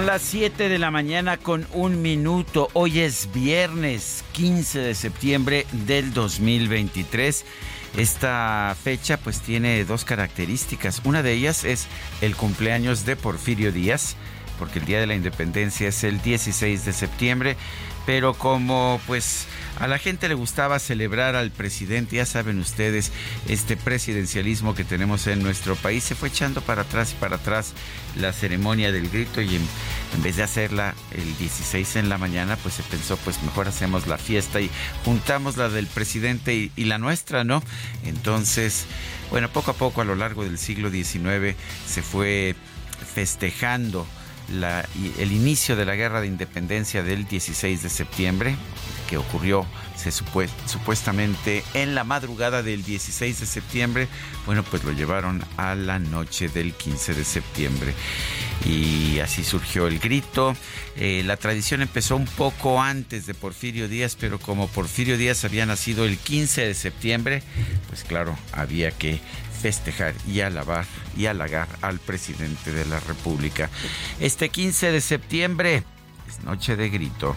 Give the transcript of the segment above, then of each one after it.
Son las 7 de la mañana con un minuto. Hoy es viernes 15 de septiembre del 2023. Esta fecha pues tiene dos características. Una de ellas es el cumpleaños de Porfirio Díaz, porque el Día de la Independencia es el 16 de septiembre, pero como pues a la gente le gustaba celebrar al presidente, ya saben ustedes, este presidencialismo que tenemos en nuestro país. Se fue echando para atrás y para atrás la ceremonia del grito y en, vez de hacerla el 16 en la mañana, pues se pensó, pues mejor hacemos la fiesta y juntamos la del presidente y, y la nuestra, ¿no? Entonces, bueno, poco a poco a lo largo del siglo XIX se fue festejando la, el inicio de la guerra de independencia del 16 de septiembre, que ocurrió se supuestamente en la madrugada del 16 de septiembre, bueno, pues lo llevaron a la noche del 15 de septiembre. Y así surgió el grito. Eh, la tradición empezó un poco antes de Porfirio Díaz, pero como Porfirio Díaz había nacido el 15 de septiembre, pues claro, había que festejar y alabar y halagar al presidente de la República. Este 15 de septiembre es noche de grito.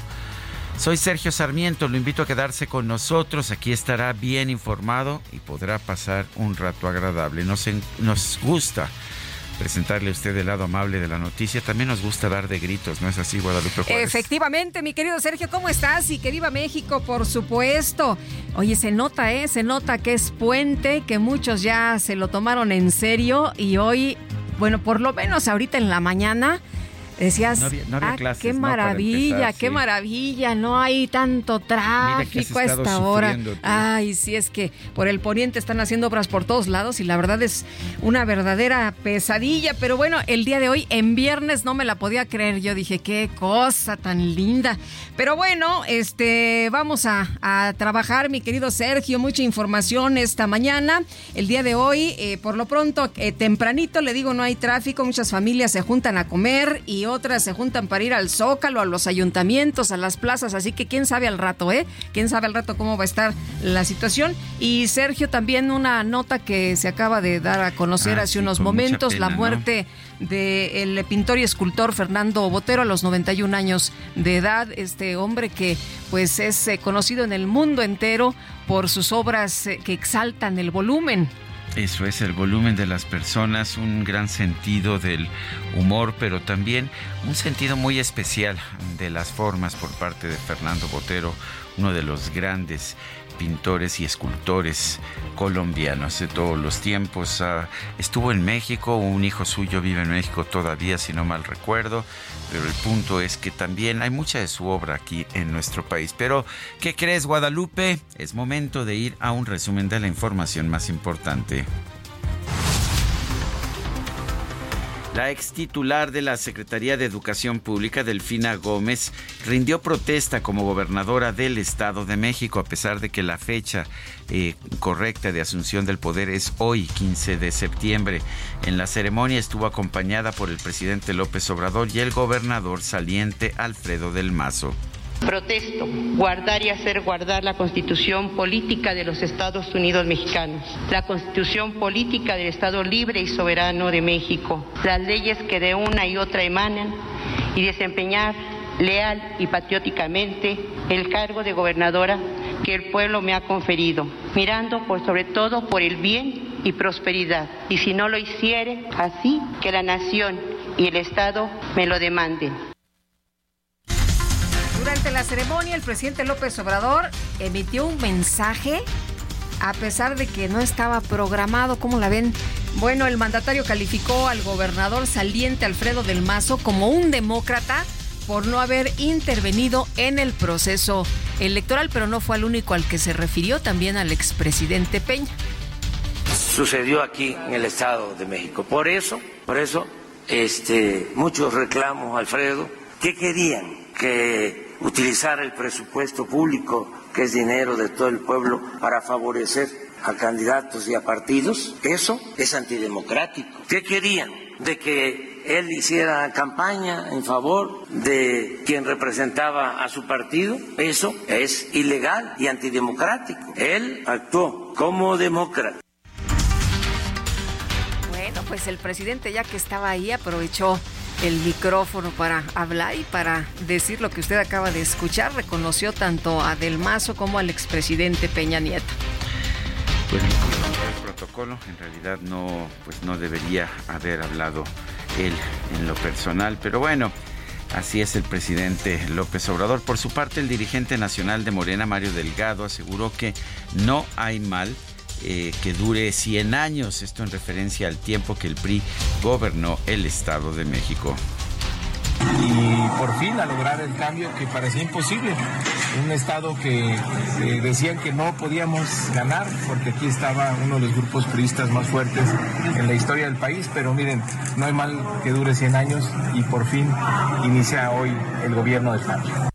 Soy Sergio Sarmiento, lo invito a quedarse con nosotros, aquí estará bien informado y podrá pasar un rato agradable. Nos, nos gusta presentarle a usted el lado amable de la noticia. También nos gusta dar de gritos, ¿no es así, Guadalupe Juárez? Efectivamente, mi querido Sergio, ¿cómo estás? Y que viva México, por supuesto. Oye, se nota, ¿eh? Se nota que es puente, que muchos ya se lo tomaron en serio y hoy, bueno, por lo menos ahorita en la mañana Decías, ah, qué maravilla, qué maravilla, no hay tanto tráfico a esta hora. Ay, sí, es que por el poniente están haciendo obras por todos lados y la verdad es una verdadera pesadilla. Pero bueno, el día de hoy, en viernes, no me la podía creer. Yo dije, qué cosa tan linda. Pero bueno, este, vamos a, trabajar, mi querido Sergio, mucha información esta mañana. El día de hoy, eh, por lo pronto, eh, tempranito, le digo, no hay tráfico, muchas familias se juntan a comer y otras se juntan para ir al Zócalo, a los ayuntamientos, a las plazas, así que quién sabe al rato, ¿eh? Quién sabe al rato cómo va a estar la situación. Y Sergio, también una nota que se acaba de dar a conocer ah, hace unos momentos, la muerte del pintor y escultor Fernando Botero a los 91 años de edad, este hombre que pues es eh, conocido en el mundo entero por sus obras eh, que exaltan el volumen eso es el volumen de las personas, un gran sentido del humor, pero también un sentido muy especial de las formas por parte de Fernando Botero, uno de los grandes pintores y escultores colombianos de todos los tiempos. Ah, estuvo en México, un hijo suyo vive en México todavía, si no mal recuerdo, pero el punto es que también hay mucha de su obra aquí en nuestro país. Pero, ¿qué crees, Guadalupe? Es momento de ir a un resumen de la información más importante. La ex titular de la Secretaría de Educación Pública, Delfina Gómez, rindió protesta como gobernadora del Estado de México, a pesar de que la fecha eh, correcta de asunción del poder es hoy, 15 de septiembre. En la ceremonia estuvo acompañada por el presidente López Obrador y el gobernador saliente Alfredo del Mazo. Protesto, guardar y hacer guardar la constitución política de los Estados Unidos mexicanos, la constitución política del Estado libre y soberano de México, las leyes que de una y otra emanan y desempeñar leal y patrióticamente el cargo de gobernadora que el pueblo me ha conferido, mirando por sobre todo por el bien y prosperidad. Y si no lo hiciere, así que la nación y el Estado me lo demanden. Durante la ceremonia, el presidente López Obrador emitió un mensaje a pesar de que no estaba programado. ¿Cómo la ven? Bueno, el mandatario calificó al gobernador saliente Alfredo del Mazo como un demócrata por no haber intervenido en el proceso electoral, pero no fue al único al que se refirió, también al expresidente Peña. Sucedió aquí en el Estado de México. Por eso, por eso, este, muchos reclamos, Alfredo, ¿qué querían? Que utilizara el presupuesto público, que es dinero de todo el pueblo, para favorecer a candidatos y a partidos. Eso es antidemocrático. ¿Qué querían? De que él hiciera campaña en favor de quien representaba a su partido, eso es ilegal y antidemocrático. Él actuó como demócrata. Bueno, pues el presidente ya que estaba ahí aprovechó el micrófono para hablar y para decir lo que usted acaba de escuchar. Reconoció tanto a Del Mazo como al expresidente Peña Nieto. Pues el protocolo en realidad no, pues no debería haber hablado él en lo personal, pero bueno. Así es el presidente López Obrador. Por su parte, el dirigente nacional de Morena, Mario Delgado, aseguró que no hay mal eh, que dure 100 años, esto en referencia al tiempo que el PRI gobernó el Estado de México. Y por fin a lograr el cambio que parecía imposible. Un estado que decían que no podíamos ganar porque aquí estaba uno de los grupos turistas más fuertes en la historia del país, pero miren, no hay mal que dure 100 años y por fin inicia hoy el gobierno de España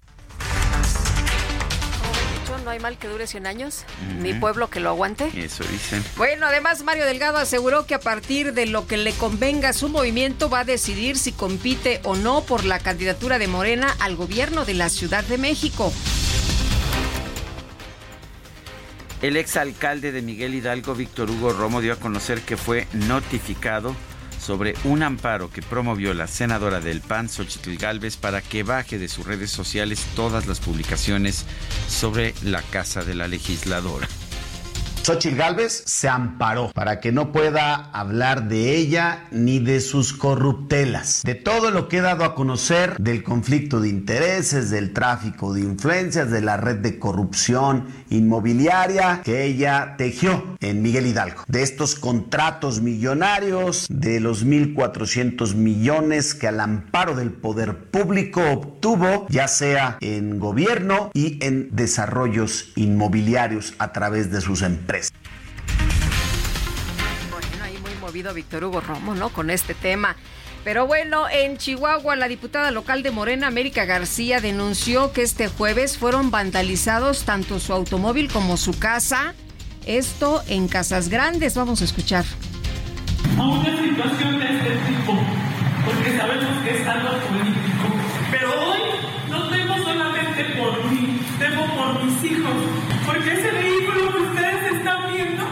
no hay mal que dure 100 años, ni pueblo que lo aguante. Eso dicen. Bueno, además Mario Delgado aseguró que a partir de lo que le convenga a su movimiento va a decidir si compite o no por la candidatura de Morena al gobierno de la Ciudad de México. El exalcalde de Miguel Hidalgo, Víctor Hugo Romo, dio a conocer que fue notificado sobre un amparo que promovió la senadora del PAN, Xochitl Galvez, para que baje de sus redes sociales todas las publicaciones sobre la casa de la legisladora. Xochitl Gálvez se amparó para que no pueda hablar de ella ni de sus corruptelas, de todo lo que he dado a conocer del conflicto de intereses, del tráfico de influencias, de la red de corrupción inmobiliaria que ella tejió en Miguel Hidalgo, de estos contratos millonarios, de los 1.400 millones que al amparo del poder público obtuvo, ya sea en gobierno y en desarrollos inmobiliarios a través de sus empresas. Bueno, ahí muy movido Víctor Hugo Romo, ¿no? Con este tema. Pero bueno, en Chihuahua, la diputada local de Morena, América García, denunció que este jueves fueron vandalizados tanto su automóvil como su casa. Esto en Casas Grandes. Vamos a escuchar. A una situación de este tipo, porque sabemos que es algo político. Pero hoy no temo solamente por mí, temo por mis hijos, porque ese vehículo que ustedes están viendo,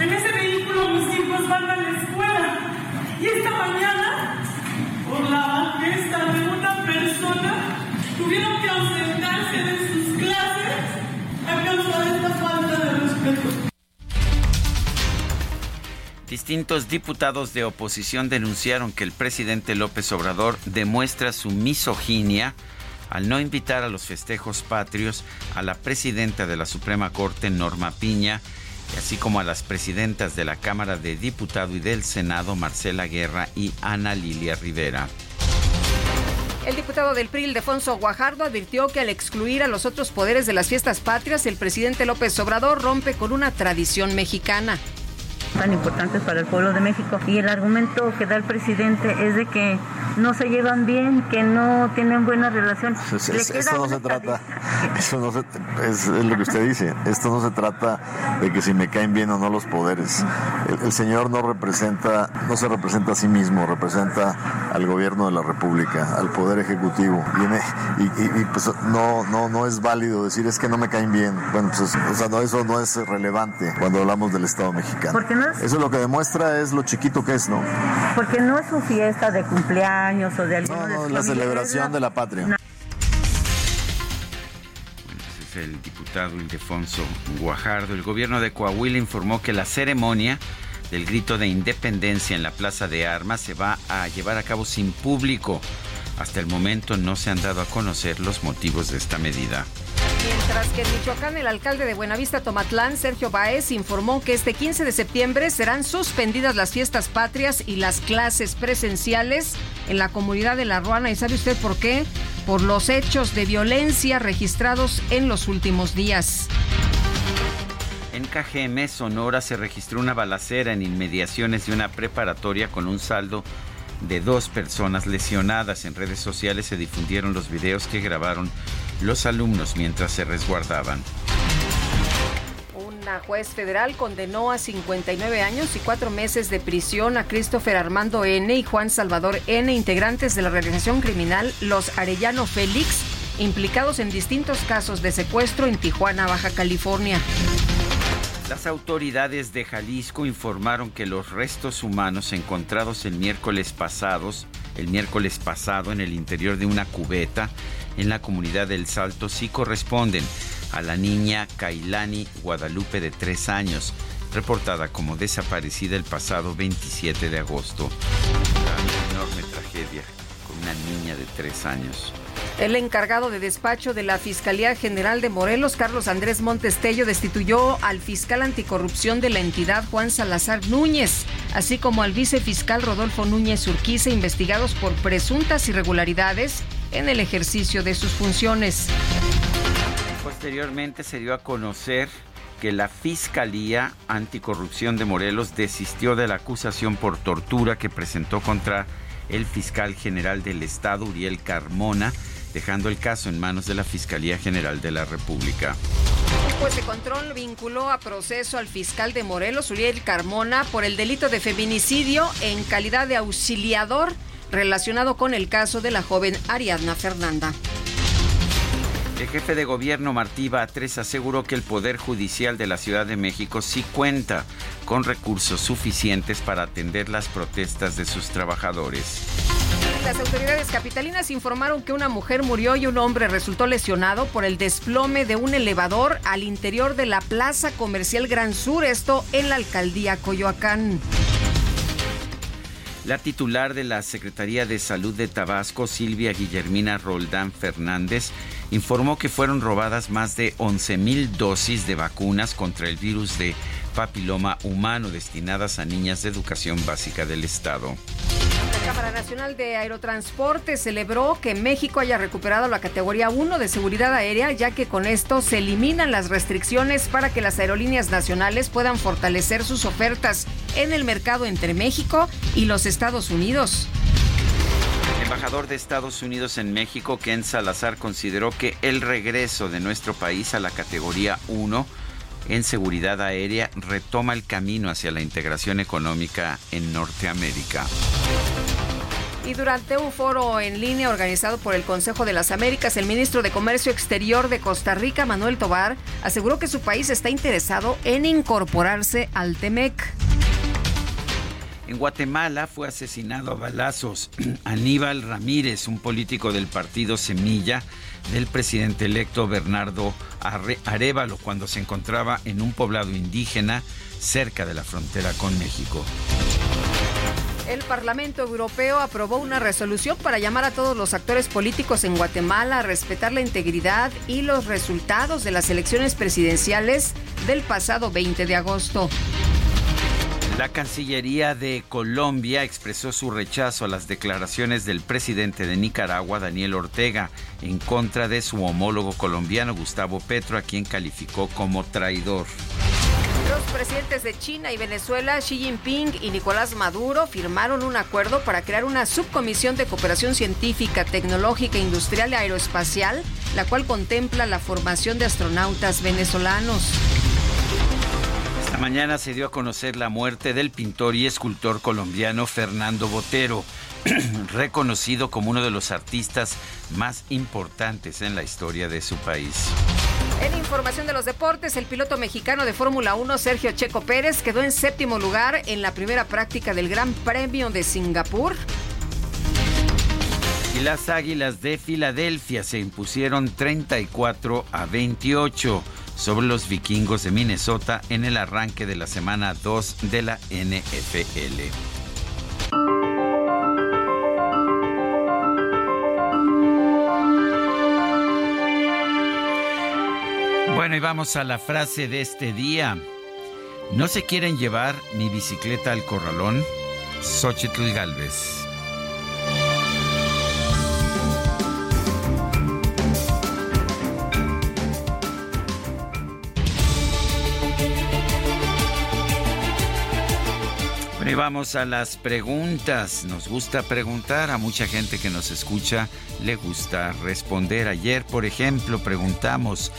en ese vehículo van a la escuela. Y esta mañana, por la gesta de una persona, tuvieron que ausentarse de sus clases a causa de esta falta de respeto. Distintos diputados de oposición denunciaron que el presidente López Obrador demuestra su misoginia al no invitar a los festejos patrios a la presidenta de la Suprema Corte, Norma Piña, así como a las presidentas de la Cámara de Diputados y del Senado, Marcela Guerra y Ana Lilia Rivera. El diputado del PRI, Ildefonso Guajardo, advirtió que al excluir a los otros poderes de las fiestas patrias, el presidente López Obrador rompe con una tradición mexicana tan importantes para el pueblo de México. Y el argumento que da el presidente es de que no se llevan bien, que no tienen buena relación. Pues esto no se trata, eso no es, lo que usted dice, esto no se trata de que si me caen bien o no los poderes. El, señor no representa, no se representa a sí mismo, representa al gobierno de la República, al poder ejecutivo. Y, y, pues no, no, no es válido decir es que no me caen bien. Bueno, pues o sea, no, eso no es relevante cuando hablamos del Estado mexicano. Eso lo que demuestra es lo chiquito que es, ¿no? Porque no es su fiesta de cumpleaños o de algún No, no, la celebración de la patria. el diputado Ildefonso Guajardo. El gobierno de Coahuila informó que la ceremonia del grito de independencia en la Plaza de Armas se va a llevar a cabo sin público. Hasta el momento no se han dado a conocer los motivos de esta medida. Mientras que en Michoacán, el alcalde de Buenavista Tomatlán, Sergio Baez, informó que este 15 de septiembre serán suspendidas las fiestas patrias y las clases presenciales en la comunidad de La Ruana. ¿Y sabe usted por qué? Por los hechos de violencia registrados en los últimos días. En KGM, Sonora, se registró una balacera en inmediaciones de una preparatoria con un saldo de dos personas lesionadas. En redes sociales se difundieron los videos que grabaron los alumnos mientras se resguardaban. Una juez federal condenó a 59 años y cuatro meses de prisión a Christopher Armando N. y Juan Salvador N., integrantes de la organización criminal Los Arellano Félix, implicados en distintos casos de secuestro en Tijuana, Baja California. Las autoridades de Jalisco informaron que los restos humanos encontrados el miércoles pasados, el miércoles pasado en el interior de una cubeta en la comunidad del Salto sí corresponden a la niña Kailani Guadalupe de tres años, reportada como desaparecida el pasado 27 de agosto. Una enorme tragedia con una niña de tres años. El encargado de despacho de la Fiscalía General de Morelos, Carlos Andrés Montestello, destituyó al fiscal anticorrupción de la entidad, Juan Salazar Núñez, así como al vicefiscal Rodolfo Núñez Urquiza, investigados por presuntas irregularidades en el ejercicio de sus funciones. Posteriormente se dio a conocer que la Fiscalía Anticorrupción de Morelos desistió de la acusación por tortura que presentó contra el fiscal general del Estado, Uriel Carmona, dejando el caso en manos de la Fiscalía General de la República. Pues de control vinculó a proceso al fiscal de Morelos, Uriel Carmona, por el delito de feminicidio en calidad de auxiliador relacionado con el caso de la joven Ariadna Fernanda. El jefe de gobierno Martí Batres aseguró que el Poder Judicial de la Ciudad de México sí cuenta con recursos suficientes para atender las protestas de sus trabajadores. Las autoridades capitalinas informaron que una mujer murió y un hombre resultó lesionado por el desplome de un elevador al interior de la Plaza Comercial Gran Sur, esto en la alcaldía Coyoacán. La titular de la Secretaría de Salud de Tabasco, Silvia Guillermina Roldán Fernández, informó que fueron robadas más de 11 mil dosis de vacunas contra el virus de papiloma humano destinadas a niñas de educación básica del Estado. La Cámara Nacional de Aerotransporte celebró que México haya recuperado la categoría 1 de seguridad aérea, ya que con esto se eliminan las restricciones para que las aerolíneas nacionales puedan fortalecer sus ofertas en el mercado entre México y los Estados Unidos. El embajador de Estados Unidos en México, Ken Salazar, consideró que el regreso de nuestro país a la categoría 1 en seguridad aérea retoma el camino hacia la integración económica en Norteamérica. Y durante un foro en línea organizado por el Consejo de las Américas, el ministro de Comercio Exterior de Costa Rica, Manuel Tobar, aseguró que su país está interesado en incorporarse al TEMEC. En Guatemala fue asesinado a balazos Aníbal Ramírez, un político del partido Semilla del presidente electo Bernardo Arevalo, cuando se encontraba en un poblado indígena cerca de la frontera con México. El Parlamento Europeo aprobó una resolución para llamar a todos los actores políticos en Guatemala a respetar la integridad y los resultados de las elecciones presidenciales del pasado 20 de agosto. La Cancillería de Colombia expresó su rechazo a las declaraciones del presidente de Nicaragua, Daniel Ortega, en contra de su homólogo colombiano, Gustavo Petro, a quien calificó como traidor. Los presidentes de China y Venezuela, Xi Jinping y Nicolás Maduro, firmaron un acuerdo para crear una subcomisión de cooperación científica, tecnológica, industrial y aeroespacial, la cual contempla la formación de astronautas venezolanos. Esta mañana se dio a conocer la muerte del pintor y escultor colombiano Fernando Botero, reconocido como uno de los artistas más importantes en la historia de su país. En información de los deportes, el piloto mexicano de Fórmula 1, Sergio Checo Pérez, quedó en séptimo lugar en la primera práctica del Gran Premio de Singapur. Y las Águilas de Filadelfia se impusieron 34 a 28 sobre los vikingos de Minnesota en el arranque de la semana 2 de la NFL. Bueno, y vamos a la frase de este día. ¿No se quieren llevar mi bicicleta al corralón? Xochitl Galvez. Y vamos a las preguntas. Nos gusta preguntar, a mucha gente que nos escucha le gusta responder. Ayer, por ejemplo, preguntamos,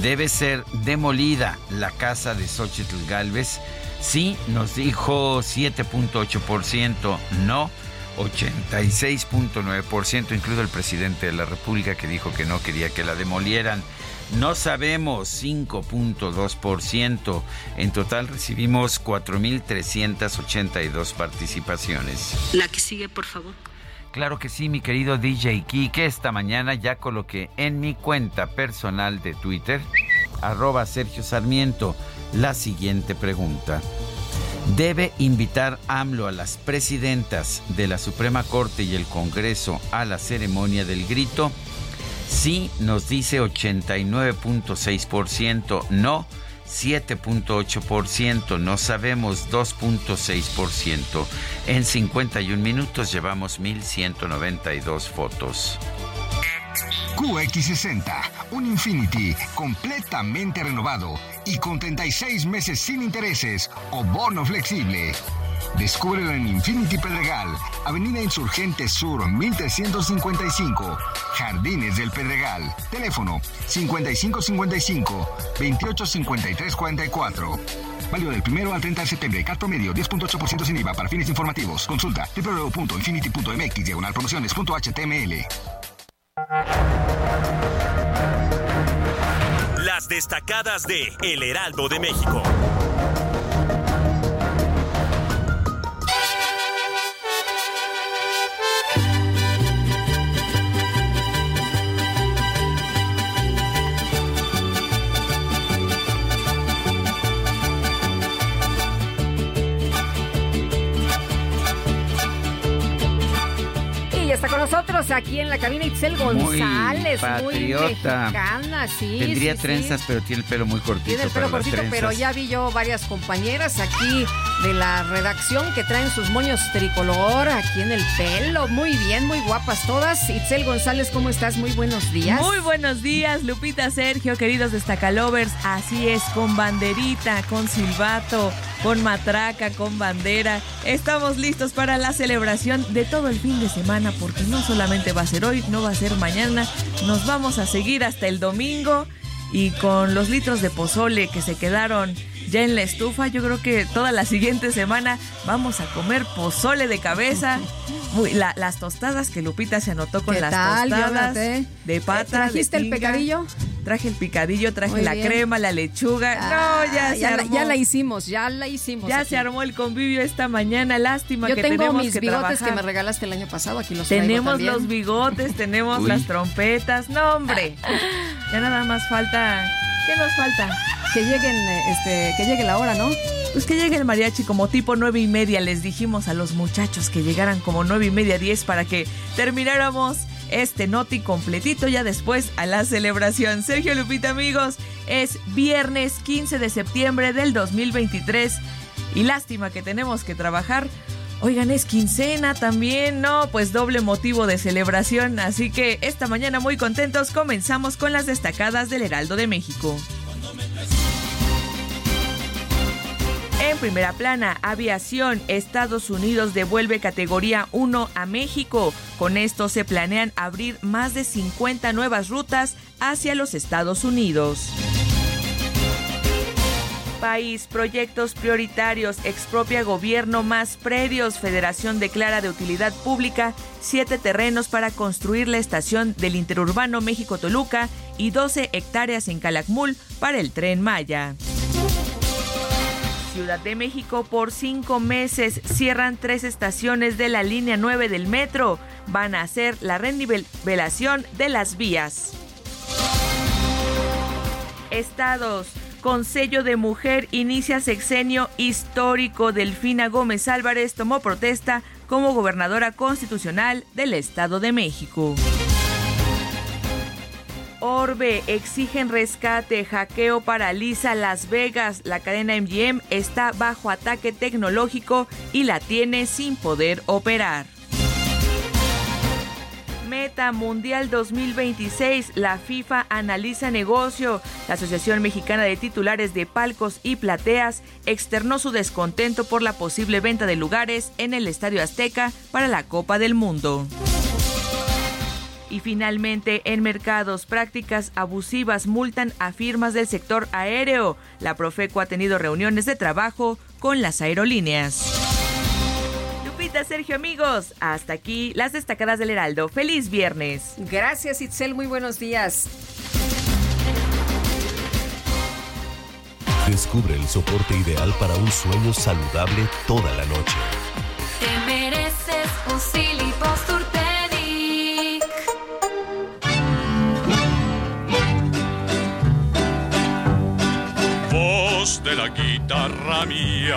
¿debe ser demolida la casa de Xochitl Galvez? Sí, nos dijo 7.8%, no. 86.9%, incluido el presidente de la República que dijo que no quería que la demolieran. No sabemos 5.2%. En total recibimos 4.382 participaciones. La que sigue, por favor. Claro que sí, mi querido DJ Kike. Esta mañana ya coloqué en mi cuenta personal de Twitter, arroba Sergio Sarmiento, la siguiente pregunta. ¿Debe invitar AMLO a las presidentas de la Suprema Corte y el Congreso a la ceremonia del grito? Sí nos dice 89.6%, no 7.8%, no sabemos 2.6%. En 51 minutos llevamos 1.192 fotos. QX60, un Infinity completamente renovado y con 36 meses sin intereses o bono flexible. Descúbrelo en Infinity Pedregal, Avenida Insurgente Sur 1355, Jardines del Pedregal. Teléfono 5555 285344. Válido del primero al 30 de septiembre. Cat promedio 10.8% sin IVA para fines informativos. Consulta www.infinity.mx diagonal promociones.html. Las destacadas de El Heraldo de México. Aquí en la cabina Itzel González, muy, mexicana, sí. Tendría trenzas, pero tiene el pelo muy cortito. Tiene el pelo cortito, pero ya vi yo varias compañeras aquí de la redacción que traen sus moños tricolor aquí en el pelo. Muy bien, muy guapas todas. Itzel González, ¿cómo estás? Muy buenos días. Muy buenos días, Lupita, Sergio, queridos destacalovers. Así es, con banderita, con silbato, con matraca, con bandera. Estamos listos para la celebración de todo el fin de semana porque no solamente va a ser hoy, no va a ser mañana, nos vamos a seguir hasta el domingo y con los litros de pozole que se quedaron ya en la estufa, yo creo que toda la siguiente semana vamos a comer pozole de cabeza. las tostadas que Lupita se anotó con las tostadas de pata. ¿Trajiste el pecadillo? Traje el picadillo, traje la crema, la lechuga. no, ah, ya, ya, la, ya la hicimos, ya la hicimos. Ya se armó el convivio esta mañana. Lástima Yo que tengo tenemos mis bigotes que me regalaste el año pasado. Aquí los Tenemos los bigotes, tenemos las trompetas. No, hombre. Ya nada más falta. ¿Qué nos falta? Que lleguen, este, que llegue la hora, ¿no? Pues que llegue el mariachi como tipo nueve y media. Les dijimos a los muchachos que llegaran como nueve y media, diez para que termináramos este noti completito ya después a la celebración. Sergio Lupita, amigos, es viernes 15 de septiembre del 2023 y lástima que tenemos que trabajar. Oigan, es quincena también, ¿no? Pues doble motivo de celebración, así que esta mañana muy contentos comenzamos con las destacadas del Heraldo de México. En primera plana, aviación, Estados Unidos devuelve categoría 1 a México. Con esto se planean abrir más de 50 nuevas rutas hacia los Estados Unidos. País, proyectos prioritarios, expropia gobierno más predios, Federación declara de utilidad pública siete terrenos para construir la estación del interurbano México-Toluca y 12 hectáreas en Calakmul para el tren Maya. Ciudad de México por cinco meses cierran tres estaciones de la línea 9 del metro. van a hacer la renivelación de las vías. Estados. Con sello de mujer inicia sexenio histórico. Delfina Gómez Álvarez tomó protesta como gobernadora constitucional del Estado de México. Orbe exigen rescate, hackeo paraliza Las Vegas. La cadena MGM está bajo ataque tecnológico y la tiene sin poder operar. Meta Mundial 2026, la FIFA analiza negocio. La Asociación Mexicana de Titulares de Palcos y Plateas externó su descontento por la posible venta de lugares en el Estadio Azteca para la Copa del Mundo. Y finalmente, en mercados, prácticas abusivas multan a firmas del sector aéreo. La Profeco ha tenido reuniones de trabajo con las aerolíneas. Lupita, Sergio, amigos, hasta aquí las destacadas del Heraldo. Feliz viernes. Gracias, Itzel. Muy buenos días. Descubre el soporte ideal para un sueño saludable toda la noche. Te mereces un Voz de la guitarra mía,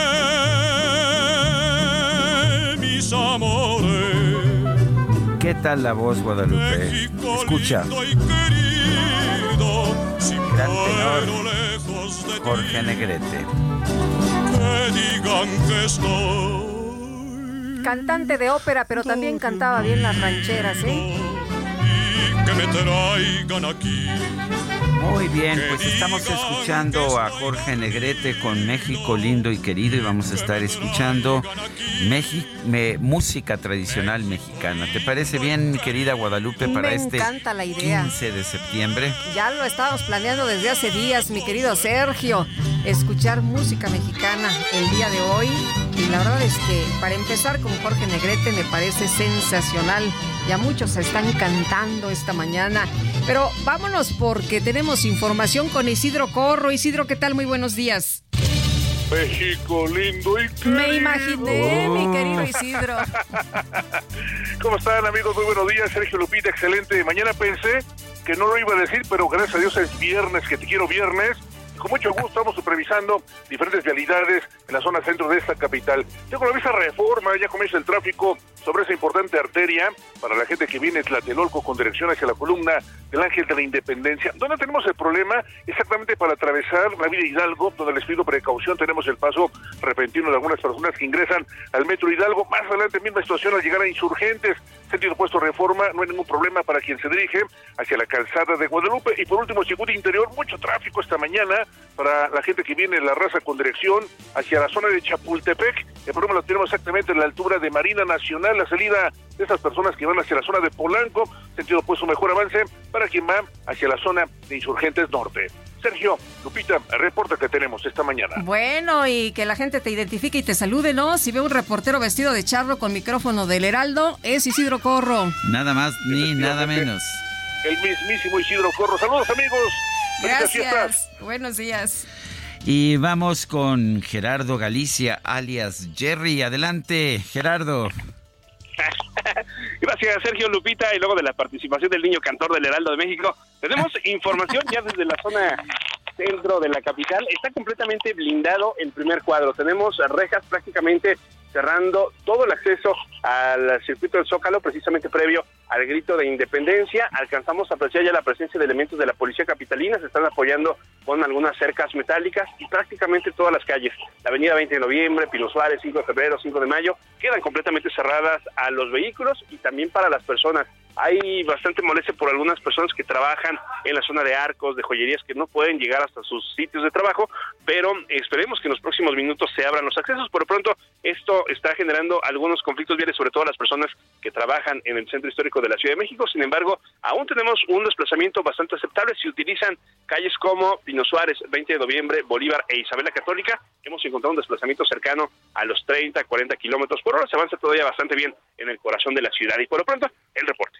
mis amores. ¿Qué tal la voz, Guadalupe? Escucha. Gran tenor Jorge Negrete. Que digan que estoy Cantante de ópera, pero también cantaba bien las rancheras, ¿eh? que me traigan aquí. Muy bien, pues estamos escuchando a Jorge Negrete con México lindo y querido y vamos a estar escuchando México, música tradicional mexicana. ¿Te parece bien, mi querida Guadalupe, para Me este encanta la idea. 15 de septiembre? Ya lo estábamos planeando desde hace días, mi querido Sergio, escuchar música mexicana el día de hoy. Y la verdad es que para empezar con Jorge Negrete me parece sensacional. Ya muchos están cantando esta mañana. Pero vámonos porque tenemos información con Isidro Corro. Isidro, ¿qué tal? Muy buenos días. México lindo y querido. Me imaginé, mi querido Isidro. ¿Cómo están amigos? Muy buenos días, Sergio Lupita, excelente. Mañana pensé que no lo iba a decir, pero gracias a Dios es viernes, que te quiero viernes. Con mucho gusto estamos supervisando diferentes realidades en la zona centro de esta capital. Ya con la vista reforma, ya comienza el tráfico sobre esa importante arteria para la gente que viene Tlatelolco con dirección hacia la columna del Ángel de la Independencia. ¿Dónde tenemos el problema? Exactamente para atravesar la vía Hidalgo, donde les pido precaución, tenemos el paso repentino de algunas personas que ingresan al metro Hidalgo. Más adelante, misma situación al llegar a Insurgentes, sentido puesto reforma, no hay ningún problema para quien se dirige hacia la calzada de Guadalupe. Y por último, circuito interior, mucho tráfico esta mañana para la gente que viene la raza con dirección hacia la zona de Chapultepec. El problema lo tenemos exactamente en la altura de Marina Nacional, la salida de estas personas que van hacia la zona de Polanco, sentido puesto mejor avance para quien va hacia la zona de Insurgentes Norte. Sergio, Lupita, el reporte que tenemos esta mañana. Bueno, y que la gente te identifique y te salude, ¿no? Si ve un reportero vestido de charro con micrófono del Heraldo, es Isidro Corro. Nada más ni nada menos. El mismísimo Isidro Corro. Saludos amigos. Gracias. Buenos días. Y vamos con Gerardo Galicia, alias Jerry. Adelante, Gerardo. Gracias, Sergio Lupita. Y luego de la participación del niño cantor del Heraldo de México, tenemos información ya desde la zona centro de la capital. Está completamente blindado el primer cuadro. Tenemos rejas prácticamente cerrando todo el acceso al circuito del Zócalo, precisamente previo al grito de independencia. Alcanzamos a apreciar ya la presencia de elementos de la policía capitalina, se están apoyando con algunas cercas metálicas y prácticamente todas las calles, la avenida 20 de noviembre, Pino Suárez, 5 de febrero, 5 de mayo, quedan completamente cerradas a los vehículos y también para las personas hay bastante molestia por algunas personas que trabajan en la zona de arcos, de joyerías, que no pueden llegar hasta sus sitios de trabajo, pero esperemos que en los próximos minutos se abran los accesos. Por lo pronto, esto está generando algunos conflictos viales, sobre todo las personas que trabajan en el centro histórico de la Ciudad de México. Sin embargo, aún tenemos un desplazamiento bastante aceptable. Si utilizan calles como Pino Suárez, 20 de noviembre, Bolívar e Isabel la Católica, hemos encontrado un desplazamiento cercano a los 30, 40 kilómetros por hora. Se avanza todavía bastante bien en el corazón de la ciudad. Y por lo pronto, el reporte.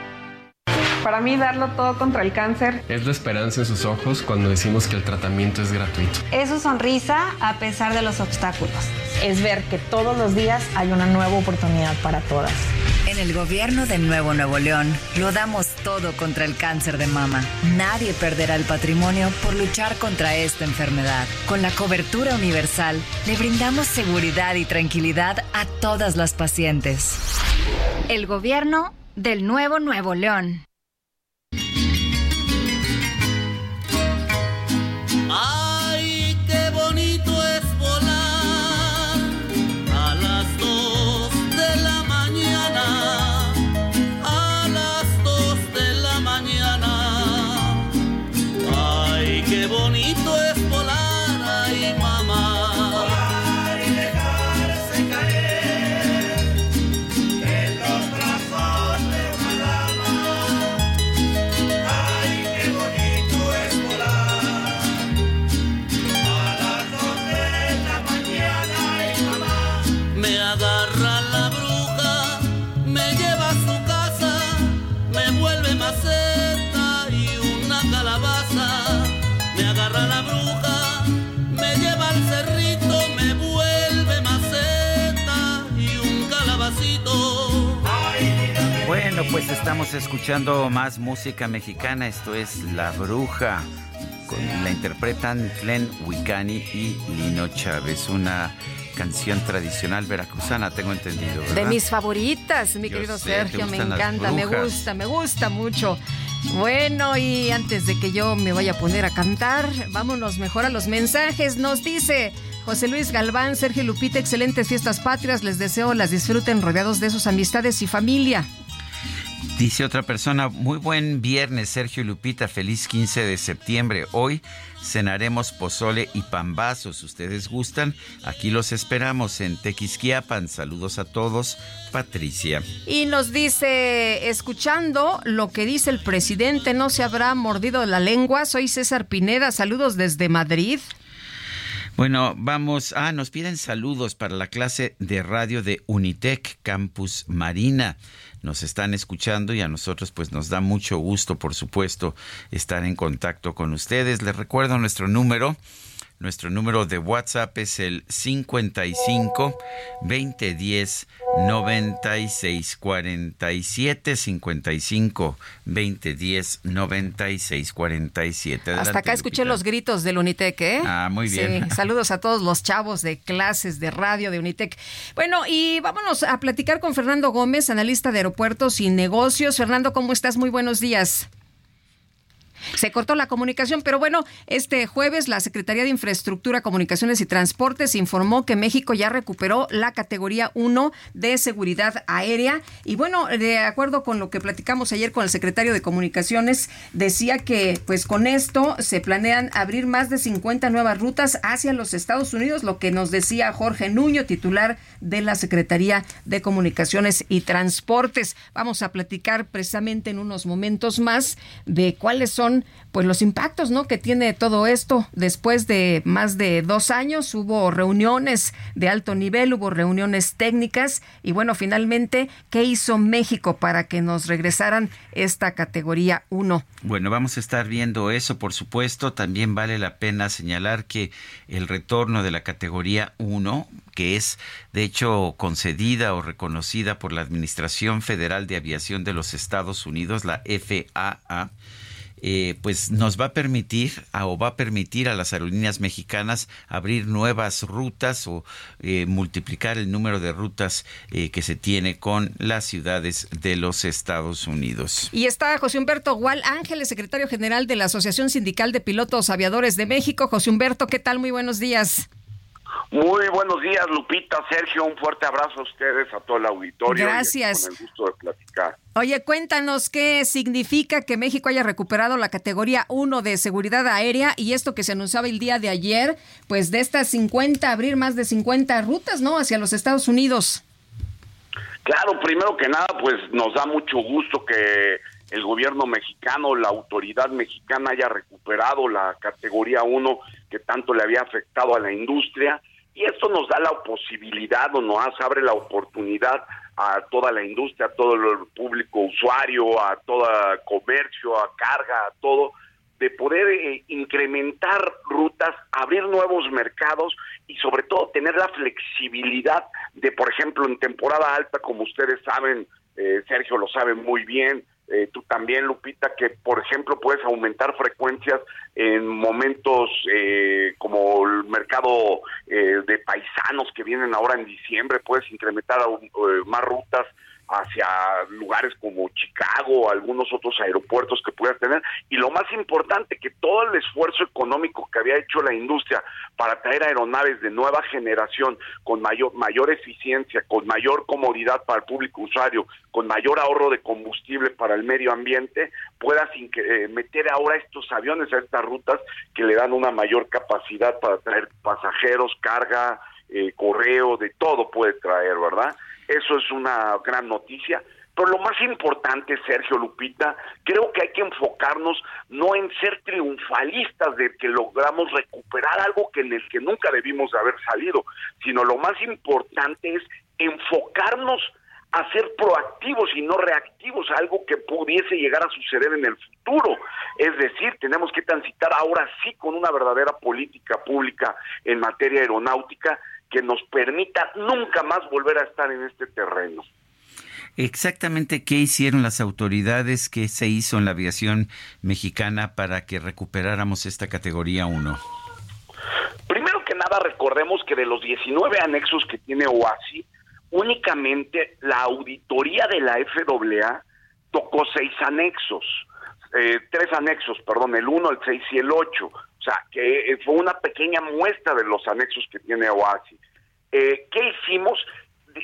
Para mí darlo todo contra el cáncer Es la esperanza en sus ojos cuando decimos que el tratamiento es gratuito. Es su sonrisa a pesar de los obstáculos. es ver que todos los días hay una nueva oportunidad para todas. En el gobierno de Nuevo Nuevo León lo damos todo contra el cáncer de mama. Nadie perderá el patrimonio por luchar contra esta enfermedad. Con la cobertura universal le brindamos seguridad y tranquilidad a todas las pacientes. El gobierno del Nuevo Nuevo León. Estamos escuchando más música mexicana. Esto es La Bruja. Con, la interpretan Glenn Wicani y Lino Chávez. Una canción tradicional veracruzana, tengo entendido. ¿verdad? De mis favoritas, mi Yo querido sé, ¿te Sergio, me encanta, me gusta, me gusta mucho. Bueno, y antes de que yo me vaya a poner a cantar, vámonos mejor a los mensajes. Nos dice José Luis Galván, Sergio Lupita, excelentes fiestas patrias. Les deseo las disfruten rodeados de sus amistades y familia. Dice otra persona, muy buen viernes, Sergio Lupita, feliz 15 de septiembre. Hoy cenaremos pozole y pambazos. ¿Ustedes gustan? Aquí los esperamos en Tequisquiapan. Saludos a todos. Patricia. Y nos dice, escuchando lo que dice el presidente, no se habrá mordido la lengua. Soy César Pineda, saludos desde Madrid. Bueno, vamos. Ah, nos piden saludos para la clase de radio de Unitec Campus Marina. Nos están escuchando y a nosotros pues nos da mucho gusto, por supuesto, estar en contacto con ustedes. Les recuerdo nuestro número. Nuestro número de WhatsApp es el 55 2010 96 47 55 2010 96 47. Hasta acá escuché los gritos del Unitec, ¿eh? Ah, muy bien. Sí, saludos a todos los chavos de clases de radio de Unitec. Bueno, y vámonos a platicar con Fernando Gómez, analista de aeropuertos y negocios. Fernando, ¿cómo estás? Muy buenos días. Se cortó la comunicación, pero bueno, este jueves la Secretaría de Infraestructura, Comunicaciones y Transportes informó que México ya recuperó la categoría 1 de seguridad aérea. Y bueno, de acuerdo con lo que platicamos ayer con el secretario de Comunicaciones, decía que pues con esto se planean abrir más de 50 nuevas rutas hacia los Estados Unidos, lo que nos decía Jorge Nuño, titular de la Secretaría de Comunicaciones y Transportes. Vamos a platicar precisamente en unos momentos más de cuáles son pues los impactos ¿no? que tiene todo esto. Después de más de dos años hubo reuniones de alto nivel, hubo reuniones técnicas y bueno, finalmente, ¿qué hizo México para que nos regresaran esta categoría 1? Bueno, vamos a estar viendo eso, por supuesto. También vale la pena señalar que el retorno de la categoría 1, que es de hecho concedida o reconocida por la Administración Federal de Aviación de los Estados Unidos, la FAA, eh, pues nos va a permitir o va a permitir a las aerolíneas mexicanas abrir nuevas rutas o eh, multiplicar el número de rutas eh, que se tiene con las ciudades de los Estados Unidos. Y está José Humberto Gual Ángeles, secretario general de la Asociación Sindical de Pilotos Aviadores de México. José Humberto, ¿qué tal? Muy buenos días. Muy buenos días, Lupita, Sergio, un fuerte abrazo a ustedes, a todo el auditorio. Gracias. con el gusto de platicar. Oye, cuéntanos qué significa que México haya recuperado la categoría 1 de seguridad aérea y esto que se anunciaba el día de ayer, pues de estas 50, abrir más de 50 rutas, ¿no? Hacia los Estados Unidos. Claro, primero que nada, pues nos da mucho gusto que el gobierno mexicano, la autoridad mexicana haya recuperado la categoría 1 que tanto le había afectado a la industria y esto nos da la posibilidad o nos abre la oportunidad a toda la industria, a todo el público usuario, a todo comercio, a carga, a todo, de poder eh, incrementar rutas, abrir nuevos mercados y sobre todo tener la flexibilidad de, por ejemplo, en temporada alta, como ustedes saben, eh, Sergio lo sabe muy bien, eh, tú también, Lupita, que por ejemplo puedes aumentar frecuencias en momentos eh, como el mercado eh, de paisanos que vienen ahora en diciembre, puedes incrementar más rutas hacia lugares como Chicago, algunos otros aeropuertos que puedas tener. Y lo más importante, que todo el esfuerzo económico que había hecho la industria para traer aeronaves de nueva generación con mayor, mayor eficiencia, con mayor comodidad para el público usuario, con mayor ahorro de combustible para el medio ambiente, puedas eh, meter ahora estos aviones a estas rutas que le dan una mayor capacidad para traer pasajeros, carga, eh, correo, de todo puede traer, ¿verdad? Eso es una gran noticia. Pero lo más importante, Sergio Lupita, creo que hay que enfocarnos no en ser triunfalistas de que logramos recuperar algo que en el que nunca debimos haber salido, sino lo más importante es enfocarnos a ser proactivos y no reactivos a algo que pudiese llegar a suceder en el futuro. Es decir, tenemos que transitar ahora sí con una verdadera política pública en materia aeronáutica que nos permita nunca más volver a estar en este terreno. Exactamente qué hicieron las autoridades, qué se hizo en la aviación mexicana para que recuperáramos esta categoría 1. Primero que nada, recordemos que de los 19 anexos que tiene OASI, únicamente la auditoría de la FAA tocó seis anexos, eh, tres anexos, perdón, el 1, el 6 y el 8. O sea, que eh, fue una pequeña muestra de los anexos que tiene OASI. Eh, ¿Qué hicimos?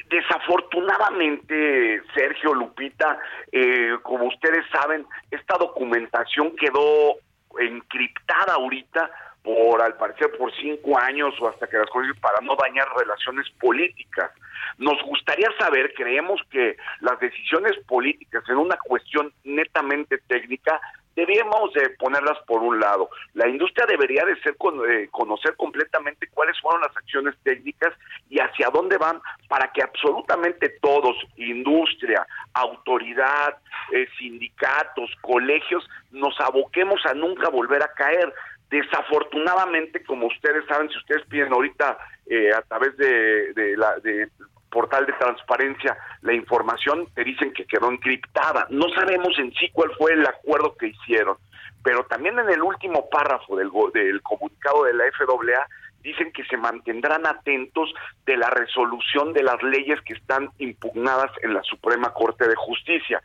Desafortunadamente, Sergio Lupita, eh, como ustedes saben, esta documentación quedó encriptada ahorita por, al parecer, por cinco años o hasta que las cosas para no dañar relaciones políticas. Nos gustaría saber, creemos que las decisiones políticas en una cuestión netamente técnica debemos de ponerlas por un lado. La industria debería de ser eh, conocer completamente cuáles fueron las acciones técnicas y hacia dónde van para que absolutamente todos, industria, autoridad, eh, sindicatos, colegios, nos aboquemos a nunca volver a caer. Desafortunadamente, como ustedes saben, si ustedes piden ahorita eh, a través de, de, la, de portal de transparencia la información, te dicen que quedó encriptada. No sabemos en sí cuál fue el acuerdo que hicieron, pero también en el último párrafo del, del comunicado de la FAA dicen que se mantendrán atentos de la resolución de las leyes que están impugnadas en la Suprema Corte de Justicia.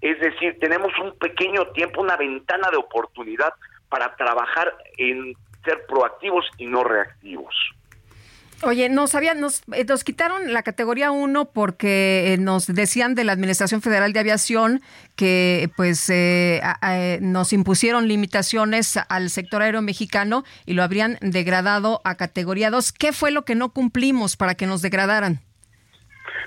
Es decir, tenemos un pequeño tiempo, una ventana de oportunidad para trabajar en ser proactivos y no reactivos. Oye, nos, habían, nos, eh, nos quitaron la categoría 1 porque eh, nos decían de la Administración Federal de Aviación que pues eh, nos impusieron limitaciones al sector aéreo mexicano y lo habrían degradado a categoría 2. ¿Qué fue lo que no cumplimos para que nos degradaran?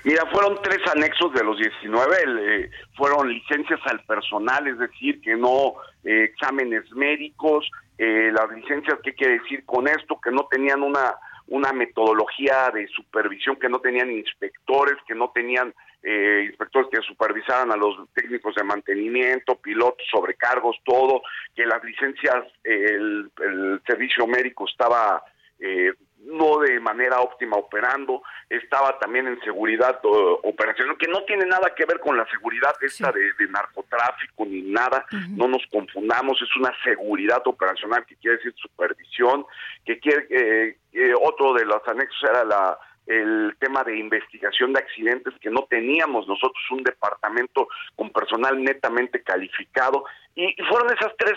Mira, fueron tres anexos de los 19, fueron licencias al personal, es decir, que no exámenes médicos, las licencias, ¿qué quiere decir con esto? Que no tenían una una metodología de supervisión que no tenían inspectores, que no tenían eh, inspectores que supervisaran a los técnicos de mantenimiento, pilotos, sobrecargos, todo, que las licencias, el, el servicio médico estaba eh, no de manera óptima operando, estaba también en seguridad operacional, que no tiene nada que ver con la seguridad esta de, narcotráfico ni nada, no nos confundamos, es una seguridad operacional que quiere decir supervisión, que quiere, eh, eh, otro de los anexos era la el tema de investigación de accidentes que no teníamos nosotros un departamento con personal netamente calificado y, fueron esas tres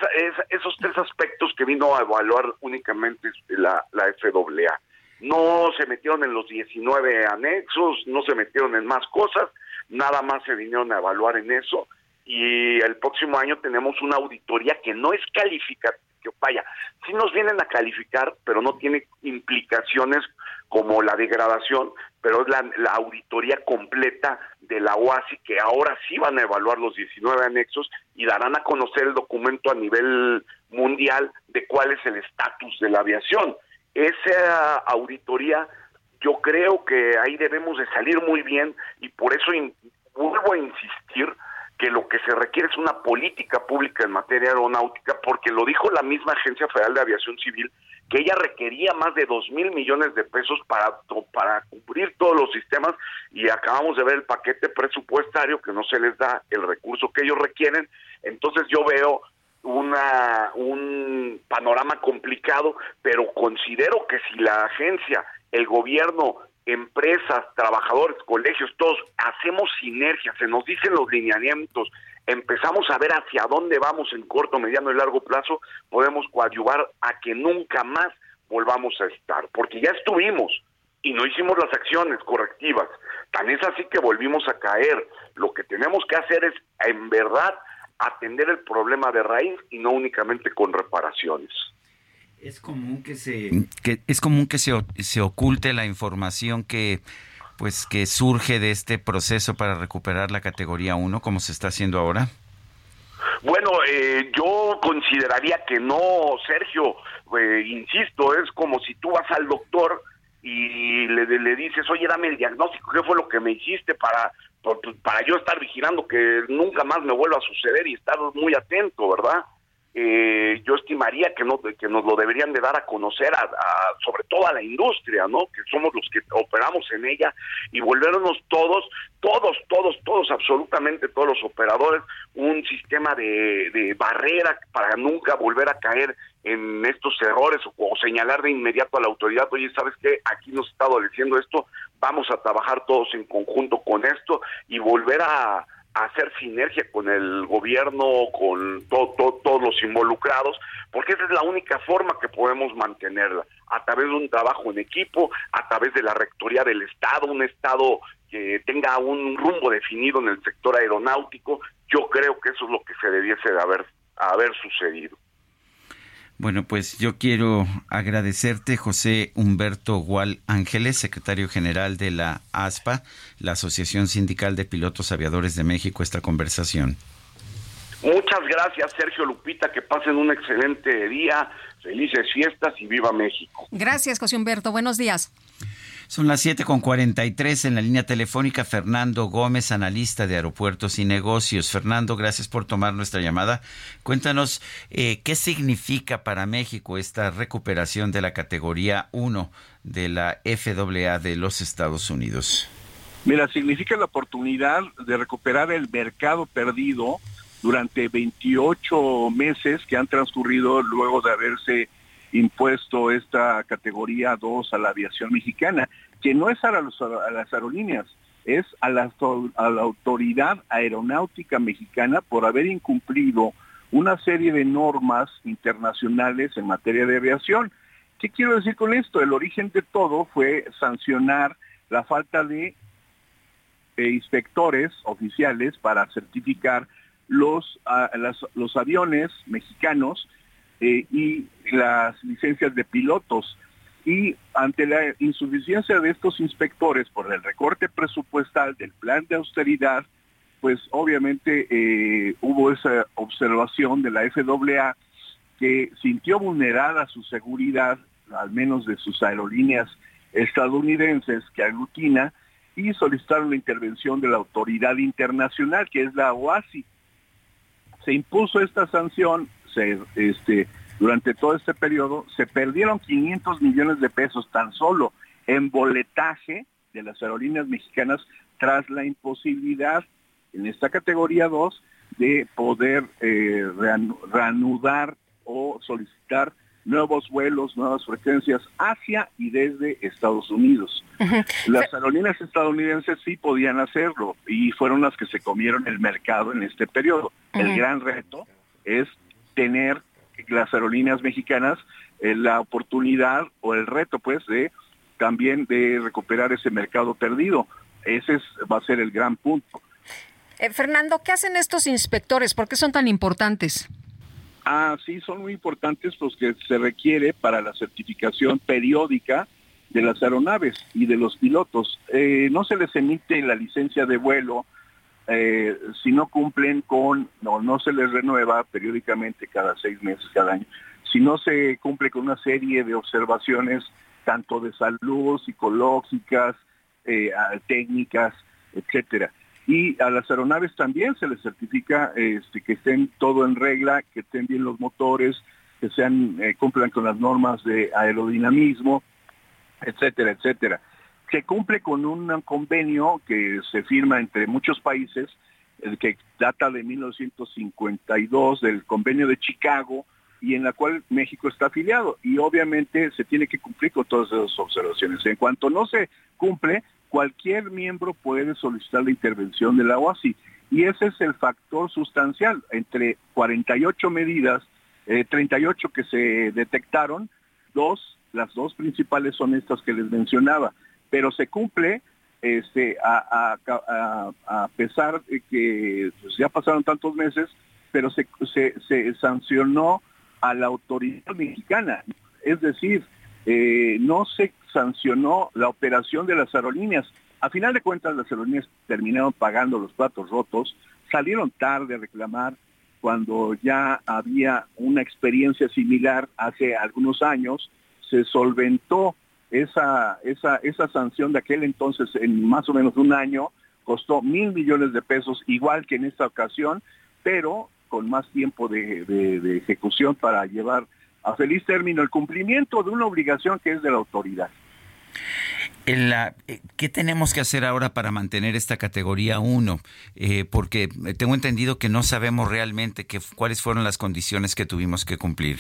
esos tres aspectos que vino a evaluar únicamente la, la FAA. No se metieron en los 19 anexos, no se metieron en más cosas, nada más se vinieron a evaluar en eso y el próximo año tenemos una auditoría que no es calificativa, vaya, sí nos vienen a calificar, pero no tiene implicaciones como la degradación, pero es la, auditoría completa de la OASI que ahora sí van a evaluar los 19 anexos y darán a conocer el documento a nivel mundial de cuál es el estatus de la aviación. Esa auditoría yo creo que ahí debemos de salir muy bien y por eso vuelvo a insistir que lo que se requiere es una política pública en materia aeronáutica, porque lo dijo la misma Agencia Federal de Aviación Civil, que ella requería más de dos mil millones de pesos para, para cubrir todos los sistemas y acabamos de ver el paquete presupuestario que no se les da el recurso que ellos requieren. Entonces yo veo una, un panorama complicado, pero considero que si la agencia, el gobierno empresas, trabajadores, colegios, todos hacemos sinergia, se nos dicen los lineamientos, empezamos a ver hacia dónde vamos en corto, mediano y largo plazo, podemos coadyuvar a que nunca más volvamos a estar, porque ya estuvimos y no hicimos las acciones correctivas. Tan es así que volvimos a caer. Lo que tenemos que hacer es, en verdad, atender el problema de raíz y no únicamente con reparaciones. Es común que se que es común que se, se oculte la información que pues que surge de este proceso para recuperar la categoría 1 como se está haciendo ahora. Bueno, eh, yo consideraría que no, Sergio, eh, insisto, es como si tú vas al doctor y le, le dices, oye, dame el diagnóstico, ¿qué fue lo que me hiciste para, para yo estar vigilando que nunca más me vuelva a suceder y estar muy atento, ¿verdad? Eh, yo estimaría que, no, que nos lo deberían de dar a conocer, a, sobre todo a la industria, ¿no? Que somos los que operamos en ella y volvernos todos, todos, todos, todos, absolutamente todos los operadores, un sistema de, de barrera para nunca volver a caer en estos errores o, señalar de inmediato a la autoridad, oye, ¿sabes qué? Aquí nos está adoleciendo esto, vamos a trabajar todos en conjunto con esto y volver a hacer sinergia con el gobierno, con todos los involucrados, porque esa es la única forma que podemos mantenerla, a través de un trabajo en equipo, a través de la rectoría del Estado, un Estado que tenga un rumbo definido en el sector aeronáutico, yo creo que eso es lo que se debiese de haber, haber sucedido. Bueno, pues yo quiero agradecerte, José Humberto Gual Ángeles, secretario general de la ASPA, la Asociación Sindical de Pilotos Aviadores de México, esta conversación. Muchas gracias, Sergio Lupita, que pasen un excelente día, felices fiestas y viva México. Gracias, José Humberto, buenos días. Son las 7.43 en la línea telefónica. Fernando Gómez, analista de aeropuertos y negocios. Fernando, gracias por tomar nuestra llamada. Cuéntanos eh, qué significa para México esta recuperación de la categoría 1 de la FAA de los Estados Unidos. Mira, significa la oportunidad de recuperar el mercado perdido durante 28 meses que han transcurrido luego de haberse impuesto esta categoría 2 a la aviación mexicana, que no es a, las aerolíneas, es a la, a la Autoridad Aeronáutica Mexicana por haber incumplido una serie de normas internacionales en materia de aviación. ¿Qué quiero decir con esto? El origen de todo fue sancionar la falta de eh, inspectores oficiales para certificar los, los aviones mexicanos eh, y las licencias de pilotos. Y ante la insuficiencia de estos inspectores por el recorte presupuestal del plan de austeridad, pues obviamente eh, hubo esa observación de la FAA que sintió vulnerada su seguridad, al menos de sus aerolíneas estadounidenses que aglutina, y solicitaron la intervención de la autoridad internacional, que es la OASI. Se impuso esta sanción se, este, durante todo este periodo, se perdieron 500 millones de pesos tan solo en boletaje de las aerolíneas mexicanas tras la imposibilidad en esta categoría 2 de poder eh, reanudar o solicitar nuevos vuelos, nuevas frecuencias hacia y desde Estados Unidos. Las aerolíneas estadounidenses sí podían hacerlo y fueron las que se comieron el mercado en este periodo. El gran reto es tener las aerolíneas mexicanas eh, la oportunidad o el reto pues de también de recuperar ese mercado perdido. Ese va a ser el gran punto. Eh, Fernando, ¿qué hacen estos inspectores? ¿Por qué son tan importantes? Ah, sí, son muy importantes los que se requiere para la certificación periódica de las aeronaves y de los pilotos. Eh, no se les emite la licencia de vuelo eh, si no cumplen con, no, no se les renueva periódicamente cada seis meses, cada año, si no se cumple con una serie de observaciones tanto de salud, psicológicas, eh, técnicas, etcétera. Y a las aeronaves también se les certifica este, que estén todo en regla, que estén bien los motores, que sean eh, cumplan con las normas de aerodinamismo, etcétera, etcétera. Se cumple con un convenio que se firma entre muchos países, el que data de 1952, del convenio de Chicago, y en la cual México está afiliado. Y obviamente se tiene que cumplir con todas esas observaciones. En cuanto no se cumple, cualquier miembro puede solicitar la intervención de la OASI. Y ese es el factor sustancial. Entre 48 medidas, 38 eh, que se detectaron, dos, las dos principales son estas que les mencionaba, pero se cumple este, a, pesar de que pues, ya pasaron tantos meses, pero se, sancionó a la autoridad mexicana. Es decir, eh, no se sancionó la operación de las aerolíneas. A final de cuentas, las aerolíneas terminaron pagando los platos rotos, salieron tarde a reclamar cuando ya había una experiencia similar hace algunos años, se solventó esa, esa, esa sanción de aquel entonces en más o menos un año, costó mil millones de pesos, igual que en esta ocasión, pero con más tiempo de ejecución para llevar a feliz término el cumplimiento de una obligación que es de la autoridad. La, eh, ¿Qué tenemos que hacer ahora para mantener esta categoría 1? Eh, porque tengo entendido que no sabemos realmente que, cuáles fueron las condiciones que tuvimos que cumplir.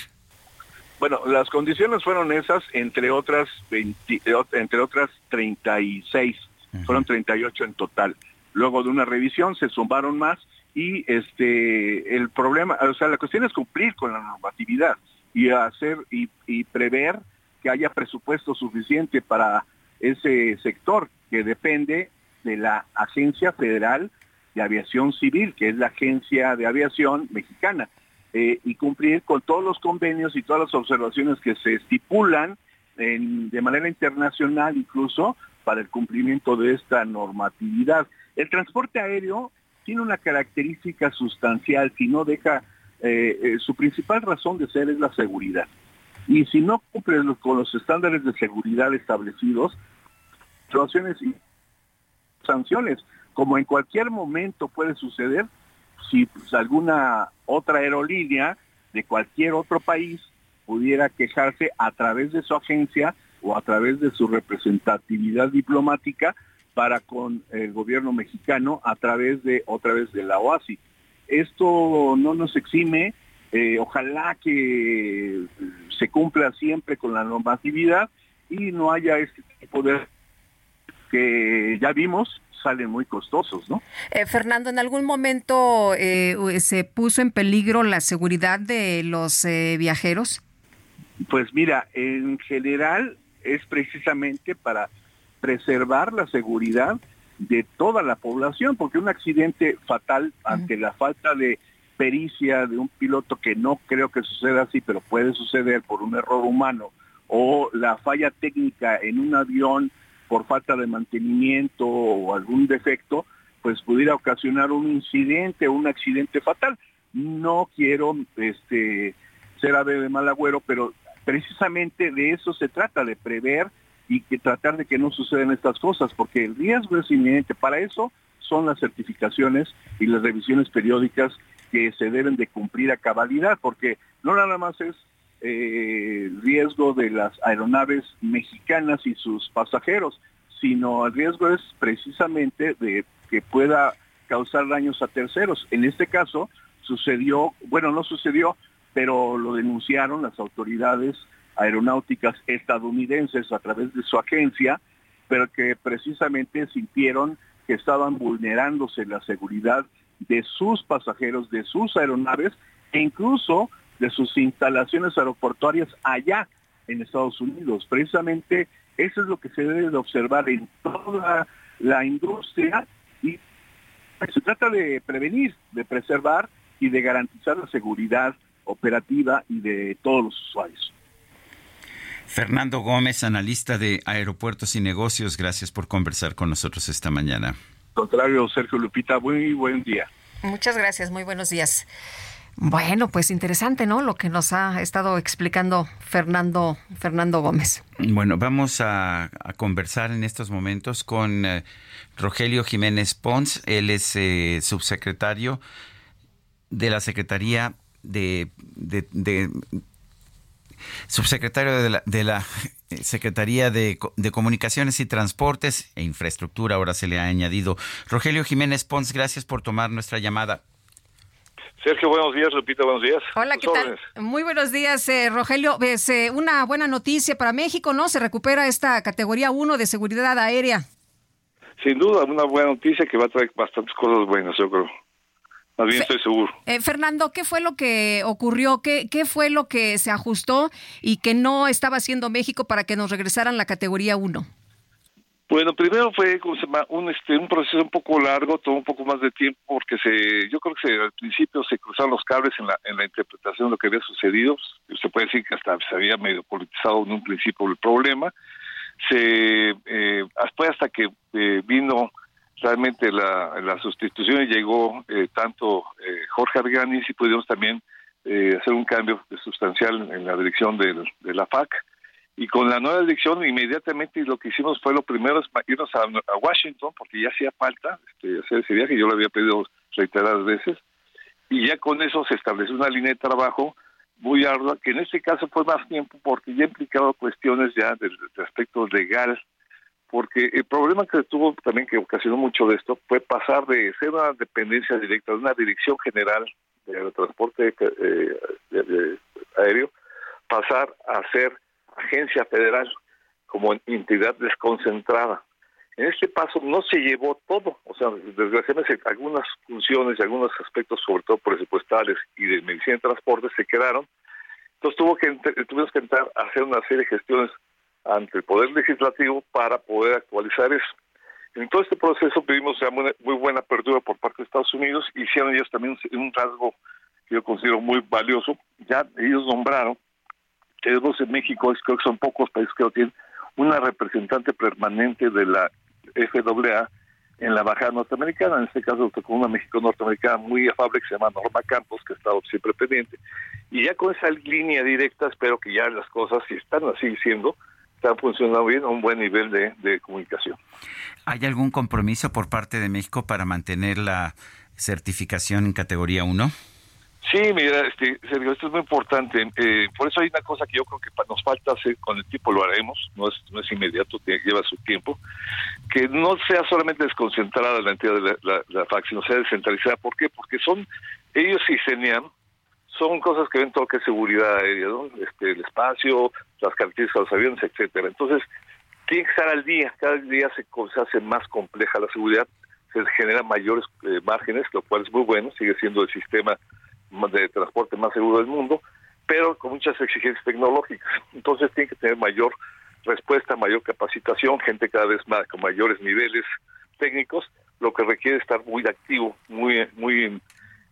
Bueno, las condiciones fueron esas, entre otras, 20, entre otras 36, fueron 38 en total. Luego de una revisión se sumaron más y este el problema, o sea, la cuestión es cumplir con la normatividad y hacer y, prever que haya presupuesto suficiente para ese sector que depende de la Agencia Federal de Aviación Civil, que es la agencia de aviación mexicana, eh, y cumplir con todos los convenios y todas las observaciones que se estipulan de manera internacional incluso para el cumplimiento de esta normatividad. El transporte aéreo tiene una característica sustancial si no deja eh, eh, su principal razón de ser es la seguridad. Y si no cumplen con los estándares de seguridad establecidos, situaciones y sanciones, como en cualquier momento puede suceder si pues, alguna otra aerolínea de cualquier otro país pudiera quejarse a través de su agencia o a través de su representatividad diplomática para con el gobierno mexicano a través de otra vez de la OASI esto no nos exime, eh, ojalá que se cumpla siempre con la normatividad y no haya este tipo de que ya vimos salen muy costosos, ¿no? Eh, Fernando, ¿en algún momento eh, se puso en peligro la seguridad de los eh, viajeros? Pues mira, en general es precisamente para preservar la seguridad de toda la población, porque un accidente fatal ante la falta de pericia de un piloto que no creo que suceda así, pero puede suceder por un error humano, o la falla técnica en un avión por falta de mantenimiento o algún defecto, pues pudiera ocasionar un incidente o un accidente fatal. No quiero este, ser ave de mal agüero, pero precisamente de eso se trata, de prever y tratar de que no sucedan estas cosas, porque el riesgo es inminente. Para eso son las certificaciones y las revisiones periódicas que se deben de cumplir a cabalidad, porque no nada más es eh, riesgo de las aeronaves mexicanas y sus pasajeros, sino el riesgo es precisamente de que pueda causar daños a terceros. En este caso sucedió, bueno, no sucedió, pero lo denunciaron las autoridades aeronáuticas estadounidenses a través de su agencia, pero que precisamente sintieron que estaban vulnerándose la seguridad de sus pasajeros, de sus aeronaves e incluso de sus instalaciones aeroportuarias allá en Estados Unidos. Precisamente eso es lo que se debe de observar en toda la industria y se trata de prevenir, de preservar y de garantizar la seguridad operativa y de todos los usuarios. Fernando Gómez, analista de Aeropuertos y Negocios, gracias por conversar con nosotros esta mañana. Contrario, Sergio Lupita, muy buen día. Muchas gracias, muy buenos días. Bueno, pues interesante, ¿no? Lo que nos ha estado explicando Fernando, Fernando Gómez. Bueno, vamos a, conversar en estos momentos con eh, Rogelio Jiménez Pons. Él es eh, subsecretario de la Secretaría de, subsecretario de la, Secretaría de, Comunicaciones y Transportes e Infraestructura, ahora se le ha añadido. Rogelio Jiménez Pons, gracias por tomar nuestra llamada. Sergio, buenos días, Lupita, buenos días. Hola, ¿qué tal? Muy buenos días, eh, Rogelio. Es eh, una buena noticia para México, ¿no? Se recupera esta categoría 1 de seguridad aérea. Sin duda, una buena noticia que va a traer bastantes cosas buenas, yo creo. Más bien estoy seguro. Eh, Fernando, ¿qué fue lo que ocurrió? ¿Qué, ¿Qué fue lo que se ajustó y que no estaba haciendo México para que nos regresaran la categoría 1? Bueno, primero fue un este un proceso un poco largo, tomó un poco más de tiempo porque se yo creo que se, al principio se cruzaron los cables en la en la interpretación de lo que había sucedido. Se puede decir que hasta se había medio politizado en un principio el problema. Se eh, fue hasta que eh, vino realmente la, sustitución y llegó eh, tanto eh, Jorge Arganis y pudimos también eh, hacer un cambio sustancial en la dirección de la FAC. Y con la nueva dirección, inmediatamente lo que hicimos fue lo primero es irnos a, Washington, porque ya hacía falta este, hacer ese viaje, yo lo había pedido reiteradas veces, y ya con eso se estableció una línea de trabajo muy ardua, que en este caso fue más tiempo porque ya implicaba cuestiones ya del, del aspecto legal porque el problema que tuvo también que ocasionó mucho de esto fue pasar de ser una dependencia directa de una dirección general de transporte eh, aéreo, pasar a ser agencia federal como entidad desconcentrada. En este paso no se llevó todo, o sea, desgraciadamente algunas funciones y algunos aspectos, sobre todo presupuestales y de medicina de transporte, se quedaron. Entonces tuvo que tuvimos que entrar a hacer una serie de gestiones ante el Poder Legislativo para poder actualizar eso. En todo este proceso pedimos ya muy, buena apertura por parte de Estados Unidos, hicieron ellos también un rasgo que yo considero muy valioso, ya ellos nombraron, tenemos en México, creo que son pocos países que lo tienen, una representante permanente de la FAA en la embajada norteamericana, en este caso con una México norteamericana muy afable que se llama Norma Campos, que ha estado siempre pendiente, y ya con esa línea directa espero que ya las cosas, si están así siendo, están funcionando bien a un buen nivel de, comunicación. ¿Hay algún compromiso por parte de México para mantener la certificación en categoría 1? Sí, mira, este, Sergio, esto es muy importante. Eh, por eso hay una cosa que yo creo que nos falta hacer con el tipo, lo haremos, no es, no es inmediato, lleva su tiempo, que no sea solamente desconcentrada la entidad de la, la, la FAC, sino sea descentralizada. ¿Por qué? Porque son, ellos y CENIAM son cosas que ven todo que seguridad aérea, ¿no? este, el espacio, las características de los aviones, etcétera. Entonces, tiene que estar al día, cada día se, se hace más compleja la seguridad, se generan mayores eh, márgenes, lo cual es muy bueno, sigue siendo el sistema de transporte más seguro del mundo, pero con muchas exigencias tecnológicas. Entonces tiene que tener mayor respuesta, mayor capacitación, gente cada vez más con mayores niveles técnicos, lo que requiere estar muy activo, muy muy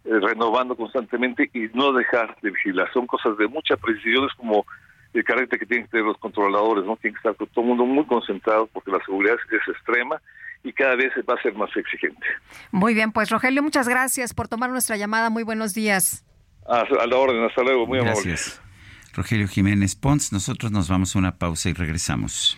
eh, renovando constantemente y no dejar de vigilar. Son cosas de mucha precisión, es como el carácter que tienen que tener los controladores, ¿no? Tienen que estar todo el mundo muy concentrado porque la seguridad es extrema y cada vez va a ser más exigente. Muy bien, pues Rogelio, muchas gracias por tomar nuestra llamada. Muy buenos días. A, la orden, hasta luego, muy gracias. Rogelio Jiménez Pons, nosotros nos vamos a una pausa y regresamos.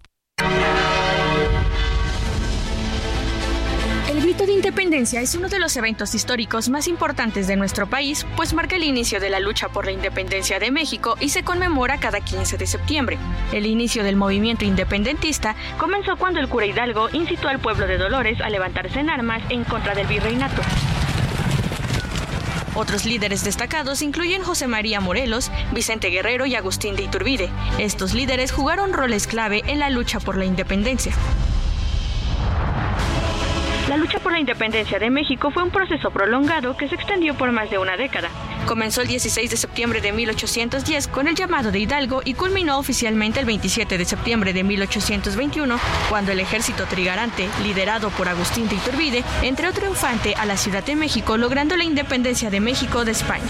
Grito de independencia es uno de los eventos históricos más importantes de nuestro país, pues marca el inicio de la lucha por la independencia de México y se conmemora cada 15 de septiembre. El inicio del movimiento independentista comenzó cuando el cura Hidalgo incitó al pueblo de Dolores a levantarse en armas en contra del virreinato. Otros líderes destacados incluyen José María Morelos, Vicente Guerrero y Agustín de Iturbide. Estos líderes jugaron roles clave en la lucha por la independencia. La lucha por la independencia de México fue un proceso prolongado que se extendió por más de una década. Comenzó el 16 de septiembre de 1810 con el llamado de Hidalgo y culminó oficialmente el 27 de septiembre de 1821 cuando el ejército trigarante, liderado por Agustín de Iturbide, entró triunfante a la Ciudad de México logrando la independencia de México de España.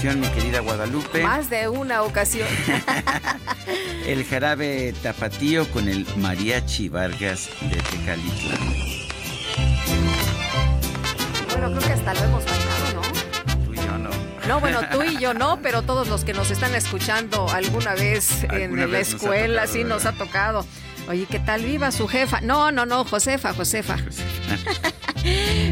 Ocasión, mi querida Guadalupe. Más de una ocasión. El jarabe tapatío con el mariachi Vargas de Tecalitlán. Bueno, creo que hasta lo hemos bailado, ¿no? Tú y yo no. No, bueno, tú y yo no, pero todos los que nos están escuchando alguna vez en Alguna la vez escuela, tocado, sí nos ha tocado. Oye, ¿qué tal viva su jefa? No, no, no, Josefa, Josefa.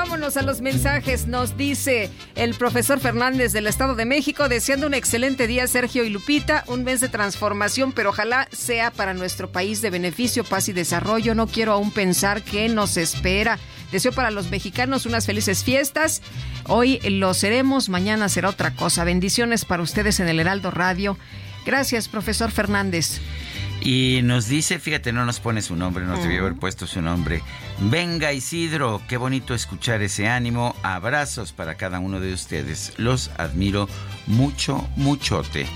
vámonos a los mensajes. Nos dice el profesor Fernández del Estado de México, deseando un excelente día, Sergio y Lupita, un mes de transformación, pero ojalá sea para nuestro país de beneficio, paz y desarrollo. No quiero aún pensar qué nos espera. Deseo para los mexicanos unas felices fiestas. Hoy lo seremos, mañana será otra cosa. Bendiciones para ustedes en el Heraldo Radio. Gracias, profesor Fernández. Y nos dice, fíjate, no nos pone su nombre, nos debió haber puesto su nombre. Venga Isidro, qué bonito escuchar ese ánimo. Abrazos para cada uno de ustedes. Los admiro mucho, muchote.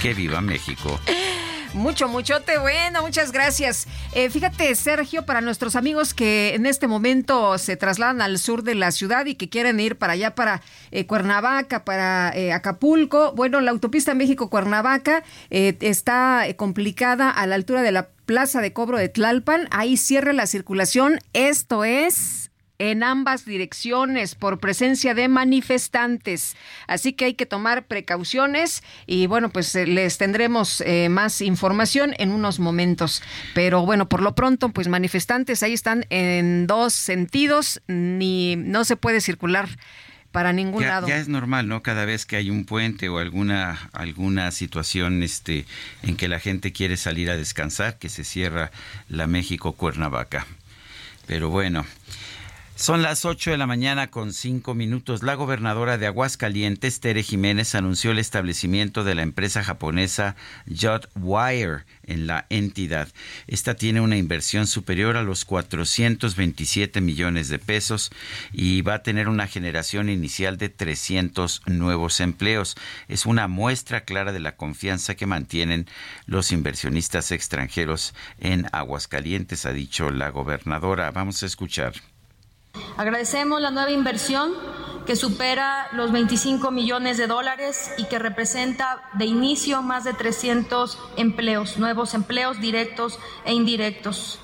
Que viva México. Mucho, muchote. Bueno, muchas gracias. Eh, fíjate, Sergio, para nuestros amigos que en este momento se trasladan al sur de la ciudad y que quieren ir para allá, para eh, Cuernavaca, para eh, Acapulco. Bueno, la autopista México-Cuernavaca está complicada a la altura de la plaza de cobro de Tlalpan. Ahí cierra la circulación. Esto es en ambas direcciones por presencia de manifestantes. Así que hay que tomar precauciones y bueno, pues eh, les tendremos eh, más información en unos momentos. Pero bueno, por lo pronto, pues manifestantes ahí están en dos sentidos, ni no se puede circular para ningún lado. Ya es normal, ¿no? Cada vez que hay un puente o alguna alguna situación este en que la gente quiere salir a descansar, que se cierra la México Cuernavaca. Pero bueno, son las 8 de la mañana con 5 minutos. La gobernadora de Aguascalientes, Tere Jiménez, anunció el establecimiento de la empresa japonesa Wire en la entidad. Esta tiene una inversión superior a los 427 millones de pesos y va a tener una generación inicial de 300 nuevos empleos. Es una muestra clara de la confianza que mantienen los inversionistas extranjeros en Aguascalientes, ha dicho la gobernadora. Vamos a escuchar. Agradecemos la nueva inversión que supera los 25 millones de dólares y que representa de inicio más de 300 empleos, nuevos empleos directos e indirectos.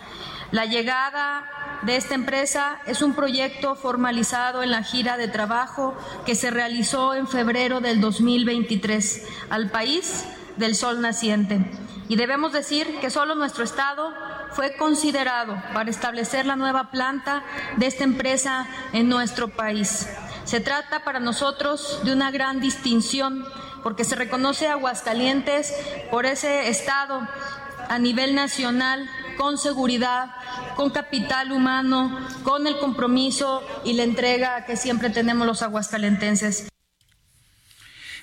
La llegada de esta empresa es un proyecto formalizado en la gira de trabajo que se realizó en febrero del 2023 al país del sol naciente. Y debemos decir que solo nuestro Estado fue considerado para establecer la nueva planta de esta empresa en nuestro país. Se trata para nosotros de una gran distinción porque se reconoce a Aguascalientes por ese Estado a nivel nacional con seguridad, con capital humano, con el compromiso y la entrega que siempre tenemos los aguascalentenses.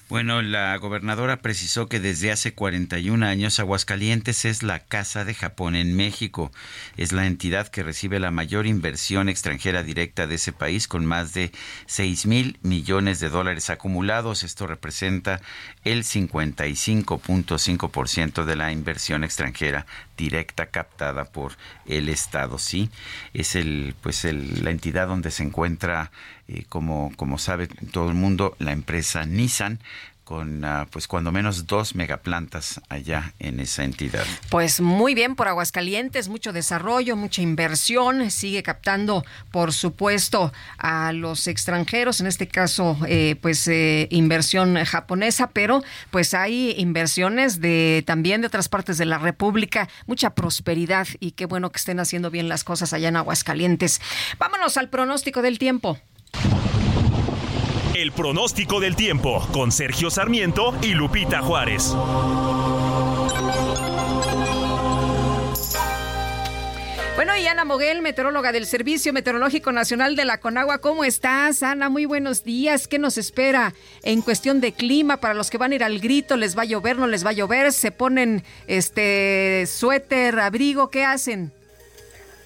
Bueno, la gobernadora precisó que desde hace 41 años Aguascalientes es la Casa de Japón en México. Es la entidad que recibe la mayor inversión extranjera directa de ese país con más de 6 mil millones de dólares acumulados. Esto representa el 55.5% de la inversión extranjera directa captada por el Estado. Sí, es el, pues la entidad donde se encuentra eh, como, como sabe todo el mundo, la empresa Nissan con ah, pues cuando menos dos megaplantas allá en esa entidad. Pues muy bien por Aguascalientes, mucho desarrollo, mucha inversión, sigue captando por supuesto a los extranjeros, en este caso eh, pues eh, inversión japonesa, pero pues hay inversiones de también de otras partes de la República, mucha prosperidad y qué bueno que estén haciendo bien las cosas allá en Aguascalientes. Vámonos al pronóstico del tiempo. El pronóstico del tiempo con Sergio Sarmiento y Lupita Juárez. Bueno, y Ana Moguel, meteoróloga del Servicio Meteorológico Nacional de la Conagua, ¿cómo estás? Ana, muy buenos días. ¿Qué nos espera en cuestión de clima para los que van a ir al grito? ¿Les va a llover, no les va a llover? ¿Se ponen este suéter, abrigo? ¿Qué hacen?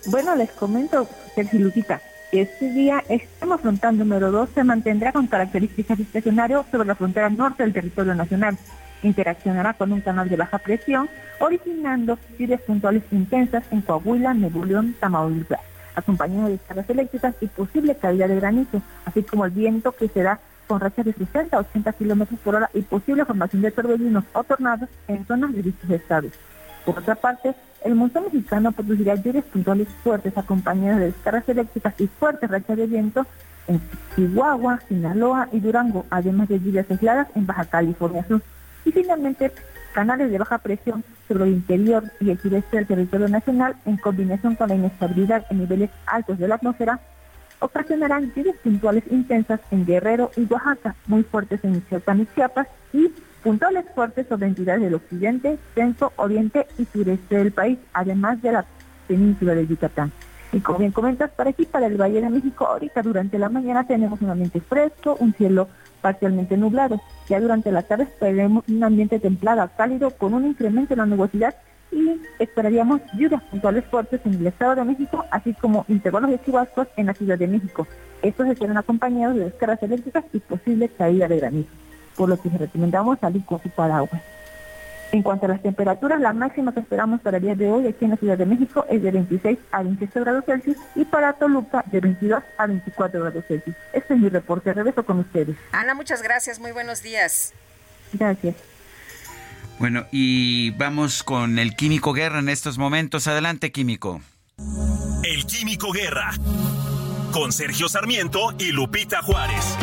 Bueno, les comento, Sergio Lupita, este día, extremo frontal número 2 se mantendrá con características estacionarias sobre la frontera norte del territorio nacional. Interaccionará con un canal de baja presión, originando lluvias puntuales intensas en Coahuila, Nuevo León, Tamaulipas, acompañado de descargas eléctricas y posible caída de granizo, así como el viento que será con rachas de 60 a 80 kilómetros por hora y posible formación de torbellinos o tornados en zonas de dichos estados. Por otra parte, el monzón mexicano producirá lluvias puntuales fuertes acompañadas de descargas eléctricas y fuertes rachas de viento en Chihuahua, Sinaloa y Durango, además de lluvias aisladas en Baja California Sur. Y finalmente, canales de baja presión sobre el interior y el sureste del territorio nacional, en combinación con la inestabilidad en niveles altos de la atmósfera, ocasionarán lluvias puntuales intensas en Guerrero y Oaxaca, muy fuertes en Michoacán y Chiapas, y puntuales fuertes sobre entidades del occidente, centro, oriente y sureste del país, además de la península de Yucatán. Y como bien comentas, para aquí, para el Valle de México, ahorita durante la mañana tenemos un ambiente fresco, un cielo parcialmente nublado. Ya durante la tarde esperemos un ambiente templado, cálido, con un incremento en la nubosidad y esperaríamos lluvias puntuales fuertes en el Estado de México, así como intervalos de chubascos en la Ciudad de México. Estos estarán acompañados de descargas eléctricas y posible caída de granizo, por lo que les recomendamos salir con su paraguas. En cuanto a las temperaturas, la máxima que esperamos para el día de hoy aquí en la Ciudad de México es de 26 a 27 grados Celsius y para Toluca de 22 a 24 grados Celsius. Este es mi reporte. Regreso con ustedes. Ana, muchas gracias. Muy buenos días. Gracias. Bueno, y vamos con el Químico Guerra en estos momentos. Adelante, Químico. El Químico Guerra. Con Sergio Sarmiento y Lupita Juárez.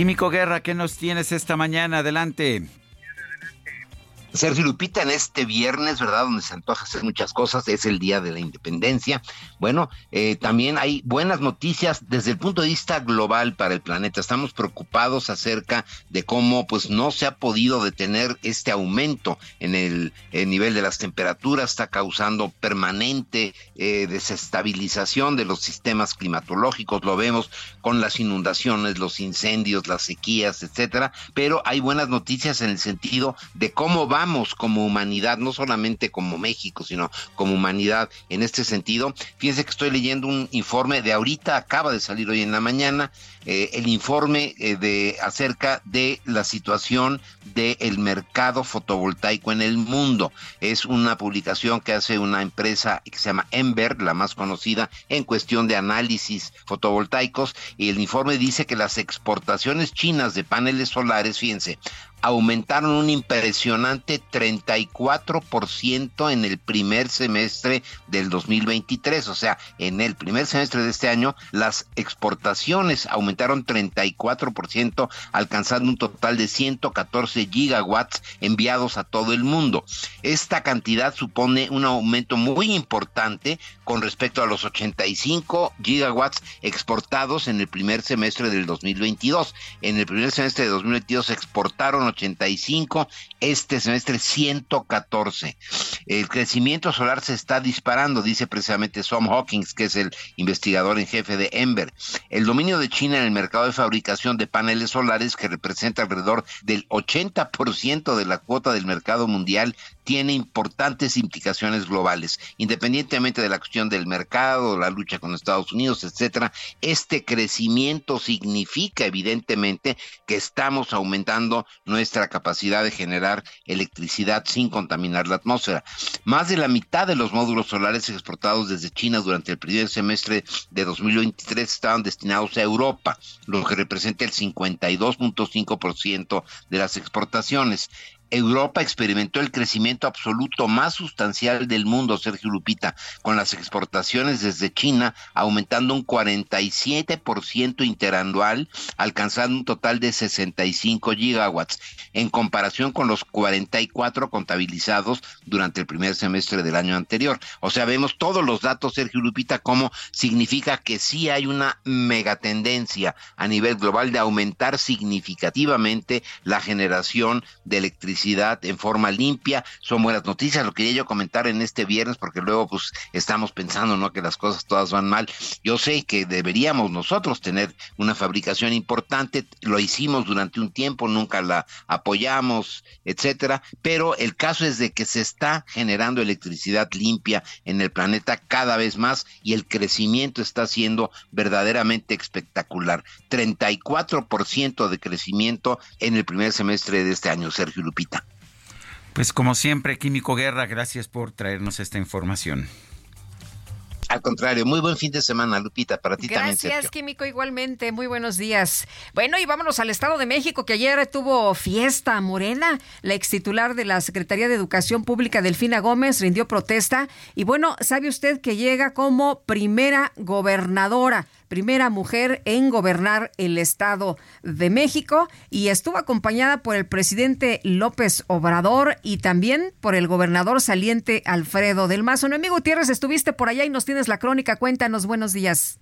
Químico Guerra, ¿qué nos tienes esta mañana? Adelante. Sergio Lupita, en este viernes, ¿verdad? Donde se antoja hacer muchas cosas, es el Día de la Independencia. Bueno, eh, también hay buenas noticias desde el punto de vista global para el planeta. Estamos preocupados acerca de cómo pues no se ha podido detener este aumento en el, nivel de las temperaturas, está causando permanente eh, desestabilización de los sistemas climatológicos, lo vemos con las inundaciones, los incendios, las sequías, etcétera, pero hay buenas noticias en el sentido de cómo va como humanidad, no solamente como México, sino como humanidad en este sentido. Fíjense que estoy leyendo un informe de ahorita, acaba de salir hoy en la mañana, eh, el informe eh, de acerca de la situación del mercado fotovoltaico en el mundo. Es una publicación que hace una empresa que se llama Ember, la más conocida en cuestión de análisis fotovoltaicos, y el informe dice que las exportaciones chinas de paneles solares, fíjense, aumentaron un impresionante 34% en el primer semestre del 2023, o sea, en el primer semestre de este año las exportaciones aumentaron 34%, alcanzando un total de 114 gigawatts enviados a todo el mundo. Esta cantidad supone un aumento muy importante con respecto a los 85 gigawatts exportados en el primer semestre del 2022. En el primer semestre de 2022 se exportaron 85, este semestre 114. El crecimiento solar se está disparando, dice precisamente Tom Hawkins, que es el investigador en jefe de Ember. El dominio de China en el mercado de fabricación de paneles solares, que representa alrededor del 80% de la cuota del mercado mundial, tiene importantes implicaciones globales. Independientemente de la cuestión del mercado, la lucha con Estados Unidos, etcétera, este crecimiento significa evidentemente que estamos aumentando nuestra capacidad de generar electricidad sin contaminar la atmósfera. Más de la mitad de los módulos solares exportados desde China durante el primer semestre de 2023 estaban destinados a Europa, lo que representa el 52.5% de las exportaciones. Europa experimentó el crecimiento absoluto más sustancial del mundo, Sergio Lupita, con las exportaciones desde China aumentando un 47% interanual, alcanzando un total de 65 gigawatts, en comparación con los 44 contabilizados durante el primer semestre del año anterior. O sea, vemos todos los datos, Sergio Lupita, como significa que sí hay una megatendencia a nivel global de aumentar significativamente la generación de electricidad en forma limpia. Son buenas noticias. Lo quería yo comentar en este viernes porque luego pues estamos pensando, ¿no? Que las cosas todas van mal. Yo sé que deberíamos nosotros tener una fabricación importante. Lo hicimos durante un tiempo, nunca la apoyamos, etcétera. Pero el caso es de que se está generando electricidad limpia en el planeta cada vez más y el crecimiento está siendo verdaderamente espectacular. 34% de crecimiento en el primer semestre de este año, Sergio Lupita. Pues como siempre, Químico Guerra, gracias por traernos esta información. Al contrario, muy buen fin de semana, Lupita, para ti también. Gracias, Químico, igualmente. Muy buenos días. Bueno, y vámonos al Estado de México, que ayer tuvo fiesta morena. La ex titular de la Secretaría de Educación Pública, Delfina Gómez, rindió protesta. Y bueno, ¿sabe usted que llega como primera gobernadora? Primera mujer en gobernar el Estado de México y estuvo acompañada por el presidente López Obrador y también por el gobernador saliente Alfredo del Mazo. No, amigo Gutiérrez, estuviste por allá y nos tienes la crónica. Cuéntanos, buenos días.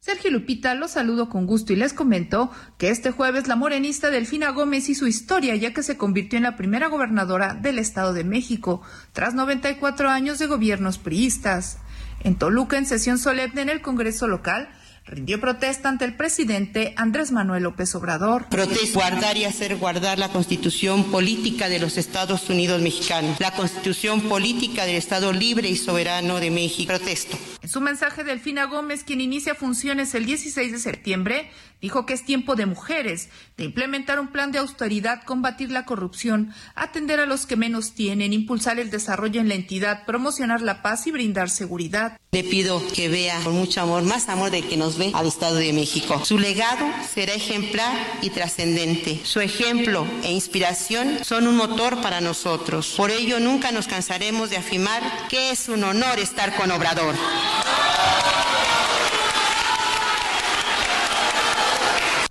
Sergio Lupita los saludo con gusto y les comento que este jueves la morenista Delfina Gómez hizo historia ya que se convirtió en la primera gobernadora del Estado de México tras 94 años de gobiernos priistas. En Toluca, en sesión solemne en el Congreso local, rindió protesta ante el presidente Andrés Manuel López Obrador. Protesta guardar y hacer guardar la constitución política de los Estados Unidos mexicanos, la constitución política del Estado libre y soberano de México. Protesto. En su mensaje, Delfina Gómez, quien inicia funciones el 16 de septiembre, dijo que es tiempo de mujeres, de implementar un plan de austeridad, combatir la corrupción, atender a los que menos tienen, impulsar el desarrollo en la entidad, promocionar la paz y brindar seguridad. Le pido que vea con mucho amor, más amor de que nos ve al Estado de México. Su legado será ejemplar y trascendente. Su ejemplo e inspiración son un motor para nosotros. Por ello nunca nos cansaremos de afirmar que es un honor estar con Obrador.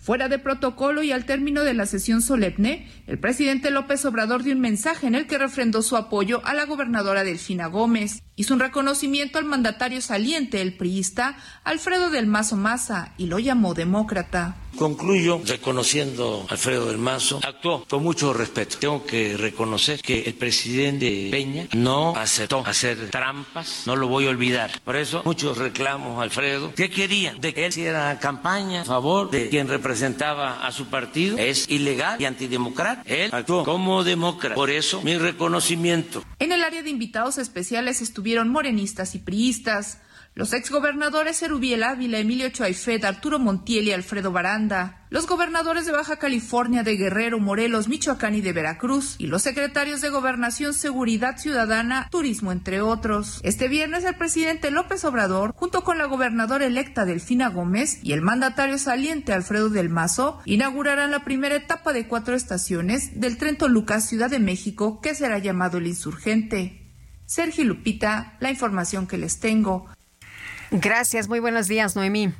Fuera de protocolo y al término de la sesión solemne, el presidente López Obrador dio un mensaje en el que refrendó su apoyo a la gobernadora Delfina Gómez. Hizo un reconocimiento al mandatario saliente, el priista Alfredo del Mazo Maza, y lo llamó demócrata. Concluyo reconociendo a Alfredo del Mazo. Actuó con mucho respeto. Tengo que reconocer que el presidente Peña no aceptó hacer trampas. No lo voy a olvidar. Por eso muchos reclamos a Alfredo. ¿Qué querían? De que él hiciera campaña a favor de quien representaba a su partido. Es ilegal y antidemocrático. Él actuó como demócrata. Por eso mi reconocimiento. En el área de invitados especiales estuvieron morenistas y priistas. Los exgobernadores Erubiel Ávila, Emilio Choaifet, Arturo Montiel y Alfredo Baranda, los gobernadores de Baja California, de Guerrero, Morelos, Michoacán y de Veracruz, y los secretarios de Gobernación, Seguridad Ciudadana, Turismo, entre otros. Este viernes el presidente López Obrador, junto con la gobernadora electa Delfina Gómez y el mandatario saliente Alfredo del Mazo, inaugurarán la primera etapa de cuatro estaciones del tren Toluca Ciudad de México, que será llamado el Insurgente. Sergio Lupita, la información que les tengo. Gracias, muy buenos días, Noemí.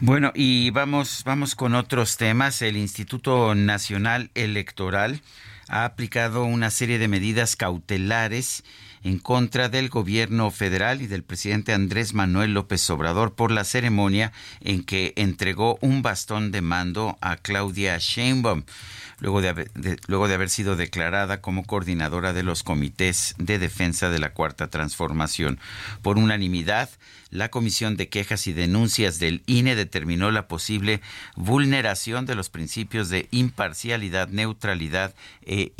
Bueno, y vamos, vamos con otros temas. El Instituto Nacional Electoral ha aplicado una serie de medidas cautelares en contra del gobierno federal y del presidente Andrés Manuel López Obrador por la ceremonia en que entregó un bastón de mando a Claudia Sheinbaum luego de, luego de haber sido declarada como coordinadora de los comités de defensa de la Cuarta Transformación. Por unanimidad, la Comisión de Quejas y Denuncias del INE determinó la posible vulneración de los principios de imparcialidad, neutralidad, e,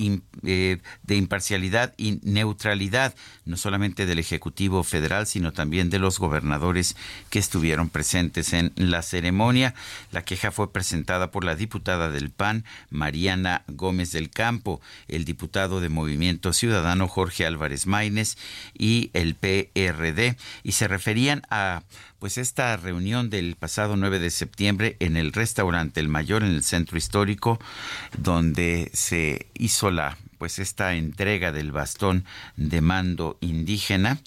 eh, de imparcialidad y neutralidad, no solamente del Ejecutivo Federal, sino también de los gobernadores que estuvieron presentes en la ceremonia. La queja fue presentada por la diputada del PAN, Mariana Gómez del Campo, el diputado de Movimiento Ciudadano Jorge Álvarez Maínez y el PRD, y se referían a pues esta reunión del pasado 9 de septiembre en el restaurante El Mayor en el centro histórico donde se hizo la pues esta entrega del bastón de mando indígena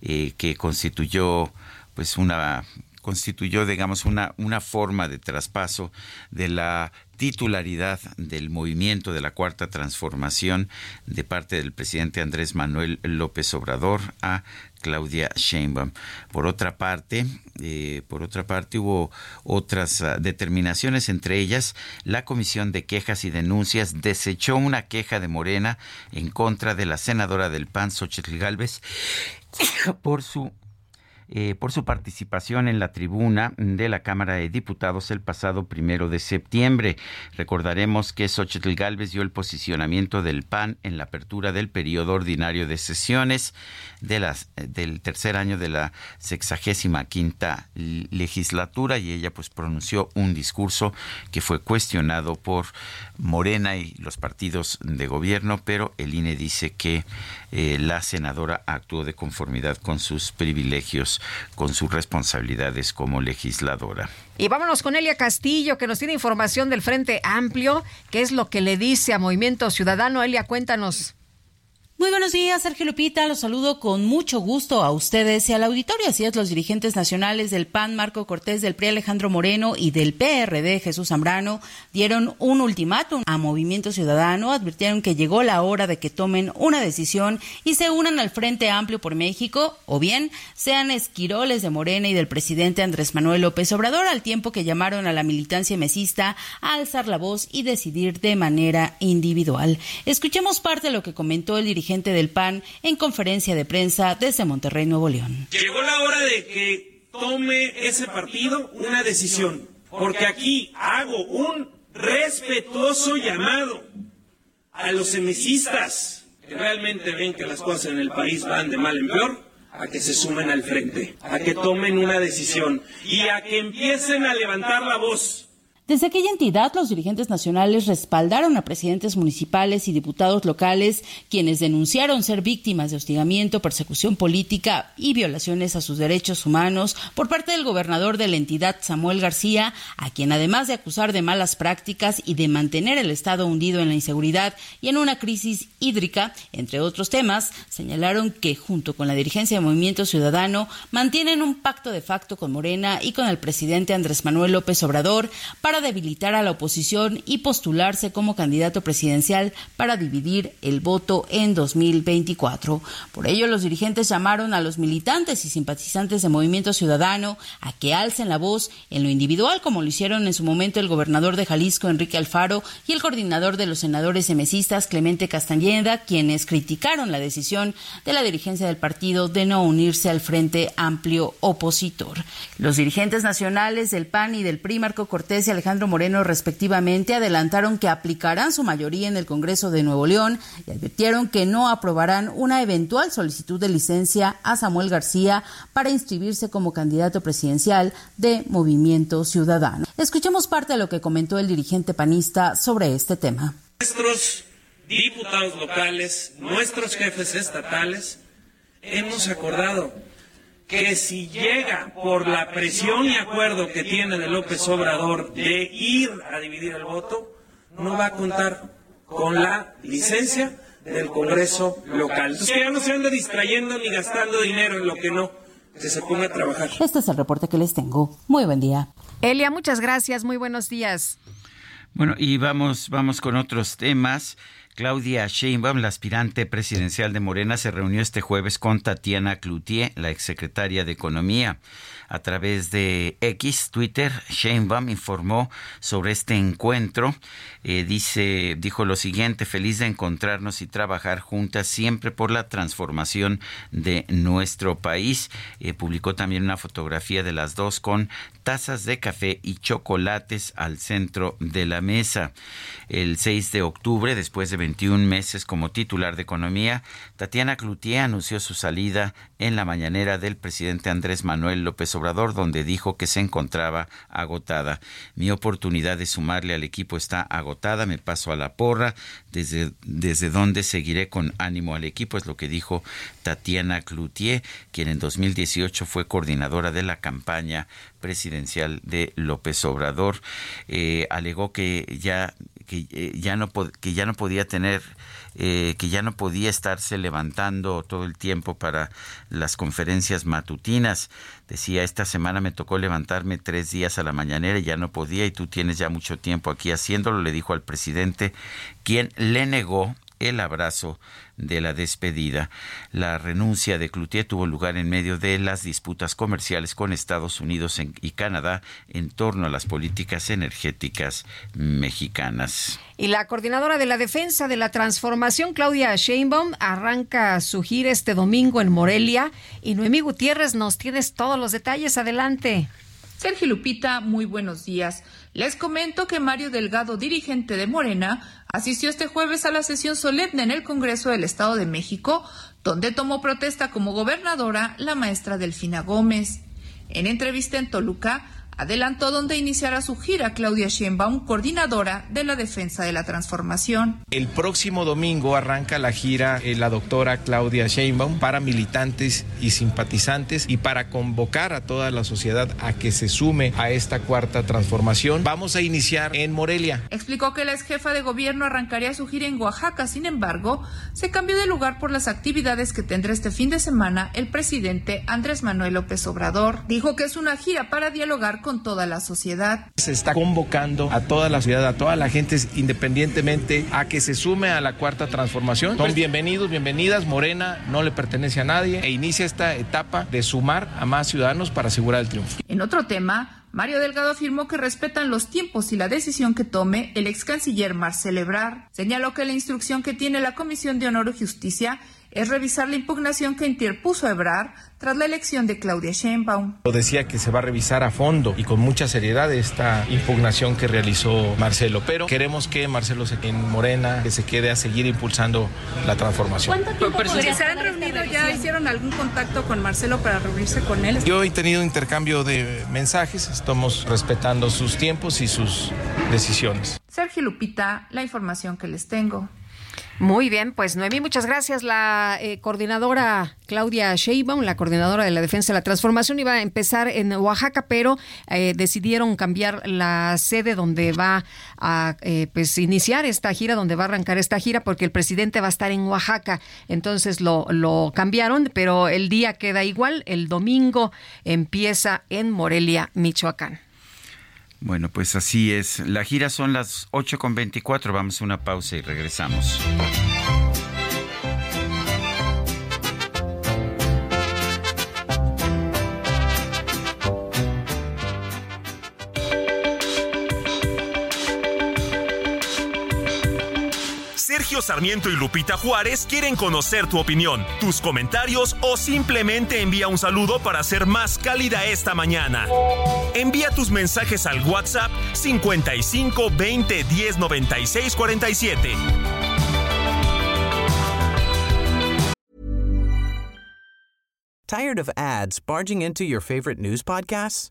eh, que constituyó pues una constituyó, digamos, una, una forma de traspaso de la titularidad del movimiento de la Cuarta Transformación de parte del presidente Andrés Manuel López Obrador a Claudia Sheinbaum. Por otra parte, eh, por otra parte hubo otras uh, determinaciones, entre ellas la Comisión de Quejas y Denuncias desechó una queja de Morena en contra de la senadora del PAN, Xochitl Galvez, por su eh, por su participación en la tribuna de la Cámara de Diputados el pasado primero de septiembre. Recordaremos que Xochitl Gálvez dio el posicionamiento del PAN en la apertura del periodo ordinario de sesiones del tercer año de la sexagésima quinta legislatura y ella pues pronunció un discurso que fue cuestionado por Morena y los partidos de gobierno, pero el INE dice que eh, la senadora actuó de conformidad con sus privilegios, con sus responsabilidades como legisladora. Y vámonos con Elia Castillo, que nos tiene información del Frente Amplio, qué es lo que le dice a Movimiento Ciudadano. Elia, cuéntanos. Muy buenos días, Sergio Lupita. Los saludo con mucho gusto a ustedes y al auditorio. Así es, los dirigentes nacionales del PAN, Marco Cortés, del PRI, Alejandro Moreno y del PRD, Jesús Zambrano, dieron un ultimátum a Movimiento Ciudadano. Advirtieron que llegó la hora de que tomen una decisión y se unan al Frente Amplio por México, o bien sean esquiroles de Morena y del presidente Andrés Manuel López Obrador, al tiempo que llamaron a la militancia mesista a alzar la voz y decidir de manera individual. Escuchemos parte de lo que comentó el dirigente del PAN en conferencia de prensa desde Monterrey, Nuevo León. Llegó la hora de que tome ese partido una decisión, porque aquí hago un respetuoso llamado a los semicistas que realmente ven que las cosas en el país van de mal en peor, a que se sumen al frente, a que tomen una decisión y a que empiecen a levantar la voz desde aquella entidad, los dirigentes nacionales respaldaron a presidentes municipales y diputados locales, quienes denunciaron ser víctimas de hostigamiento, persecución política y violaciones a sus derechos humanos por parte del gobernador de la entidad, Samuel García, a quien además de acusar de malas prácticas y de mantener el Estado hundido en la inseguridad y en una crisis hídrica, entre otros temas, señalaron que junto con la dirigencia de Movimiento Ciudadano mantienen un pacto de facto con Morena y con el presidente Andrés Manuel López Obrador para debilitar a la oposición y postularse como candidato presidencial para dividir el voto en 2024. Por ello, los dirigentes llamaron a los militantes y simpatizantes de Movimiento Ciudadano a que alcen la voz en lo individual, como lo hicieron en su momento el gobernador de Jalisco, Enrique Alfaro, y el coordinador de los senadores emesistas, Clemente Castañeda, quienes criticaron la decisión de la dirigencia del partido de no unirse al Frente Amplio Opositor. Los dirigentes nacionales del PAN y del PRI, Marco Cortés y Alejandro Alejandro Moreno respectivamente adelantaron que aplicarán su mayoría en el Congreso de Nuevo León y advirtieron que no aprobarán una eventual solicitud de licencia a Samuel García para inscribirse como candidato presidencial de Movimiento Ciudadano. Escuchemos parte de lo que comentó el dirigente panista sobre este tema. Nuestros diputados locales, nuestros jefes estatales, hemos acordado que si llega por la presión y acuerdo que tiene de López Obrador de ir a dividir el voto, no va a contar con la licencia del Congreso local. Entonces que ya no se ande distrayendo ni gastando dinero en lo que no, que se ponga a trabajar. Este es el reporte que les tengo. Muy buen día. Elia, muchas gracias. Muy buenos días. Bueno, y vamos, vamos con otros temas. Claudia Sheinbaum, la aspirante presidencial de Morena, se reunió este jueves con Tatiana Cloutier, la exsecretaria de Economía. A través de X, Twitter, Sheinbaum informó sobre este encuentro. Eh, dice, dijo lo siguiente: feliz de encontrarnos y trabajar juntas siempre por la transformación de nuestro país. Eh, publicó también una fotografía de las dos con tazas de café y chocolates al centro de la mesa. El 6 de octubre, después de 21 meses como titular de Economía, Tatiana Cloutier anunció su salida en la mañanera del presidente Andrés Manuel López Obrador, donde dijo que se encontraba agotada. Mi oportunidad de sumarle al equipo está agotada, me paso a la porra, desde, desde donde seguiré con ánimo al equipo, es lo que dijo Tatiana Cloutier, quien en 2018 fue coordinadora de la campaña presidencial de López Obrador. Eh, alegó que ya que eh, ya no que ya no podía tener eh, que ya no podía estarse levantando todo el tiempo para las conferencias matutinas. Decía, esta semana me tocó levantarme tres días a la mañanera y ya no podía y tú tienes ya mucho tiempo aquí haciéndolo, le dijo al presidente, quien le negó el abrazo de la despedida. La renuncia de Cloutier tuvo lugar en medio de las disputas comerciales con Estados Unidos y Canadá en torno a las políticas energéticas mexicanas. Y la coordinadora de la defensa de la transformación, Claudia Sheinbaum, arranca su gira este domingo en Morelia. Y Noemí Gutiérrez, nos tienes todos los detalles. Adelante. Sergio Lupita, muy buenos días. Les comento que Mario Delgado, dirigente de Morena, asistió este jueves a la sesión solemne en el Congreso del Estado de México, donde tomó protesta como gobernadora la maestra Delfina Gómez. En entrevista en Toluca, adelantó dónde iniciará su gira Claudia Sheinbaum, coordinadora de la defensa de la transformación. El próximo domingo arranca la gira eh, la doctora Claudia Sheinbaum para militantes y simpatizantes y para convocar a toda la sociedad a que se sume a esta cuarta transformación. Vamos a iniciar en Morelia. Explicó que la ex jefa de gobierno arrancaría su gira en Oaxaca, sin embargo, se cambió de lugar por las actividades que tendrá este fin de semana el presidente Andrés Manuel López Obrador. Dijo que es una gira para dialogar con toda la sociedad. Se está convocando a toda la ciudad, a toda la gente, independientemente, a que se sume a la cuarta transformación. Son bienvenidos, bienvenidas. Morena no le pertenece a nadie e inicia esta etapa de sumar a más ciudadanos para asegurar el triunfo. En otro tema, Mario Delgado afirmó que respetan los tiempos y la decisión que tome el ex canciller Marcel Ebrard. Señaló que la instrucción que tiene la Comisión de Honor y Justicia es revisar la impugnación que interpuso Ebrard tras la elección de Claudia Sheinbaum. Decía que se va a revisar a fondo y con mucha seriedad esta impugnación que realizó Marcelo, pero queremos que Marcelo se quede en Morena, que se quede a seguir impulsando la transformación. ¿Cuánto tiempo ¿Se han reunido ya? ¿Hicieron algún contacto con Marcelo para reunirse con él? Yo he tenido intercambio de mensajes, estamos respetando sus tiempos y sus decisiones. Sergio Lupita, la información que les tengo. Muy bien, pues Noemí, muchas gracias. La eh, coordinadora Claudia Sheinbaum, la coordinadora de la Defensa de la Transformación, iba a empezar en Oaxaca, pero eh, decidieron cambiar la sede donde va a eh, pues iniciar esta gira, donde va a arrancar esta gira, porque el presidente va a estar en Oaxaca. Entonces lo, lo cambiaron, pero el día queda igual. El domingo empieza en Morelia, Michoacán. Bueno, pues así es. La gira son las 8.24. Vamos a una pausa y regresamos. Sarmiento y Lupita Juárez quieren conocer tu opinión, tus comentarios o simplemente envía un saludo para ser más cálida esta mañana. Envía tus mensajes al WhatsApp 55 20 10 96 47. Tired of ads barging into your favorite news podcasts?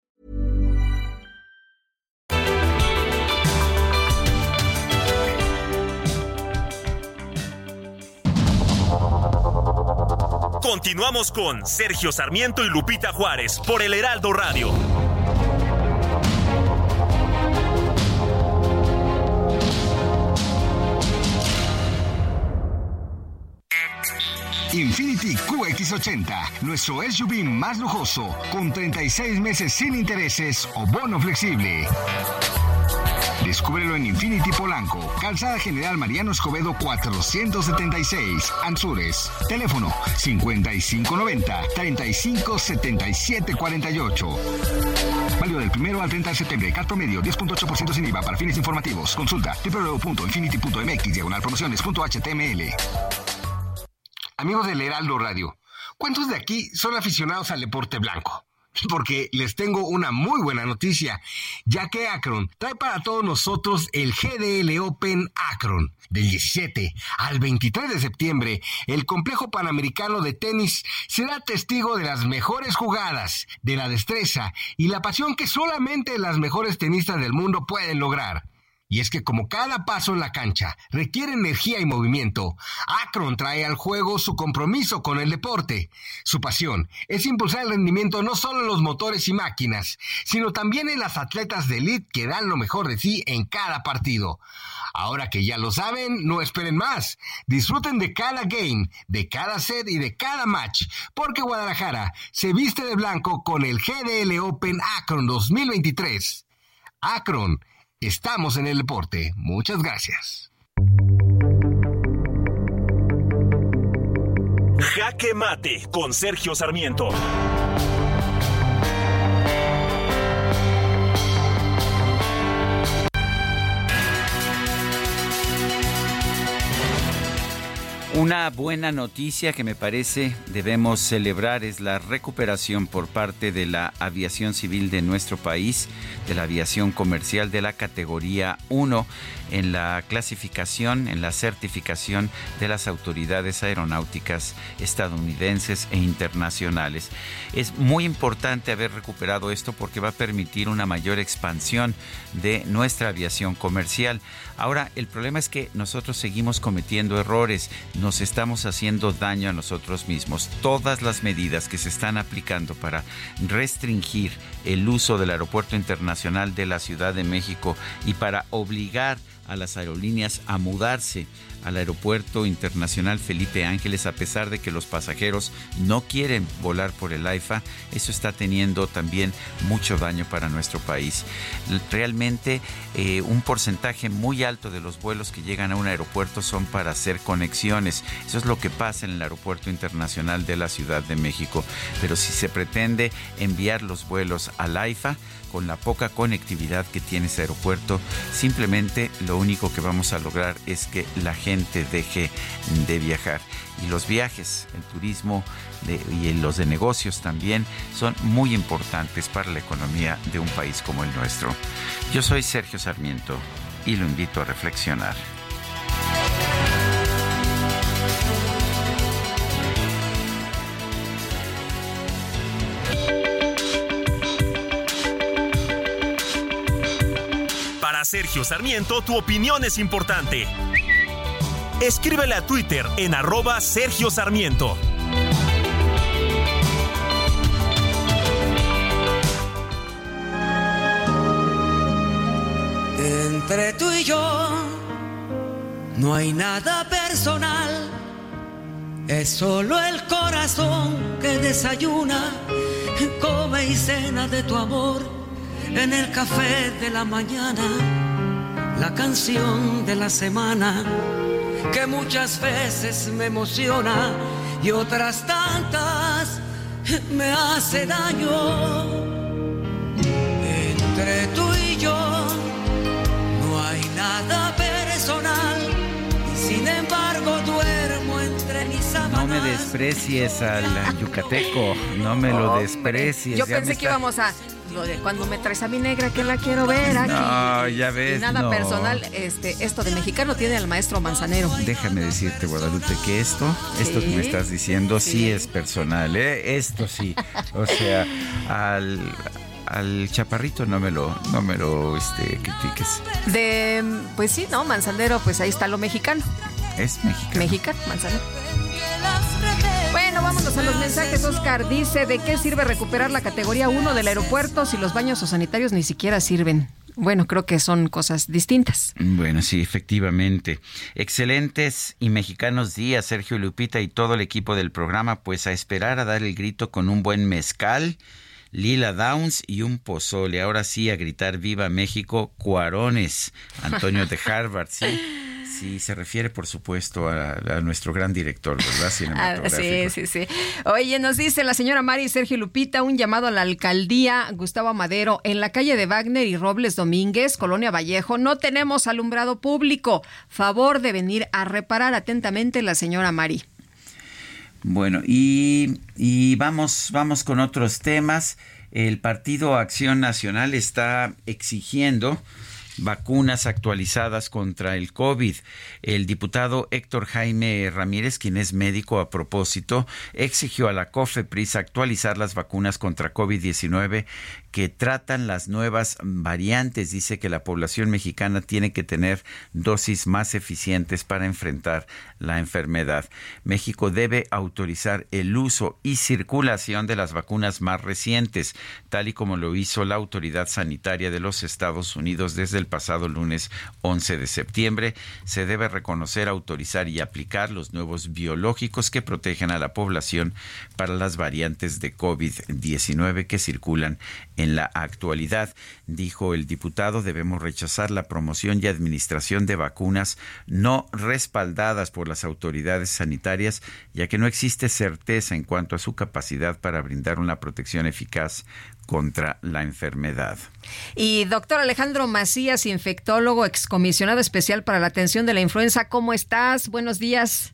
Continuamos con Sergio Sarmiento y Lupita Juárez por el Heraldo Radio. Infinity QX80, nuestro SUV más lujoso, con 36 meses sin intereses o bono flexible. Descúbrelo en Infinity Polanco, Calzada General Mariano Escobedo 476, Anzures. Teléfono 5590-357748. Válido del primero al 30 de septiembre. Cat promedio 10.8% sin IVA para fines informativos. Consulta www.infinity.mx diagonal promociones.html. Amigos del Heraldo Radio, ¿cuántos de aquí son aficionados al deporte blanco? Porque les tengo una muy buena noticia, ya que Akron trae para todos nosotros el GDL Open Akron. Del 17 al 23 de septiembre, el complejo panamericano de tenis será testigo de las mejores jugadas, de la destreza y la pasión que solamente las mejores tenistas del mundo pueden lograr. Y es que como cada paso en la cancha requiere energía y movimiento, Akron trae al juego su compromiso con el deporte. Su pasión es impulsar el rendimiento no solo en los motores y máquinas, sino también en las atletas de elite que dan lo mejor de sí en cada partido. Ahora que ya lo saben, no esperen más. Disfruten de cada game, de cada set y de cada match, porque Guadalajara se viste de blanco con el GDL Open Akron 2023. Akron Estamos en el deporte. Muchas gracias. Jaque Mate con Sergio Sarmiento. Una buena noticia que me parece debemos celebrar es la recuperación por parte de la aviación civil de nuestro país, de la aviación comercial de la categoría 1 en la clasificación, en la certificación de las autoridades aeronáuticas estadounidenses e internacionales. Es muy importante haber recuperado esto porque va a permitir una mayor expansión de nuestra aviación comercial. Ahora, el problema es que nosotros seguimos cometiendo errores, nos estamos haciendo daño a nosotros mismos. Todas las medidas que se están aplicando para restringir el uso del Aeropuerto Internacional de la Ciudad de México y para obligar a las aerolíneas a mudarse al Aeropuerto Internacional Felipe Ángeles a pesar de que los pasajeros no quieren volar por el AIFA. Eso está teniendo también mucho daño para nuestro país. Realmente eh, un porcentaje muy alto de los vuelos que llegan a un aeropuerto son para hacer conexiones. Eso es lo que pasa en el Aeropuerto Internacional de la Ciudad de México. Pero si se pretende enviar los vuelos al AIFA, con la poca conectividad que tiene ese aeropuerto, simplemente lo único que vamos a lograr es que la gente deje de viajar. Y los viajes, el turismo y los de negocios también son muy importantes para la economía de un país como el nuestro. Yo soy Sergio Sarmiento y lo invito a reflexionar. Sergio Sarmiento, tu opinión es importante. Escríbele a Twitter en arroba Sergio Sarmiento. Entre tú y yo no hay nada personal, es solo el corazón que desayuna, come y cena de tu amor en el café de la mañana, la canción de la semana que muchas veces me emociona y otras tantas me hace daño. Entre tú y yo no hay nada personal y sin embargo duermo entre mis sábanas. No me desprecies al yucateco, no me lo desprecies. Yo pensé que íbamos a lo de cuando me traes a mi negra que la quiero ver aquí. No, ya ves. nada personal, este, esto de mexicano tiene al maestro Manzanero. Déjame decirte, Guadalupe, que esto, esto que me estás diciendo sí, es personal, ¿eh? Esto sí. O sea, al al chaparrito no me lo no me lo este, critiques. De pues sí, no, Manzanero, pues ahí está lo mexicano. Es mexicano. Mexicano, Manzanero. Vámonos a los mensajes. Oscar dice, ¿de qué sirve recuperar la categoría 1 del aeropuerto si los baños o sanitarios ni siquiera sirven? Bueno, creo que son cosas distintas. Bueno, sí, efectivamente. Excelentes y mexicanos días, Sergio Lupita y todo el equipo del programa, pues a esperar a dar el grito con un buen mezcal. Lila Downs y un pozole. Ahora sí, a gritar Viva México, Cuarones. Antonio de Harvard, sí. Sí, se refiere, por supuesto, a, nuestro gran director, ¿verdad? Cinematográfico. sí, sí, sí. Oye, nos dice la señora Mari Sergio Lupita un llamado a la alcaldía Gustavo Madero en la calle de Wagner y Robles Domínguez, Colonia Vallejo. No tenemos alumbrado público. Favor de venir a reparar atentamente la señora Mari. Bueno, y, y vamos, vamos con otros temas. El Partido Acción Nacional está exigiendo vacunas actualizadas contra el COVID. El diputado Héctor Jaime Ramírez, quien es médico a propósito, exigió a la COFEPRIS actualizar las vacunas contra COVID-19 que tratan las nuevas variantes. Dice que la población mexicana tiene que tener dosis más eficientes para enfrentar la enfermedad. México debe autorizar el uso y circulación de las vacunas más recientes, tal y como lo hizo la Autoridad Sanitaria de los Estados Unidos desde el pasado lunes 11 de septiembre. Se debe reconocer, autorizar y aplicar los nuevos biológicos que protegen a la población para las variantes de COVID-19 que circulan en la actualidad. Dijo el diputado, debemos rechazar la promoción y administración de vacunas no respaldadas por las autoridades sanitarias, ya que no existe certeza en cuanto a su capacidad para brindar una protección eficaz contra la enfermedad. Y doctor Alejandro Macías, infectólogo, excomisionado especial para la atención de la influenza, ¿cómo estás? Buenos días.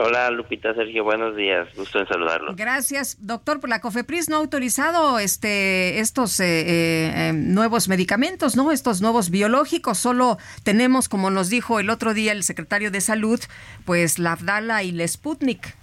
Hola Lupita, Sergio, buenos días, gusto en saludarlo. Gracias, doctor. La COFEPRIS no ha autorizado este, estos eh, eh, nuevos medicamentos, ¿no? Estos nuevos biológicos. Solo tenemos, como nos dijo el otro día el secretario de Salud, pues la Abdala y la Sputnik.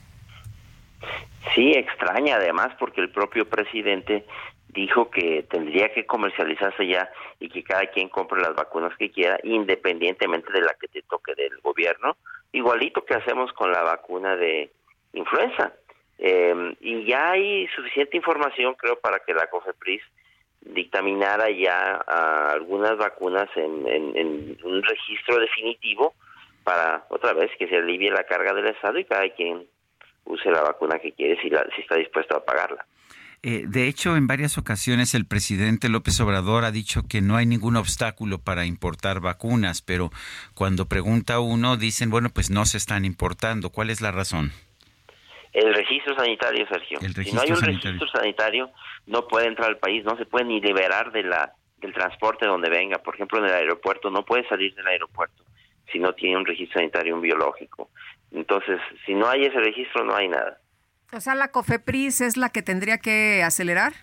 Sí, extraña además porque el propio presidente dijo que tendría que comercializarse ya y que cada quien compre las vacunas que quiera, independientemente de la que te toque del gobierno, igualito que hacemos con la vacuna de influenza. Em, y ya hay suficiente información, creo, para que la COFEPRIS dictaminara ya algunas vacunas en, en, un registro definitivo para, otra vez, que se alivie la carga del Estado y cada quien use la vacuna que quiere si, la, si está dispuesto a pagarla. Eh, de hecho, en varias ocasiones el presidente López Obrador ha dicho que no hay ningún obstáculo para importar vacunas, pero cuando pregunta uno dicen, bueno, pues no se están importando. ¿Cuál es la razón? El registro sanitario, Sergio. si no hay un registro sanitario, no puede entrar al país, no se puede ni liberar de la, del transporte donde venga. Por ejemplo, en el aeropuerto, no puede salir del aeropuerto si no tiene un registro sanitario, un biológico. Entonces, si no hay ese registro, no hay nada. O sea, la COFEPRIS es la que tendría que acelerar.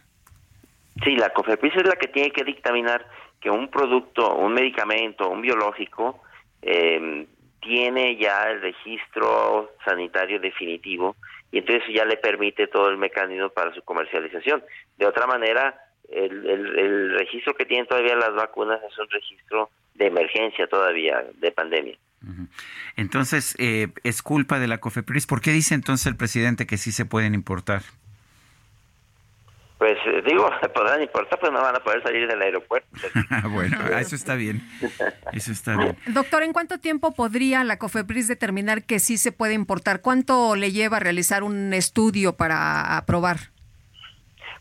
Sí, la COFEPRIS es la que tiene que dictaminar que un producto, un medicamento, un biológico, em, tiene ya el registro sanitario definitivo y entonces ya le permite todo el mecanismo para su comercialización. De otra manera, el, el registro que tienen todavía las vacunas es un registro de emergencia todavía, de pandemia. Entonces, eh, es culpa de la COFEPRIS. ¿Por qué dice entonces el presidente que sí se pueden importar? Pues eh, digo, se podrán importar, pues no van a poder salir del aeropuerto. bueno, eso está bien. Eso está bien. Doctor, ¿en cuánto tiempo podría la COFEPRIS determinar que sí se puede importar? ¿Cuánto le lleva a realizar un estudio para aprobar?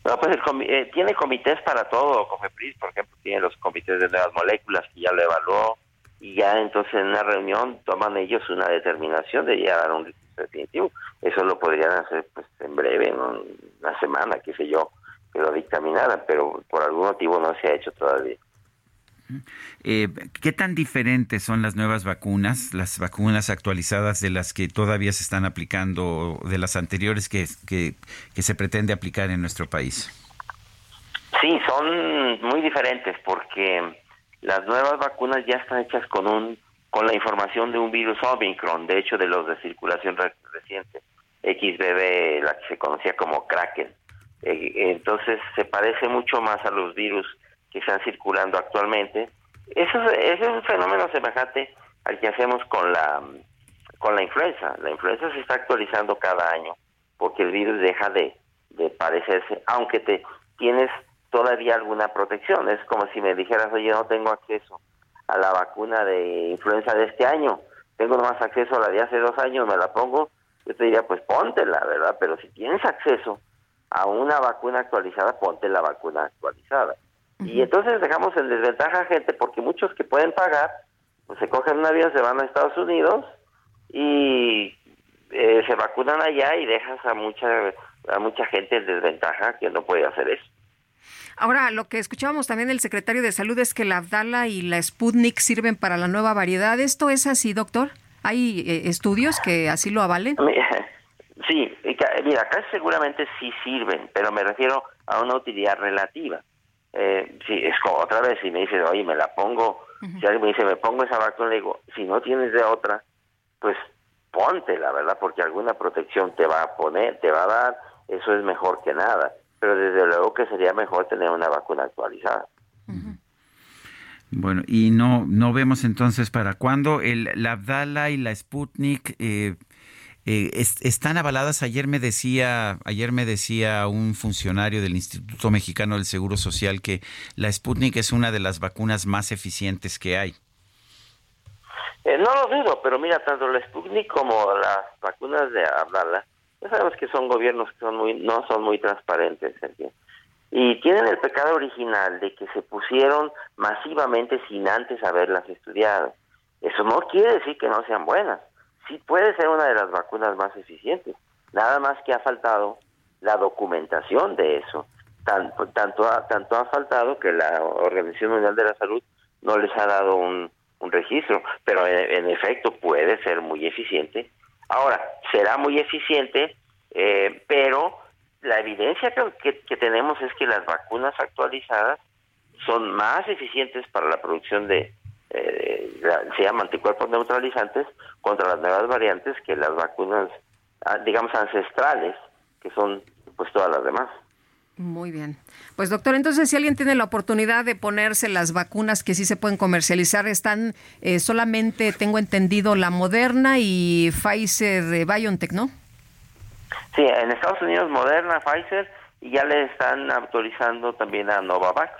No, pues eh, tiene comités para todo, COFEPRIS, por ejemplo, tiene los comités de nuevas moléculas que ya lo evaluó, y ya entonces en una reunión toman ellos una determinación de llegar a un registro definitivo. Eso lo podrían hacer pues en breve, en una semana, qué sé yo, que lo dictaminaran, pero por algún motivo no se ha hecho todavía. Eh, ¿Qué tan diferentes son las nuevas vacunas, las vacunas actualizadas de las que todavía se están aplicando, de las anteriores que, que, que se pretende aplicar en nuestro país? Sí, son muy diferentes porque las nuevas vacunas ya están hechas con un con la información de un virus Omicron, de hecho de los de circulación reciente, XBB, la que se conocía como Kraken. Eh, entonces se parece mucho más a los virus que están circulando actualmente. Eso, es un fenómeno semejante al que hacemos con la con la influenza. La influenza se está actualizando cada año porque el virus deja de, de parecerse, aunque te tienes todavía alguna protección. Es como si me dijeras, oye, no tengo acceso a la vacuna de influenza de este año, tengo nomás acceso a la de hace dos años, me la pongo, yo te diría, pues póntela, ¿verdad? Pero si tienes acceso a una vacuna actualizada, ponte la vacuna actualizada. Y entonces dejamos en desventaja a gente porque muchos que pueden pagar, pues se cogen un avión, se van a Estados Unidos y eh, se vacunan allá y dejas a mucha a mucha gente en desventaja que no puede hacer eso. Ahora, lo que escuchábamos también del secretario de Salud es que la Abdala y la Sputnik sirven para la nueva variedad. ¿Esto es así, doctor? ¿Hay eh, estudios que así lo avalen? Sí, mira, acá seguramente sí sirven, pero me refiero a una utilidad relativa. Eh, sí, es como otra vez, si me dice, oye, me la pongo, si alguien me dice, me pongo esa vacuna, le digo, si no tienes de otra, pues ponte la verdad, porque alguna protección te va a poner, te va a dar, eso es mejor que nada pero desde luego que sería mejor tener una vacuna actualizada. Bueno, y no no vemos entonces para cuándo el la Abdala y la Sputnik eh, eh, están avaladas. Ayer me decía ayer me decía un funcionario del Instituto Mexicano del Seguro Social que la Sputnik es una de las vacunas más eficientes que hay. Eh, no lo dudo, pero mira, tanto la Sputnik como las vacunas de Abdala ya sabemos que son gobiernos que son muy, no son muy transparentes, Y tienen el pecado original de que se pusieron masivamente sin antes haberlas estudiado. Eso no quiere decir que no sean buenas. Sí puede ser una de las vacunas más eficientes. Nada más que ha faltado la documentación de eso. Tanto, tanto, ha, tanto ha faltado que la Organización Mundial de la Salud no les ha dado un, registro. Pero en efecto puede ser muy eficiente Ahora, será muy eficiente, eh, pero la evidencia que, que, tenemos es que las vacunas actualizadas son más eficientes para la producción de, eh, se llaman anticuerpos neutralizantes contra las nuevas variantes que las vacunas, ah, digamos, ancestrales, que son pues todas las demás. Muy bien. Pues doctor, entonces si alguien tiene la oportunidad de ponerse las vacunas que sí se pueden comercializar, están eh, solamente, tengo entendido, la Moderna y Pfizer de BioNTech, ¿no? Sí, en Estados Unidos Moderna, Pfizer, y ya le están autorizando también a Novavax,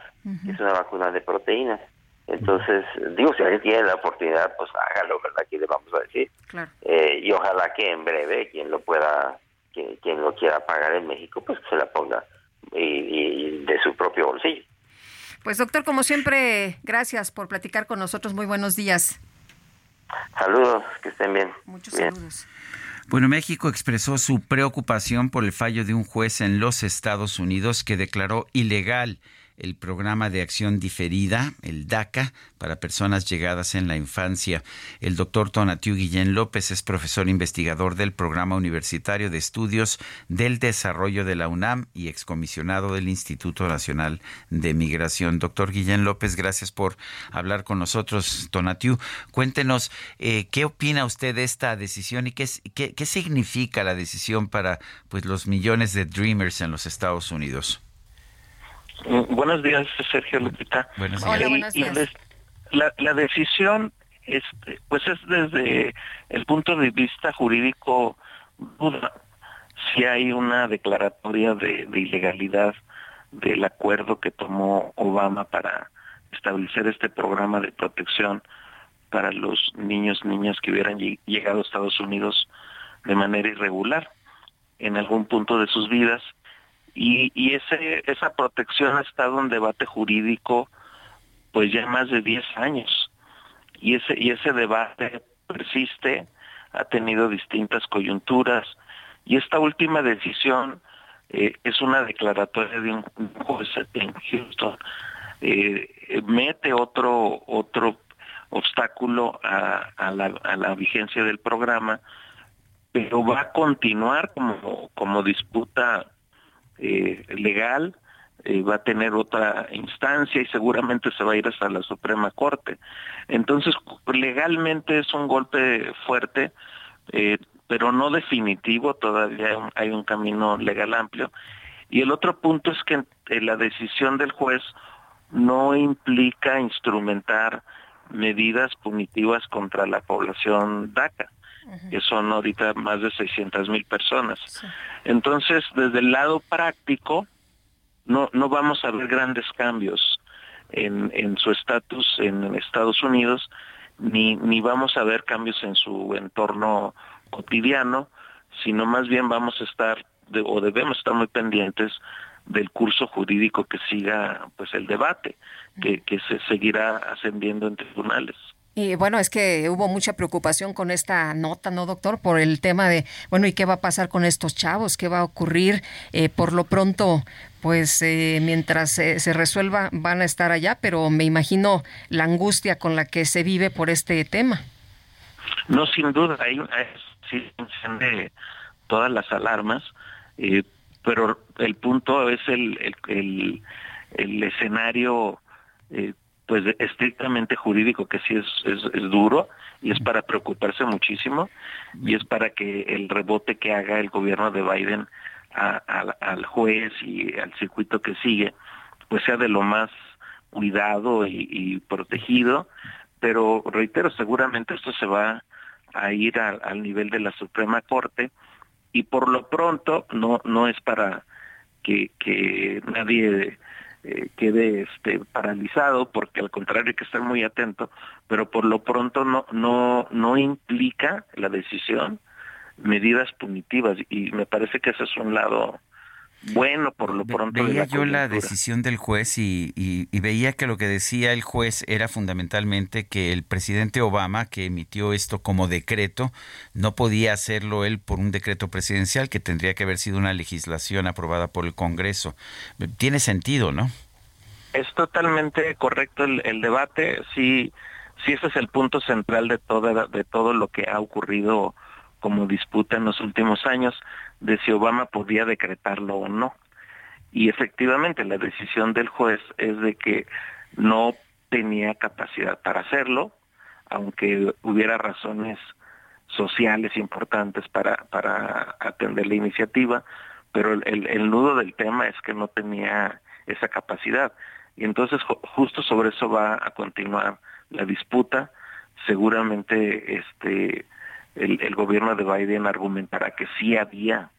que es una vacuna de proteínas. Entonces, digo, si alguien tiene la oportunidad, pues hágalo, ¿verdad? Aquí le vamos a decir. Claro. Eh, y ojalá que en breve quien lo pueda, quien, quien lo quiera pagar en México, pues que se la ponga y, de su propio bolsillo. Pues doctor, como siempre, gracias por platicar con nosotros. Muy buenos días. Saludos, que estén bien. Muchos saludos. Bueno, México expresó su preocupación por el fallo de un juez en los Estados Unidos que declaró ilegal el programa de acción diferida, el DACA, para personas llegadas en la infancia. El doctor Tonatiu Guillén López es profesor investigador del Programa Universitario de Estudios del Desarrollo de la UNAM y excomisionado del Instituto Nacional de Migración. Doctor Guillén López, gracias por hablar con nosotros, Tonatiu. Cuéntenos, eh, ¿qué opina usted de esta decisión y qué, qué, significa la decisión para pues, los millones de Dreamers en los Estados Unidos? Mm, buenos días, Sergio Lupita. Buenos días. Hola, buenos días. La, la, decisión este, pues es desde el punto de vista jurídico duda si hay una declaratoria de, de ilegalidad del acuerdo que tomó Obama para establecer este programa de protección para los niños niñas que hubieran llegado a Estados Unidos de manera irregular en algún punto de sus vidas y, ese, esa protección ha estado en debate jurídico pues ya más de 10 años. Y ese, debate persiste, ha tenido distintas coyunturas, y esta última decisión eh, es una declaratoria de un juez en Houston. Eh, mete otro, otro obstáculo a, la, vigencia del programa, pero va a continuar como disputa eh, legal, eh, va a tener otra instancia y seguramente se va a ir hasta la Suprema Corte. Entonces, legalmente es un golpe fuerte, eh, pero no definitivo, todavía hay un, camino legal amplio. Y el otro punto es que la decisión del juez no implica instrumentar medidas punitivas contra la población DACA que son ahorita más de 600 mil personas. Entonces, desde el lado práctico, no, no vamos a ver grandes cambios en, en su estatus en Estados Unidos, ni, ni vamos a ver cambios en su entorno cotidiano, sino más bien vamos a estar, o debemos estar muy pendientes del curso jurídico que siga pues el debate, que, que se seguirá ascendiendo en tribunales. Y bueno, es que hubo mucha preocupación con esta nota, ¿no, doctor? Por el tema de, bueno, ¿y qué va a pasar con estos chavos? ¿Qué va a ocurrir? Eh, por lo pronto, pues eh, mientras se resuelva, van a estar allá, pero me imagino la angustia con la que se vive por este tema. No, sin duda, hay, sí enciende todas las alarmas, eh, pero el punto es el, el, el, el escenario eh, pues estrictamente jurídico que sí es, es, duro y es para preocuparse muchísimo y es para que el rebote que haga el gobierno de Biden al juez y al circuito que sigue pues sea de lo más cuidado y, protegido. Pero reitero seguramente esto se va a ir al nivel de la Suprema Corte y por lo pronto no no es para que, que nadie eh, quede este paralizado porque al contrario hay que estar muy atento pero por lo pronto no no no implica la decisión medidas punitivas y me parece que ese es un lado bueno por lo pronto. Veía yo la decisión del juez y, y, veía que lo que decía el juez era fundamentalmente que el presidente Obama, que emitió esto como decreto, no podía hacerlo él por un decreto presidencial, que tendría que haber sido una legislación aprobada por el Congreso. Tiene sentido, ¿no? Es totalmente correcto el, el debate. Sí, sí, ese es el punto central de, toda, de todo lo que ha ocurrido como disputa en los últimos años de si Obama podía decretarlo o no. Y efectivamente la decisión del juez es de que no tenía capacidad para hacerlo, aunque hubiera razones sociales importantes para, para atender la iniciativa, pero el, el, nudo del tema es que no tenía esa capacidad. Y entonces justo sobre eso va a continuar la disputa. Seguramente este el, gobierno de Biden argumentará que sí había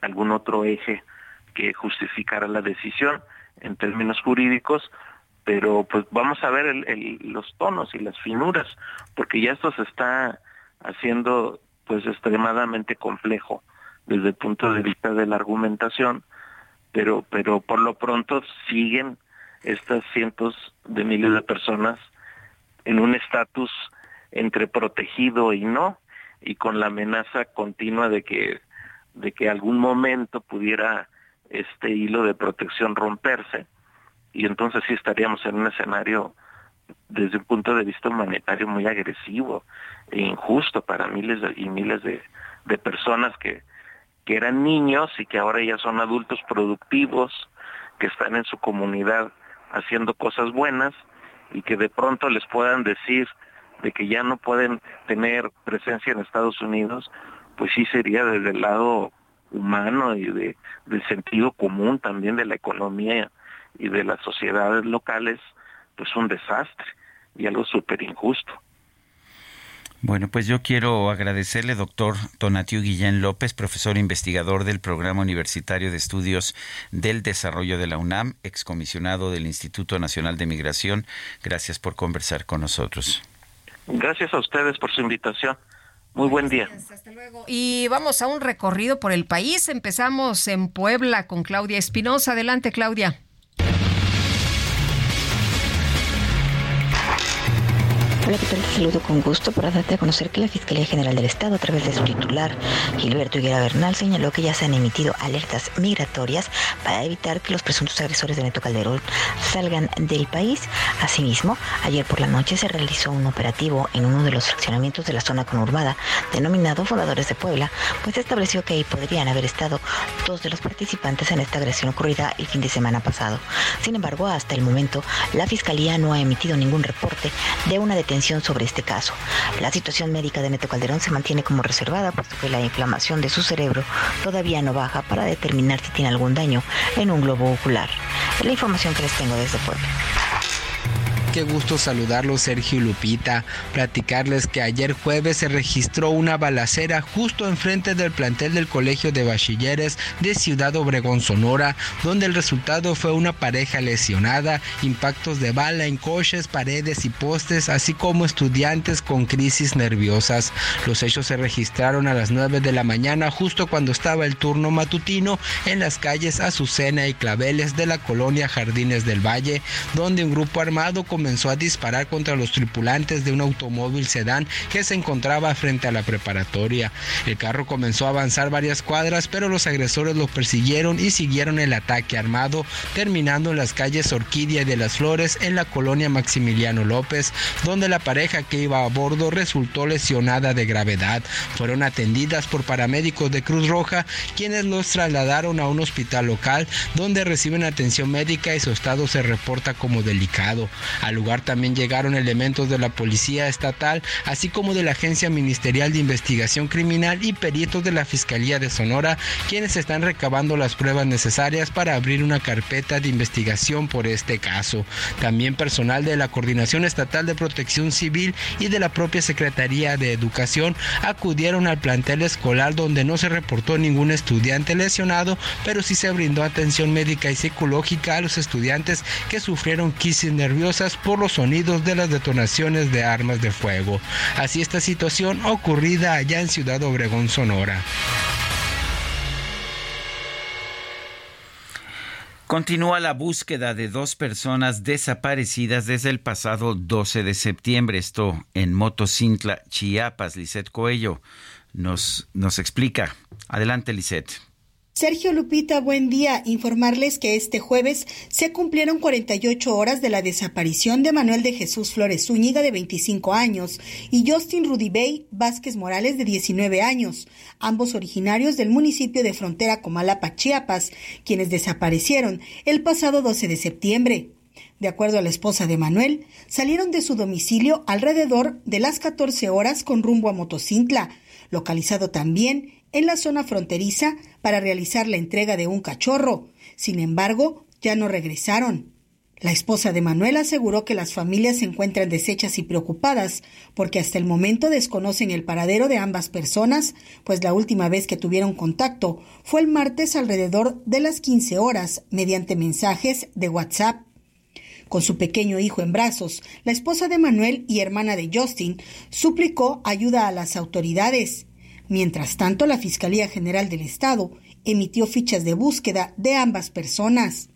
algún otro eje que justificara la decisión en términos jurídicos, pero pues vamos a ver el, los tonos y las finuras, porque ya esto se está haciendo pues extremadamente complejo desde el punto de vista de la argumentación, pero pero por lo pronto siguen estas cientos de miles de personas en un estatus entre protegido y no y con la amenaza continua de que de que algún momento pudiera este hilo de protección romperse y entonces sí estaríamos en un escenario desde un punto de vista humanitario muy agresivo e injusto para miles y miles de, de personas que, que eran niños y que ahora ya son adultos productivos, que están en su comunidad haciendo cosas buenas y que de pronto les puedan decir de que ya no pueden tener presencia en Estados Unidos, pues sí sería desde el lado humano y de, del sentido común también de la economía y de las sociedades locales, pues un desastre y algo súper injusto. Bueno, pues yo quiero agradecerle, doctor Tonatiu Guillén López, profesor investigador del Programa Universitario de Estudios del Desarrollo de la UNAM, excomisionado del Instituto Nacional de Migración. Gracias por conversar con nosotros. Gracias a ustedes por su invitación. Muy buen día. Hasta luego. Y vamos a un recorrido por el país. Empezamos en Puebla con Claudia Espinosa. Adelante, Claudia. Hola, ¿qué tal? Te saludo con gusto para darte a conocer que la Fiscalía General del Estado, a través de su titular, Gilberto Higuera Bernal, señaló que ya se han emitido alertas migratorias para evitar que los presuntos agresores de Neto Calderón salgan del país. Asimismo, ayer por la noche se realizó un operativo en uno de los fraccionamientos de la zona conurbada, denominado Fundadores de Puebla, pues estableció que ahí podrían haber estado dos de los participantes en esta agresión ocurrida el fin de semana pasado. Sin embargo, hasta el momento, la Fiscalía no ha emitido ningún reporte de una detención sobre este caso. La situación médica de Neto Calderón se mantiene como reservada, puesto que la inflamación de su cerebro todavía no baja para determinar si tiene algún daño en un globo ocular. La información que les tengo desde Puebla. Qué gusto saludarlos, Sergio y Lupita. Platicarles que ayer jueves se registró una balacera justo enfrente del plantel del Colegio de Bachilleres de Ciudad Obregón, Sonora, donde el resultado fue una pareja lesionada, impactos de bala en coches, paredes y postes, así como estudiantes con crisis nerviosas. Los hechos se registraron a las 9 de la mañana, justo cuando estaba el turno matutino en las calles Azucena y Claveles de la colonia Jardines del Valle, donde un grupo armado con comenzó a disparar contra los tripulantes de un automóvil sedán que se encontraba frente a la preparatoria. El carro comenzó a avanzar varias cuadras, pero los agresores lo persiguieron y siguieron el ataque armado, terminando en las calles Orquídea y de las Flores en la colonia Maximiliano López, donde la pareja que iba a bordo resultó lesionada de gravedad. Fueron atendidas por paramédicos de Cruz Roja, quienes los trasladaron a un hospital local donde reciben atención médica y su estado se reporta como delicado. Lugar también llegaron elementos de la Policía Estatal, así como de la Agencia Ministerial de Investigación Criminal y peritos de la Fiscalía de Sonora, quienes están recabando las pruebas necesarias para abrir una carpeta de investigación por este caso. También personal de la Coordinación Estatal de Protección Civil y de la propia Secretaría de Educación acudieron al plantel escolar donde no se reportó ningún estudiante lesionado, pero sí se brindó atención médica y psicológica a los estudiantes que sufrieron crisis nerviosas por los sonidos de las detonaciones de armas de fuego. Así esta situación ocurrida allá en Ciudad Obregón, Sonora. Continúa la búsqueda de dos personas desaparecidas desde el pasado 12 de septiembre. Esto en Motocintla, Chiapas. Lisette Coello nos, nos explica. Adelante, Lisette. Sergio Lupita, buen día. Informarles que este jueves se cumplieron 48 horas de la desaparición de Manuel de Jesús Flores Zúñiga, de 25 años, y Justin Rudibey Vázquez Morales, de 19 años, ambos originarios del municipio de Frontera Comalapa, Chiapas, quienes desaparecieron el pasado 12 de septiembre. De acuerdo a la esposa de Manuel, salieron de su domicilio alrededor de las 14 horas con rumbo a Motocintla, localizado también en la zona fronteriza para realizar la entrega de un cachorro. Sin embargo, ya no regresaron. La esposa de Manuel aseguró que las familias se encuentran deshechas y preocupadas porque hasta el momento desconocen el paradero de ambas personas, pues la última vez que tuvieron contacto fue el martes alrededor de las 15 horas mediante mensajes de WhatsApp. Con su pequeño hijo en brazos, la esposa de Manuel y hermana de Justin suplicó ayuda a las autoridades. Mientras tanto, la Fiscalía General del Estado emitió fichas de búsqueda de ambas personas.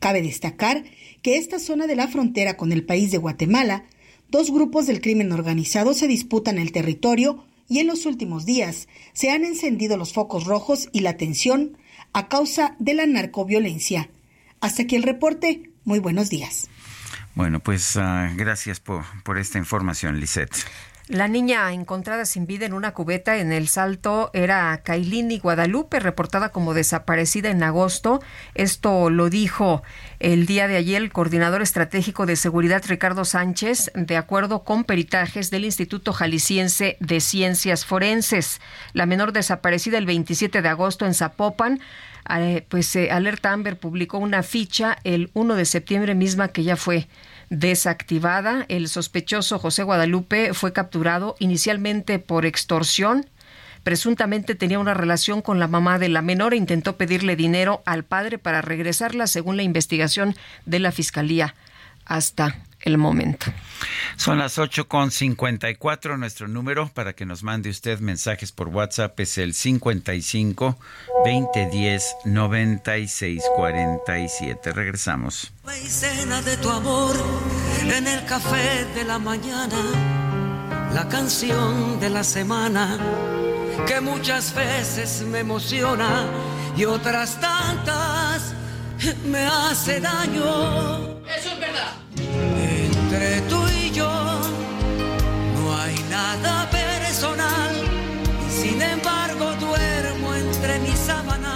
Cabe destacar que esta zona de la frontera con el país de Guatemala, dos grupos del crimen organizado se disputan el territorio y en los últimos días se han encendido los focos rojos y la tensión a causa de la narcoviolencia. Hasta aquí el reporte. Muy buenos días. Bueno, pues uh, gracias por, por esta información, Lisette. La niña encontrada sin vida en una cubeta en el Salto era Kailini Guadalupe, reportada como desaparecida en agosto. Esto lo dijo el día de ayer el coordinador estratégico de seguridad Ricardo Sánchez, de acuerdo con peritajes del Instituto Jalisciense de Ciencias Forenses. La menor desaparecida el 27 de agosto en Zapopan eh, pues eh, Alerta Amber publicó una ficha el 1 de septiembre misma que ya fue desactivada. El sospechoso José Guadalupe fue capturado inicialmente por extorsión. Presuntamente tenía una relación con la mamá de la menor e intentó pedirle dinero al padre para regresarla, según la investigación de la Fiscalía. Hasta el momento. Son las 8.54. Nuestro número para que nos mande usted mensajes por WhatsApp es el 55 2010 96 47. Regresamos. Cena de tu amor en el café de la mañana, la canción de la semana que muchas veces me emociona y otras tantas me hace daño. Eso es verdad. Entre tú y yo no hay nada personal, y sin embargo duermo entre mis sábanas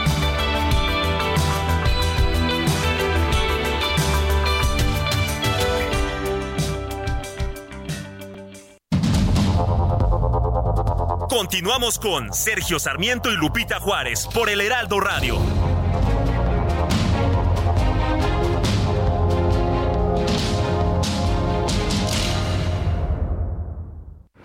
Continuamos con Sergio Sarmiento y Lupita Juárez por el Heraldo Radio.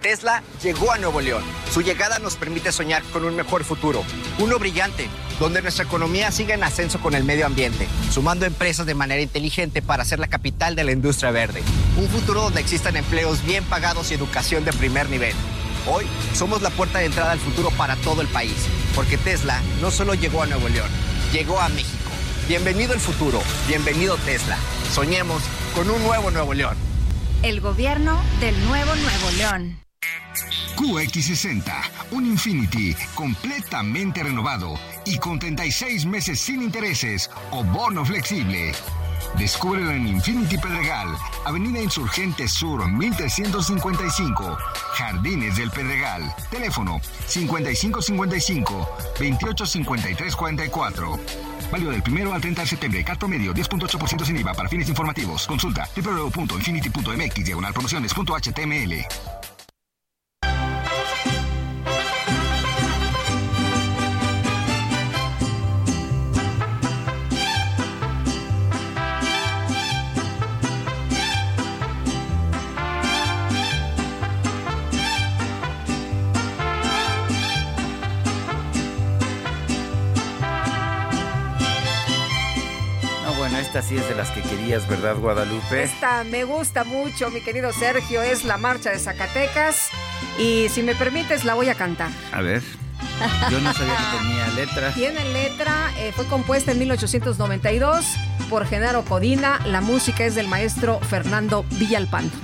Tesla llegó a Nuevo León. Su llegada nos permite soñar con un mejor futuro, uno brillante, donde nuestra economía siga en ascenso con el medio ambiente, sumando empresas de manera inteligente para ser la capital de la industria verde. Un futuro donde existan empleos bien pagados y educación de primer nivel. Hoy somos la puerta de entrada al futuro para todo el país, porque Tesla no solo llegó a Nuevo León, llegó a México. Bienvenido el futuro, bienvenido Tesla. Soñemos con un nuevo Nuevo León. El gobierno del nuevo Nuevo León. QX60, un Infinity completamente renovado y con 36 meses sin intereses o bono flexible. Descúbrelo en Infinity Pedregal, Avenida Insurgente Sur 1355, Jardines del Pedregal. Teléfono 5555-285344. Válido del primero al 30 de septiembre. Cat promedio 10.8% sin IVA para fines informativos. Consulta www.infinity.mx diagonal promociones.html. es de las que querías, ¿verdad, Guadalupe? Esta me gusta mucho, mi querido Sergio, es la marcha de Zacatecas y si me permites la voy a cantar. A ver. Yo no sabía que tenía letra. Tiene letra, eh, fue compuesta en 1892 por Genaro Codina, la música es del maestro Fernando Villalpando.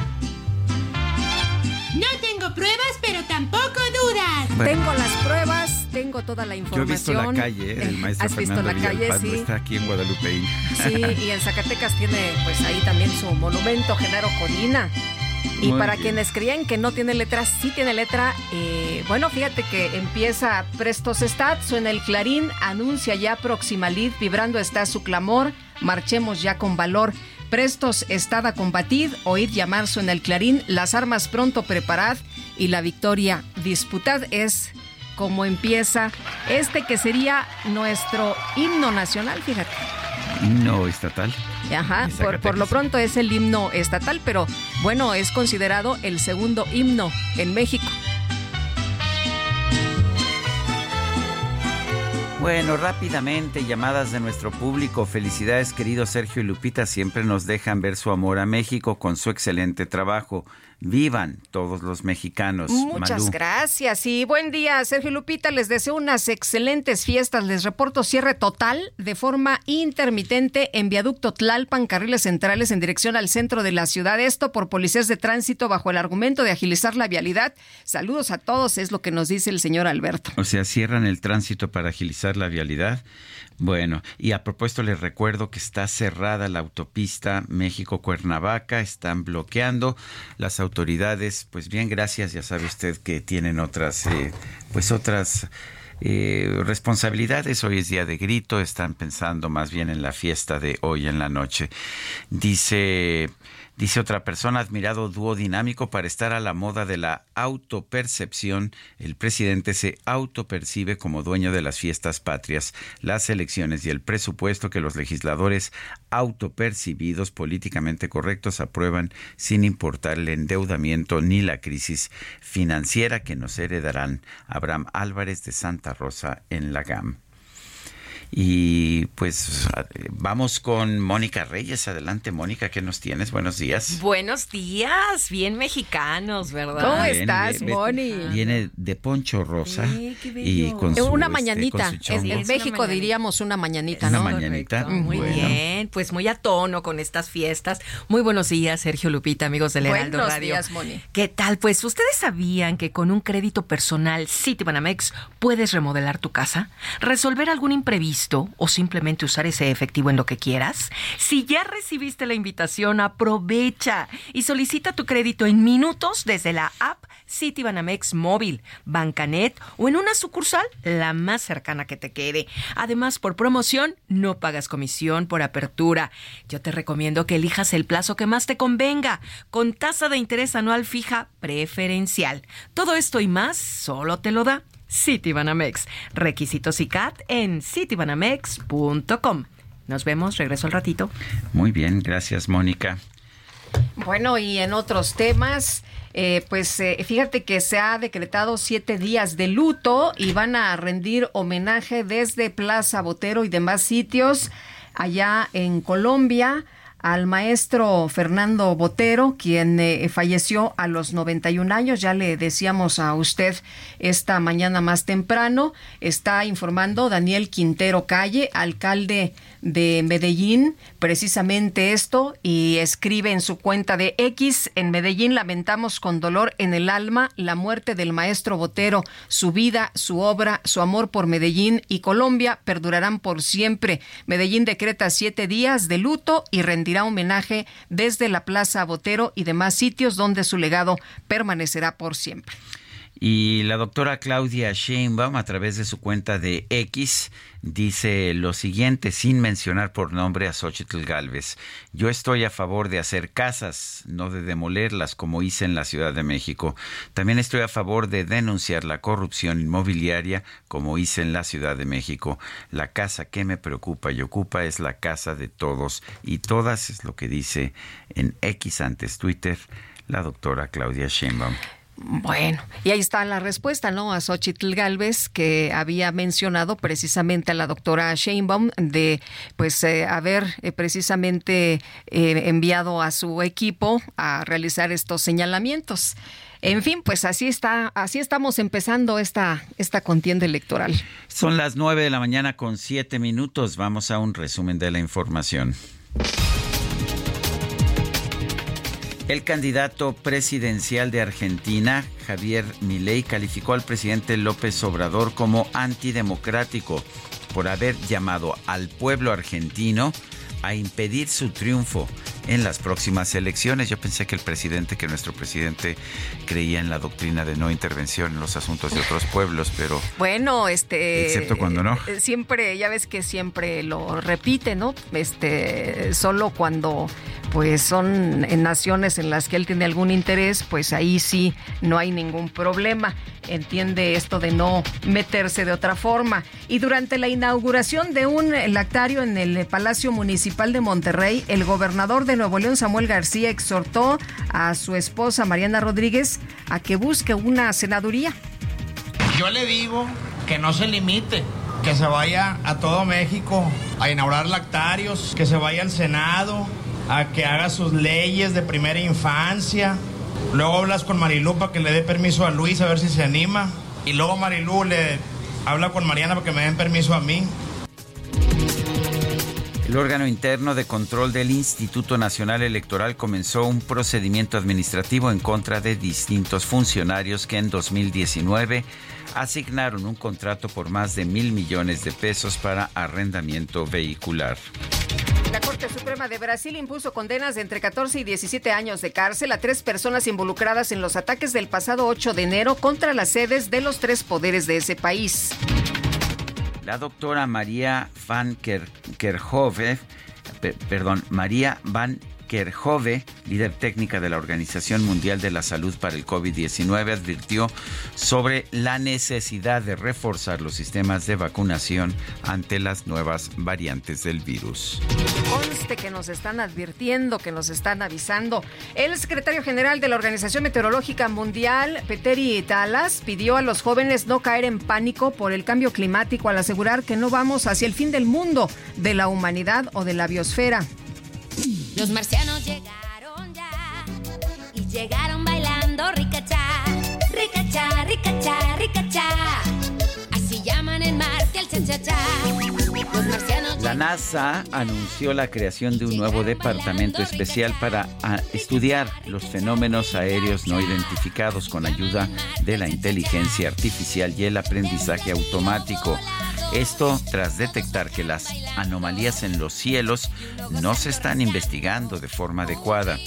No tengo pruebas, pero tampoco dudas. Tengo las pruebas, tengo toda la información. Yo he visto la calle, el maestro ¿Has visto la calle? Sí. está aquí en Guadalupe. Sí, y en Zacatecas tiene pues ahí también su monumento Genaro Codina. Y Muy para bien. quienes creían que no tiene letra, sí tiene letra. Eh, bueno, fíjate que empieza Prestos Stat, suena el clarín, anuncia ya Proximalid, vibrando está su clamor, marchemos ya con valor. Prestos estad a combatir, oíd llamar suena el clarín, las armas pronto preparad y la victoria disputad es como empieza este que sería nuestro himno nacional, fíjate. Himno estatal. Ajá, por, por lo pronto es el himno estatal, pero bueno, es considerado el segundo himno en México. Bueno, rápidamente, llamadas de nuestro público. Felicidades, querido Sergio y Lupita. Siempre nos dejan ver su amor a México con su excelente trabajo. Vivan todos los mexicanos. Muchas Malú. gracias y buen día, Sergio Lupita. Les deseo unas excelentes fiestas. Les reporto cierre total de forma intermitente en viaducto Tlalpan, carriles centrales en dirección al centro de la ciudad. Esto por policías de tránsito bajo el argumento de agilizar la vialidad. Saludos a todos, es lo que nos dice el señor Alberto. O sea, cierran el tránsito para agilizar la vialidad. Bueno, y a propósito les recuerdo que está cerrada la autopista México-Cuernavaca, están bloqueando las autoridades, pues bien, gracias, ya sabe usted que tienen otras, eh, pues otras eh, responsabilidades. Hoy es día de grito, están pensando más bien en la fiesta de hoy en la noche. Dice, dice otra persona, admirado dúo dinámico para estar a la moda de la autopercepción. El presidente se autopercibe como dueño de las fiestas patrias, las elecciones y el presupuesto que los legisladores autopercibidos políticamente correctos aprueban sin importar el endeudamiento ni la crisis financiera que nos heredarán. Abraham Álvarez de Santa Rosa en la GAM. Y pues vamos con Mónica Reyes. Adelante, Mónica, ¿qué nos tienes? Buenos días. Buenos días, bien mexicanos, ¿verdad? ¿Cómo Bien, estás, Moni? Viene de Poncho Rosa Sí, qué bello. y con su, una este, mañanita. con su En, México diríamos una mañanita, Una ¿no? mañanita. Muy Bueno. bien, pues muy a tono con estas fiestas. Muy buenos días, Sergio Lupita, amigos del Heraldo Buenos Radio. días, Moni. ¿Qué tal? Pues ustedes sabían que con un crédito personal Citibanamex puedes remodelar tu casa, resolver algún imprevisto o simplemente usar ese efectivo en lo que quieras. Si ya recibiste la invitación, aprovecha y solicita tu crédito en minutos desde la app Citibanamex móvil, Bancanet o en una sucursal la más cercana que te quede. Además, por promoción, no pagas comisión por apertura. Yo te recomiendo que elijas el plazo que más te convenga, con tasa de interés anual fija preferencial. Todo esto y más solo te lo da Citibanamex. Requisitos y CAT en citibanamex.com. Nos vemos, regreso al ratito. Muy bien, gracias, Mónica. Bueno, y en otros temas, eh, pues eh, fíjate que se ha decretado siete días de luto y van a rendir homenaje desde Plaza Botero y demás sitios allá en Colombia al maestro Fernando Botero, quien eh, falleció a los 91 años. Ya le decíamos a usted esta mañana más temprano. Está informando Daniel Quintero Calle, alcalde de Medellín, precisamente esto, y escribe en su cuenta de X, en Medellín lamentamos con dolor en el alma la muerte del maestro Botero. Su vida, su obra, su amor por Medellín y Colombia perdurarán por siempre. Medellín decreta siete días de luto y rendirá homenaje desde la Plaza Botero y demás sitios donde su legado permanecerá por siempre. Y la doctora Claudia Sheinbaum, a través de su cuenta de X, dice lo siguiente, sin mencionar por nombre a Xochitl Galvez. Yo estoy a favor de hacer casas, no de demolerlas como hice en la Ciudad de México. También estoy a favor de denunciar la corrupción inmobiliaria como hice en la Ciudad de México. La casa que me preocupa y ocupa es la casa de todos y todas, es lo que dice en X antes Twitter la doctora Claudia Sheinbaum. Bueno, y ahí está la respuesta, ¿no? A Xochitl Galvez, que había mencionado precisamente a la doctora Sheinbaum de, pues, eh, haber eh, precisamente eh, enviado a su equipo a realizar estos señalamientos. En fin, pues así está, así estamos empezando esta, esta contienda electoral. Son las nueve de la mañana con siete minutos. Vamos a un resumen de la información. El candidato presidencial de Argentina, Javier Milei, calificó al presidente López Obrador como antidemocrático por haber llamado al pueblo argentino a impedir su triunfo en las próximas elecciones. Yo pensé que el presidente, que nuestro presidente creía en la doctrina de no intervención en los asuntos de otros pueblos, pero bueno, este excepto cuando no. Eh, siempre, ya ves que siempre lo repite, ¿no? Este, solo cuando pues son en naciones en las que él tiene algún interés, pues ahí sí no hay ningún problema. Entiende esto de no meterse de otra forma. Y durante la inauguración de un lactario en el Palacio Municipal de Monterrey, el gobernador de Nuevo León, Samuel García, exhortó a su esposa Mariana Rodríguez a que busque una senaduría. Yo le digo que no se limite, que se vaya a todo México a inaugurar lactarios, que se vaya al Senado, a que haga sus leyes de primera infancia. Luego hablas con Marilú para que le dé permiso a Luis a ver si se anima. Y luego Marilú le habla con Mariana para que me den permiso a mí. El órgano interno de control del Instituto Nacional Electoral comenzó un procedimiento administrativo en contra de distintos funcionarios que en 2019 asignaron un contrato por más de mil millones de pesos para arrendamiento vehicular. La Corte Suprema de Brasil impuso condenas de entre 14 y 17 años de cárcel a tres personas involucradas en los ataques del pasado 8 de enero contra las sedes de los tres poderes de ese país. La doctora María Van Kerkhove, perdón, María Van Kerhove, líder técnica de la Organización Mundial de la Salud para el COVID-19, advirtió sobre la necesidad de reforzar los sistemas de vacunación ante las nuevas variantes del virus. Conste que nos están advirtiendo, que nos están avisando. El secretario general de la Organización Meteorológica Mundial, Peteri Talas, pidió a los jóvenes no caer en pánico por el cambio climático al asegurar que no vamos hacia el fin del mundo, de la humanidad o de la biosfera. Los marcianos llegaron ya y llegaron bailando ricachá, ricachá, ricachá, ricachá. Así llaman en Marte al cha-cha-cha. Los marcianos La NASA anunció la creación de un nuevo departamento especial para ah, estudiar los fenómenos aéreos no identificados con ayuda de la inteligencia artificial y el aprendizaje automático. Esto tras detectar que las anomalías en los cielos no se están investigando de forma adecuada.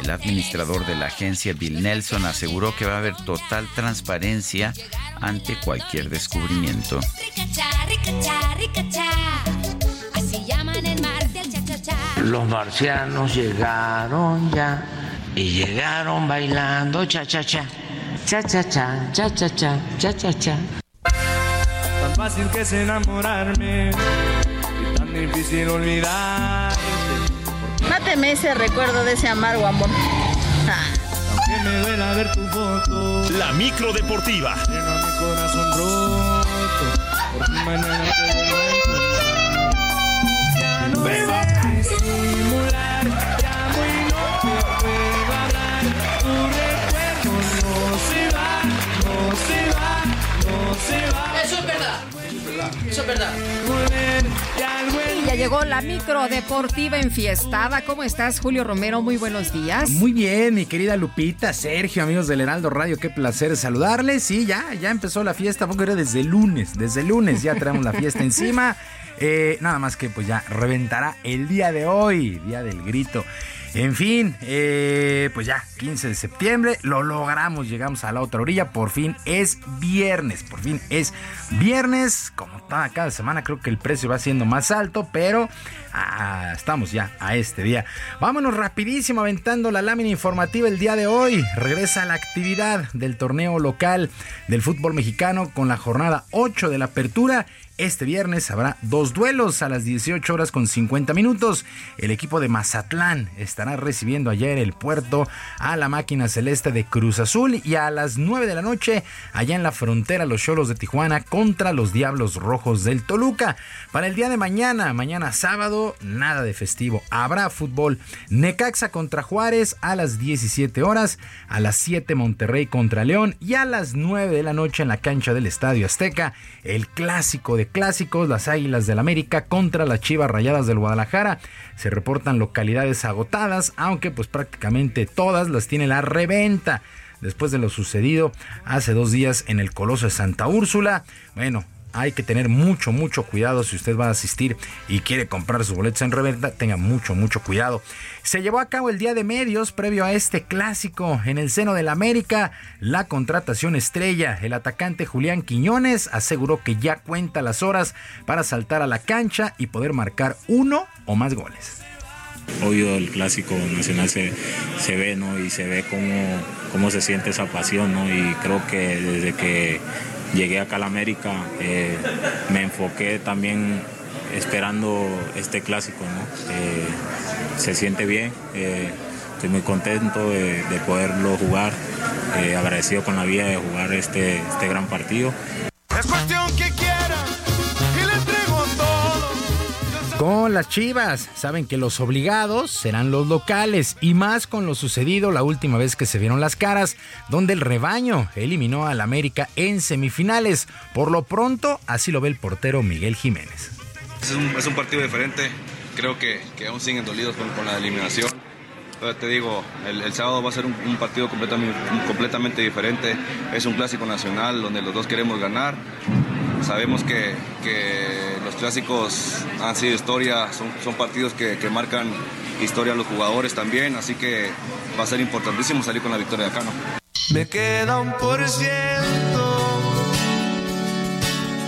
El administrador de la agencia, Bill Nelson, aseguró que va a haber total transparencia ante cualquier descubrimiento. Los marcianos llegaron ya y llegaron bailando cha cha cha. Cha cha cha, cha cha cha, cha cha cha. Tan fácil que es enamorarme y tan difícil olvidarte. Máteme ese recuerdo de ese amargo amor. Ah. Aunque me duela ver tu foto, La micro deportiva. llena mi corazón roto. Por mañana te. Ya no sé disimular, verdad. Eso es verdad. Y Y ya llegó la micro deportiva enfiestada. ¿Cómo estás, Julio Romero? Muy buenos días. Muy bien, mi querida Lupita, Sergio, amigos del Heraldo Radio, qué placer saludarles. Sí, ya, ya empezó la fiesta, poco era desde el lunes, desde el lunes ya traemos la fiesta encima. Eh, nada más que pues ya reventará el día de hoy, día del grito. En fin, eh, pues ya, 15 de septiembre, lo logramos, llegamos a la otra orilla, por fin es viernes, por fin es viernes, como cada semana creo que el precio va siendo más alto, pero ah, estamos ya a este día. Vámonos rapidísimo aventando la lámina informativa el día de hoy, regresa la actividad del torneo local del fútbol mexicano con la jornada 8 de la apertura este viernes habrá dos duelos a las 18 horas con 50 minutos. El equipo de Mazatlán estará recibiendo ayer el puerto a la máquina celeste de Cruz Azul y a las 9 de la noche allá en la frontera los Cholos de Tijuana contra los Diablos Rojos del Toluca. Para el día de mañana, mañana sábado, nada de festivo. Habrá fútbol. Necaxa contra Juárez a las 17 horas, a las 7 Monterrey contra León y a las 9 de la noche en la cancha del Estadio Azteca, el clásico de clásicos, las Águilas del América contra las Chivas Rayadas del Guadalajara. Se reportan localidades agotadas, aunque pues prácticamente todas las tiene la reventa después de lo sucedido hace dos días en el Coloso de Santa Úrsula. Bueno, hay que tener mucho, mucho cuidado si usted va a asistir y quiere comprar sus boletos en reventa, tenga mucho, mucho cuidado. Se llevó a cabo el día de medios previo a este clásico en el seno del América, la contratación estrella. El atacante Julián Quiñones aseguró que ya cuenta las horas para saltar a la cancha y poder marcar uno o más goles. Obvio el clásico nacional se, se ve, ¿no? Y se ve cómo, cómo se siente esa pasión, ¿no? Y creo que desde que llegué acá a la América eh, me enfoqué también esperando este clásico, ¿no? Eh, se siente bien, eh, estoy muy contento de, de poderlo jugar, agradecido con la vida de jugar este, este gran partido. Es cuestión que Con las Chivas, saben que los obligados serán los locales y más con lo sucedido la última vez que se vieron las caras, donde el rebaño eliminó al América en semifinales. Por lo pronto, así lo ve el portero Miguel Jiménez. Es un, partido diferente, creo que, que aún siguen dolidos con, la eliminación. Pero te digo, el, sábado va a ser un, partido completamente diferente. Es un clásico nacional donde los dos queremos ganar. Sabemos que, los clásicos han sido historia, son, partidos que, que marcan historia a los jugadores también, así que va a ser importantísimo salir con la victoria de acá, ¿no? Me queda un por ciento.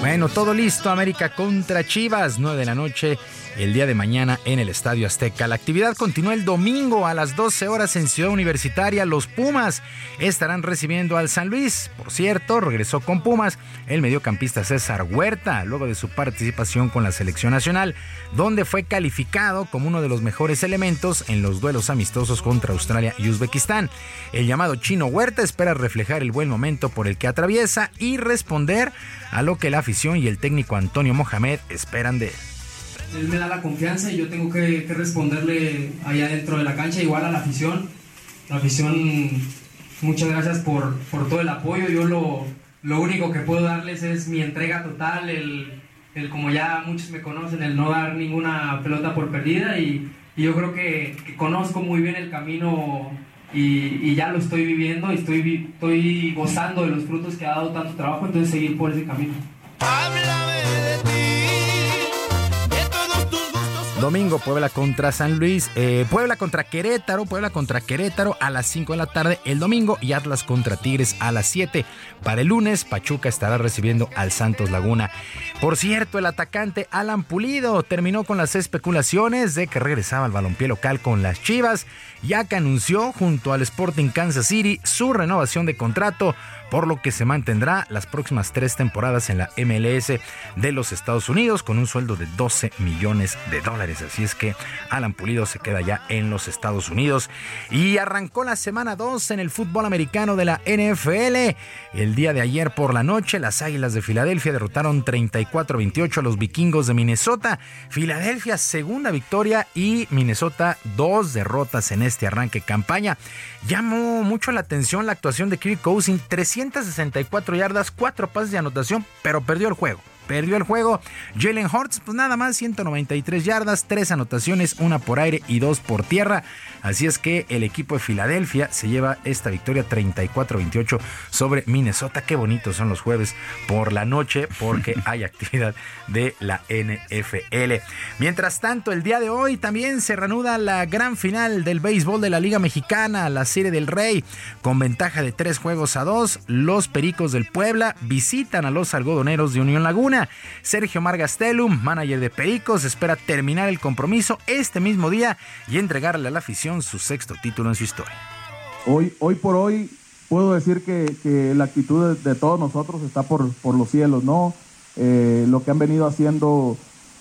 Bueno, todo listo, América contra Chivas, 9 de la noche, el día de mañana en el Estadio Azteca. La actividad continúa el domingo a las 12 horas en Ciudad Universitaria. Los Pumas estarán recibiendo al San Luis. Por cierto, regresó con Pumas el mediocampista César Huerta, luego de su participación con la selección nacional, donde fue calificado como uno de los mejores elementos en los duelos amistosos contra Australia y Uzbekistán. El llamado chino Huerta espera reflejar el buen momento por el que atraviesa y responder a lo que la afición y el técnico Antonio Mohamed esperan de él. Él me da la confianza y yo tengo que, que responderle allá dentro de la cancha, igual a la afición. La afición, muchas gracias por, por todo el apoyo. Yo lo, lo único que puedo darles es mi entrega total, el, el como ya muchos me conocen, el no dar ninguna pelota por perdida y, y yo creo que, que conozco muy bien el camino y, y ya lo estoy viviendo y estoy, estoy gozando de los frutos que ha dado tanto trabajo, entonces seguir por ese camino. Domingo, Puebla contra San Luis, eh, Puebla contra Querétaro, Puebla contra Querétaro a las 5 de la tarde el domingo y Atlas contra Tigres a las 7. Para el lunes, Pachuca estará recibiendo al Santos Laguna. Por cierto, el atacante Alan Pulido terminó con las especulaciones de que regresaba al balompié local con las Chivas, ya que anunció junto al Sporting Kansas City su renovación de contrato por lo que se mantendrá las próximas tres temporadas en la MLS de los Estados Unidos con un sueldo de 12 millones de dólares. Así es que Alan Pulido se queda ya en los Estados Unidos y arrancó la semana 2 en el fútbol americano de la NFL. El día de ayer por la noche, las Águilas de Filadelfia derrotaron 34-28 a los vikingos de Minnesota. Filadelfia, segunda victoria y Minnesota, dos derrotas en este arranque campaña. Llamó mucho la atención la actuación de Kirk Cousins, 364 yardas, 4 pases de anotación, pero perdió el juego. Perdió el juego. Jalen Hurts, pues nada más 193 yardas, 3 anotaciones, una por aire y dos por tierra. Así es que el equipo de Filadelfia se lleva esta victoria 34-28 sobre Minnesota. Qué bonitos son los jueves por la noche porque hay actividad de la NFL. Mientras tanto, el día de hoy también se reanuda la gran final del béisbol de la Liga Mexicana, la Serie del Rey, con ventaja de tres juegos a dos. Los Pericos del Puebla visitan a los algodoneros de Unión Laguna. Sergio Margastelum, manager de Pericos, espera terminar el compromiso este mismo día y entregarle a la afición su sexto título en su historia. Hoy, hoy por hoy puedo decir que, la actitud de, todos nosotros está por, los cielos, ¿no? Eh, lo que han venido haciendo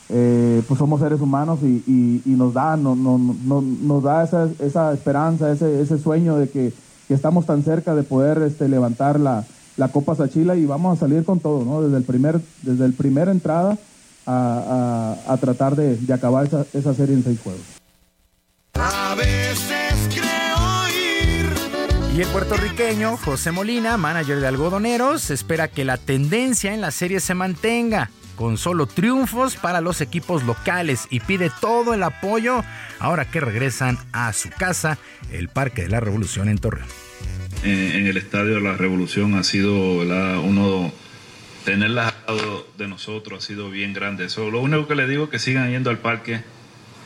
eh, pues somos seres humanos y, nos da, no, no- no- nos da esa, esperanza, ese, sueño de que, que estamos tan cerca de poder este, levantar la, la Copa Sachila y vamos a salir con todo, ¿no? Desde el primer, desde el primer entrada a, a- a tratar de, de acabar esa, esa serie en seis juegos. A veces creo ir. Y el puertorriqueño José Molina, manager de Algodoneros, espera que la tendencia en la serie se mantenga, con solo triunfos para los equipos locales y pide todo el apoyo ahora que regresan a su casa, el Parque de la Revolución en Torreón. En, en el estadio La Revolución ha sido ¿verdad? uno tenerla al lado de nosotros ha sido bien grande. Eso, lo único que le digo es que sigan yendo al parque,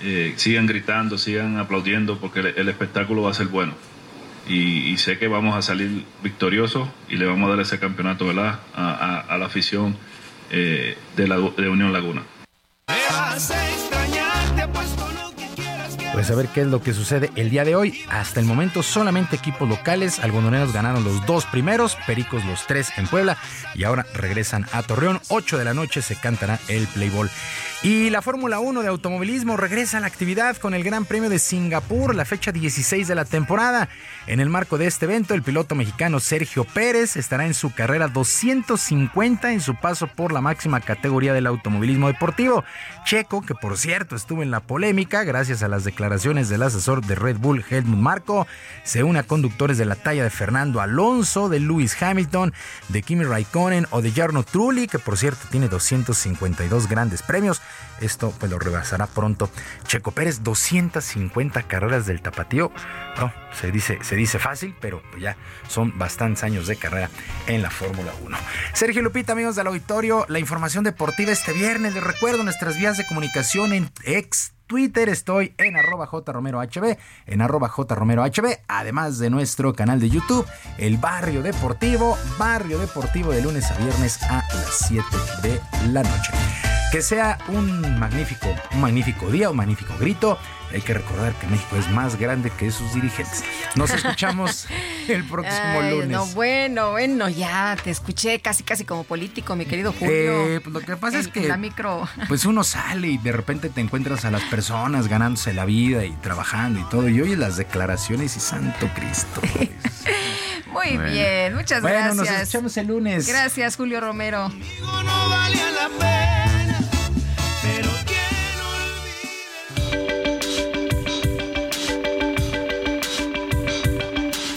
eh, sigan gritando, sigan aplaudiendo porque el, el espectáculo va a ser bueno. Y, sé que vamos a salir victoriosos y le vamos a dar ese campeonato ¿verdad? A, la afición eh, de, la, de Unión Laguna. Pues a ver qué es lo que sucede el día de hoy. Hasta el momento solamente equipos locales. Algodoneros ganaron los dos primeros, Pericos los tres en Puebla y ahora regresan a Torreón. 8 de la noche se cantará el Playball. Y la Fórmula 1 de automovilismo regresa a la actividad con el Gran Premio de Singapur, la fecha 16 de la temporada. En el marco de este evento, el piloto mexicano Sergio Pérez estará en su carrera 250 en su paso por la máxima categoría del automovilismo deportivo. Checo, que por cierto estuvo en la polémica gracias a las declaraciones del asesor de Red Bull Helmut Marko, se une a conductores de la talla de Fernando Alonso, de Lewis Hamilton, de Kimi Raikkonen o de Jarno Trulli, que por cierto tiene 252 grandes premios. Esto pues lo rebasará pronto. Checo Pérez, 250 carreras del tapatío. No, se dice, se dice fácil, pero pues ya son bastantes años de carrera en la Fórmula 1. Sergio Lupita, amigos del auditorio, la información deportiva este viernes. Les recuerdo nuestras vías de comunicación en ex Twitter estoy en arroba jromerohb, en arroba jromerohb, además de nuestro canal de YouTube, El Barrio Deportivo, Barrio Deportivo de lunes a viernes a las 7 de la noche. Que sea un magnífico, un magnífico día, un magnífico grito. Hay que recordar que México es más grande que sus dirigentes. Nos escuchamos el próximo Ay, lunes. No, bueno, bueno, ya te escuché casi, casi como político, mi querido Julio. Eh, pues lo que pasa es que La micro. pues uno sale y de repente te encuentras a las personas ganándose la vida y trabajando y todo, y oyes las declaraciones y santo Cristo. Muy Bueno. bien, muchas Bueno, gracias. nos escuchamos el lunes. Gracias, Julio Romero. no valía la pena,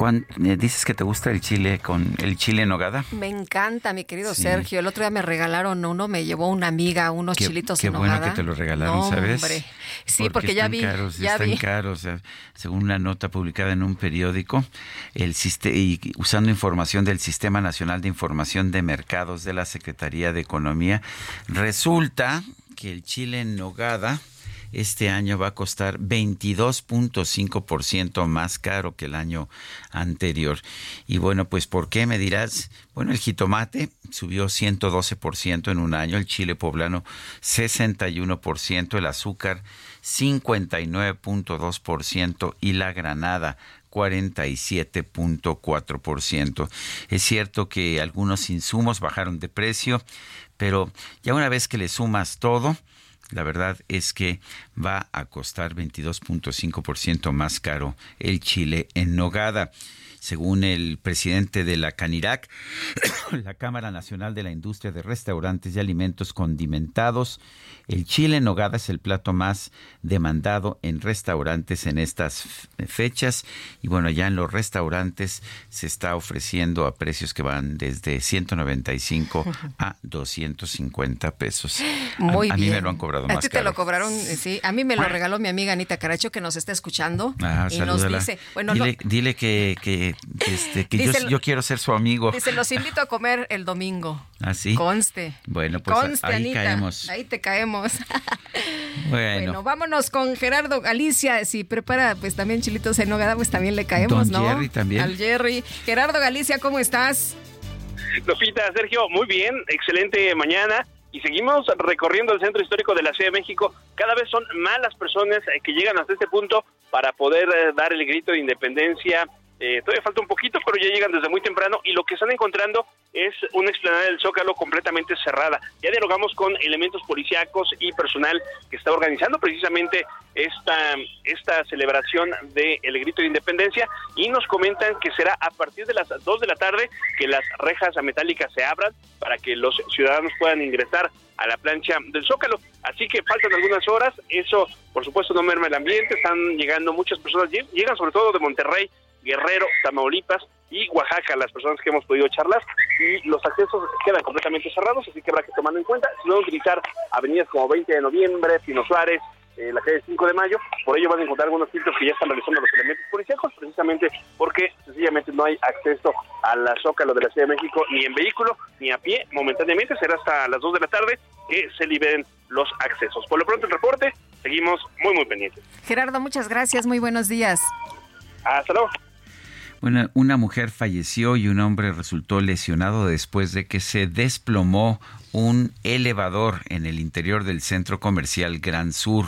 ¿Cuán- eh, ¿Dices que te gusta el chile con el chile en nogada? Me encanta, mi querido Sí. Sergio. El otro día me regalaron uno, me llevó una amiga unos Qué- chilitos qué en bueno nogada. que te lo regalaron, No, ¿sabes? hombre. Sí, porque, ya están vi, caros, ya están vi. caros. o sea, según una nota publicada en un periódico, el y usando información del Sistema Nacional de Información de Mercados de la Secretaría de Economía, resulta que el chile en nogada este año va a costar 22.5% más caro que el año anterior. Y bueno, pues ¿por qué me dirás? Bueno, el jitomate subió 112% en un año, el chile poblano 61%, el azúcar 59.2% y la granada 47.4%. Es cierto que algunos insumos bajaron de precio, pero ya una vez que le sumas todo, la verdad es que va a costar 22.5% más caro el chile en nogada. Según el presidente de la CANIRAC, la Cámara Nacional de la Industria de Restaurantes y Alimentos Condimentados, el chile en nogada es el plato más demandado en restaurantes en estas f- fechas. Y bueno, ya en los restaurantes se está ofreciendo a precios que van desde 195 a 250 pesos. A- Muy a, bien. mí me lo han cobrado A más ti te caro. lo cobraron, eh, sí. A mí me lo regaló mi amiga Anita Caracho, que nos está escuchando. Ah, y nos dice, bueno, dile, no, dile que, que, que, este, que yo, yo quiero ser su amigo. dice, los invito a comer el domingo. ¿Así? Conste. Bueno, pues Conste, ahí Anita. caemos. Ahí te caemos. Bueno, Bueno, vámonos con Gerardo Galicia. Si prepara pues también chilitos en nogada, pues también le caemos, Don ¿no? Jerry también. Al Jerry. Gerardo Galicia, ¿cómo estás? Lupita, Sergio, muy bien, excelente mañana. y seguimos recorriendo el centro histórico de la Ciudad de México. Cada vez son más las personas eh, que llegan hasta este punto para poder eh, dar el grito de independencia. Eh, todavía falta un poquito, pero ya llegan desde muy temprano y lo que están encontrando es una explanada del Zócalo completamente cerrada. Ya dialogamos con elementos policíacos y personal que está organizando precisamente esta, esta celebración del grito de independencia y nos comentan que será a partir de las 2 de la tarde que las rejas metálicas se abran para que los ciudadanos puedan ingresar a la plancha del Zócalo. Así que faltan algunas horas, eso por supuesto no merma el ambiente, están llegando muchas personas, llegan sobre todo de Monterrey, Guerrero, Tamaulipas y Oaxaca, las personas que hemos podido charlar, y los accesos quedan completamente cerrados, así que habrá que tomarlo en cuenta. Si no utilizar avenidas como 20 de noviembre, Pino Suárez, eh, la calle 5 de Mayo, por ello van a encontrar algunos filtros que ya están realizando los elementos policíacos, precisamente porque sencillamente no hay acceso a la Zócalo de la Ciudad de México ni en vehículo ni a pie. Momentáneamente será hasta las 2 de la tarde que se liberen los accesos. Por lo pronto el reporte, seguimos muy muy pendientes. Gerardo, muchas gracias, muy buenos días. Hasta luego. Bueno, una mujer falleció y un hombre resultó lesionado después de que se desplomó un elevador en el interior del centro comercial Gran Sur.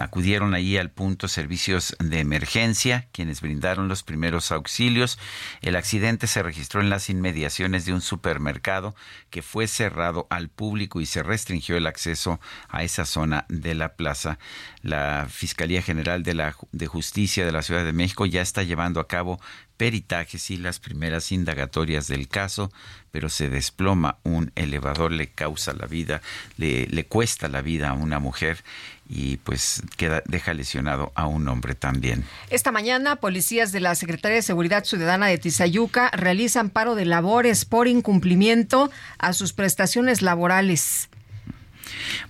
Acudieron allí al punto servicios de emergencia, quienes brindaron los primeros auxilios. El accidente se registró en las inmediaciones de un supermercado que fue cerrado al público y se restringió el acceso a esa zona de la plaza. La Fiscalía General de, la, de Justicia de la Ciudad de México ya está llevando a cabo peritajes y las primeras indagatorias del caso, pero se desploma un elevador, le causa la vida, le, le cuesta la vida a una mujer y pues queda, deja lesionado a un hombre también. Esta mañana, policías de la Secretaría de Seguridad Ciudadana de Tizayuca realizan paro de labores por incumplimiento a sus prestaciones laborales.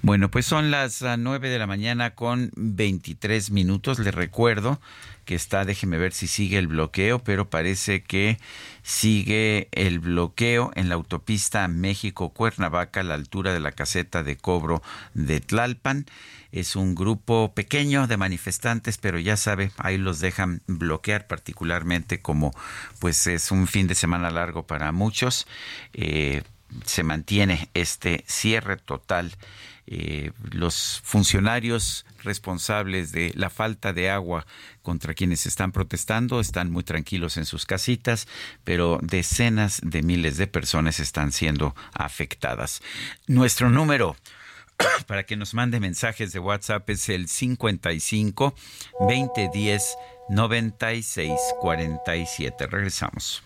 Bueno, pues son las ah, nueve de la mañana con 23 minutos. Les recuerdo que está, déjeme ver si sigue el bloqueo, pero parece que sigue el bloqueo en la autopista México-Cuernavaca a la altura de la caseta de cobro de Tlalpan. Es un grupo pequeño de manifestantes, pero ya sabe, ahí los dejan bloquear particularmente como pues es un fin de semana largo para muchos. Eh, se mantiene este cierre total. Eh, los funcionarios responsables de la falta de agua contra quienes están protestando están muy tranquilos en sus casitas, pero decenas de miles de personas están siendo afectadas. Nuestro número para que nos mande mensajes de WhatsApp es el 55 2010 96 47. Regresamos.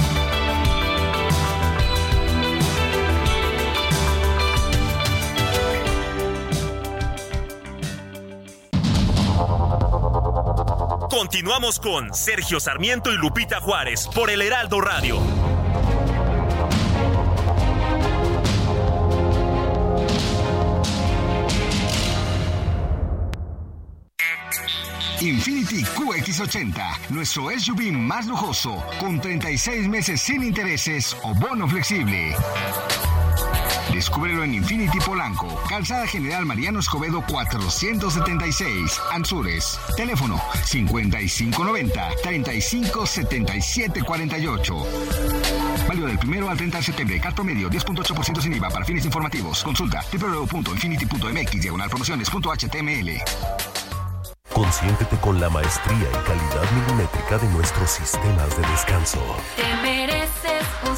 Continuamos con Sergio Sarmiento y Lupita Juárez por el Heraldo Radio. Infinity QX80, nuestro SUV más lujoso, con 36 meses sin intereses o bono flexible. Descúbrelo en Infinity Polanco, Calzada General Mariano Escobedo 476, Anzures. Teléfono 5590-357748. Válido del primero al 30 de septiembre. Cat promedio 10.8% sin IVA para fines informativos. Consulta www.infinity.mx diagonal promociones.html. Consiéntete con la maestría y calidad milimétrica de nuestros sistemas de descanso. Te mereces un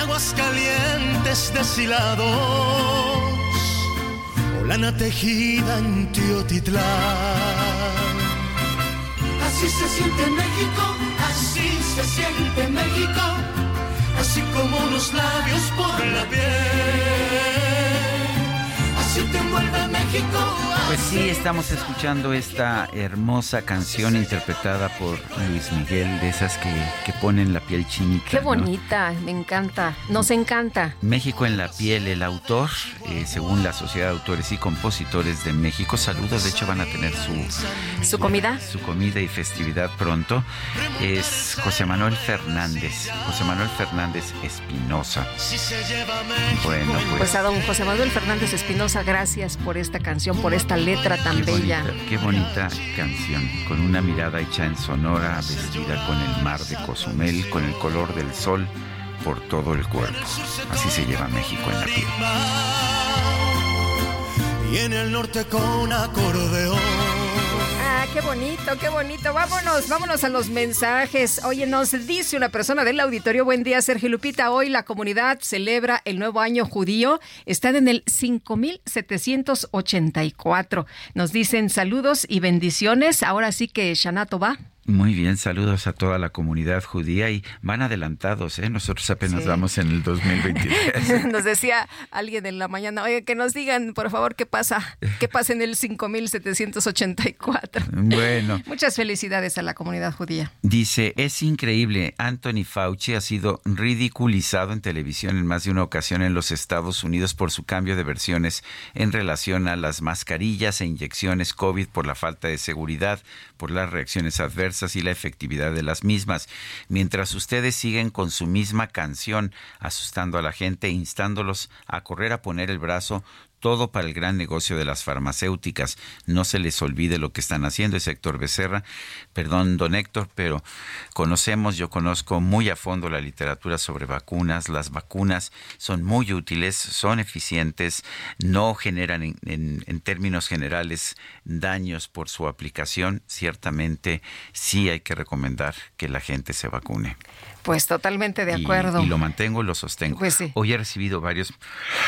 Aguas calientes deshilados, o tejida en Teotitlán. Así se siente México, así se siente México, así como los labios por la piel. Pues sí, estamos escuchando esta hermosa canción interpretada por Luis Miguel, de esas que, que ponen la piel chinita. Qué ¿no? bonita, me encanta, nos encanta. México en la piel, el autor, eh, según la Sociedad de Autores y Compositores de México, saludos, de hecho van a tener su, ¿Su comida? su comida y festividad pronto, es José Manuel Fernández, José Manuel Fernández Espinosa. Bueno, pues, Pues a don José Manuel Fernández Espinosa, gracias por esta canción, por esta letra tan qué bella. bonita, qué bonita canción, con una mirada hecha en Sonora, vestida con el mar de Cozumel, con el color del sol por todo el cuerpo. Así se lleva México en la piel. Y en el norte con acordeón. Ah, qué bonito, qué bonito. Vámonos, vámonos a los mensajes. Oye, nos dice una persona del auditorio, buen día, Sergio Lupita. Hoy la comunidad celebra el nuevo año judío. Están en el 5784. Nos dicen saludos y bendiciones. Ahora sí que Shanato va. Muy bien, saludos a toda la comunidad judía y van adelantados, ¿eh? Nosotros apenas Sí. vamos en el 2023. Nos decía alguien en la mañana, oye, que nos digan, por favor, qué pasa, qué pasa en el 5784. bueno, Muchas felicidades a la comunidad judía. dice, es increíble, Anthony Fauci ha sido ridiculizado en televisión en más de una ocasión en los Estados Unidos por su cambio de versiones en relación a las mascarillas e inyecciones COVID por la falta de seguridad, por las reacciones adversas y la efectividad de las mismas. Mientras ustedes siguen con su misma canción, asustando a la gente, instándolos a correr a poner el brazo todo para el gran negocio de las farmacéuticas. No se les olvide lo que están haciendo, es Héctor Becerra. Perdón, don Héctor, pero conocemos, yo conozco muy a fondo la literatura sobre vacunas. Las vacunas son muy útiles, son eficientes, no generan en, en- en términos generales daños por su aplicación. Ciertamente sí hay que recomendar que la gente se vacune. Pues totalmente de Y- acuerdo. Y, lo mantengo, lo sostengo. Pues sí. Hoy he recibido varios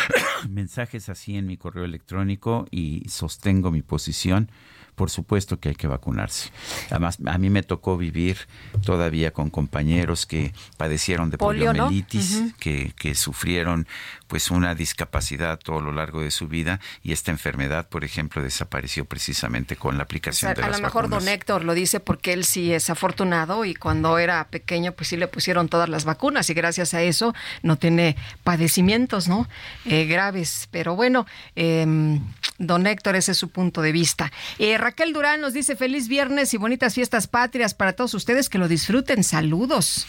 mensajes así en mi correo electrónico y sostengo mi posición. Por supuesto que hay que vacunarse. Además, a mí me tocó vivir todavía con compañeros que padecieron de Polio, ¿no? poliomielitis, que, que sufrieron pues una discapacidad todo lo largo de su vida y esta enfermedad, por ejemplo, desapareció precisamente con la O aplicación sea, de a las lo mejor vacunas. don Héctor lo dice porque él sí es afortunado y cuando era pequeño pues sí le pusieron todas las vacunas y gracias a eso no tiene padecimientos, ¿no? Eh, graves. Pero bueno, eh, don Héctor, ese es su punto de vista. Eh, Raquel Durán nos dice feliz viernes y bonitas fiestas patrias para todos ustedes que lo disfruten. Saludos.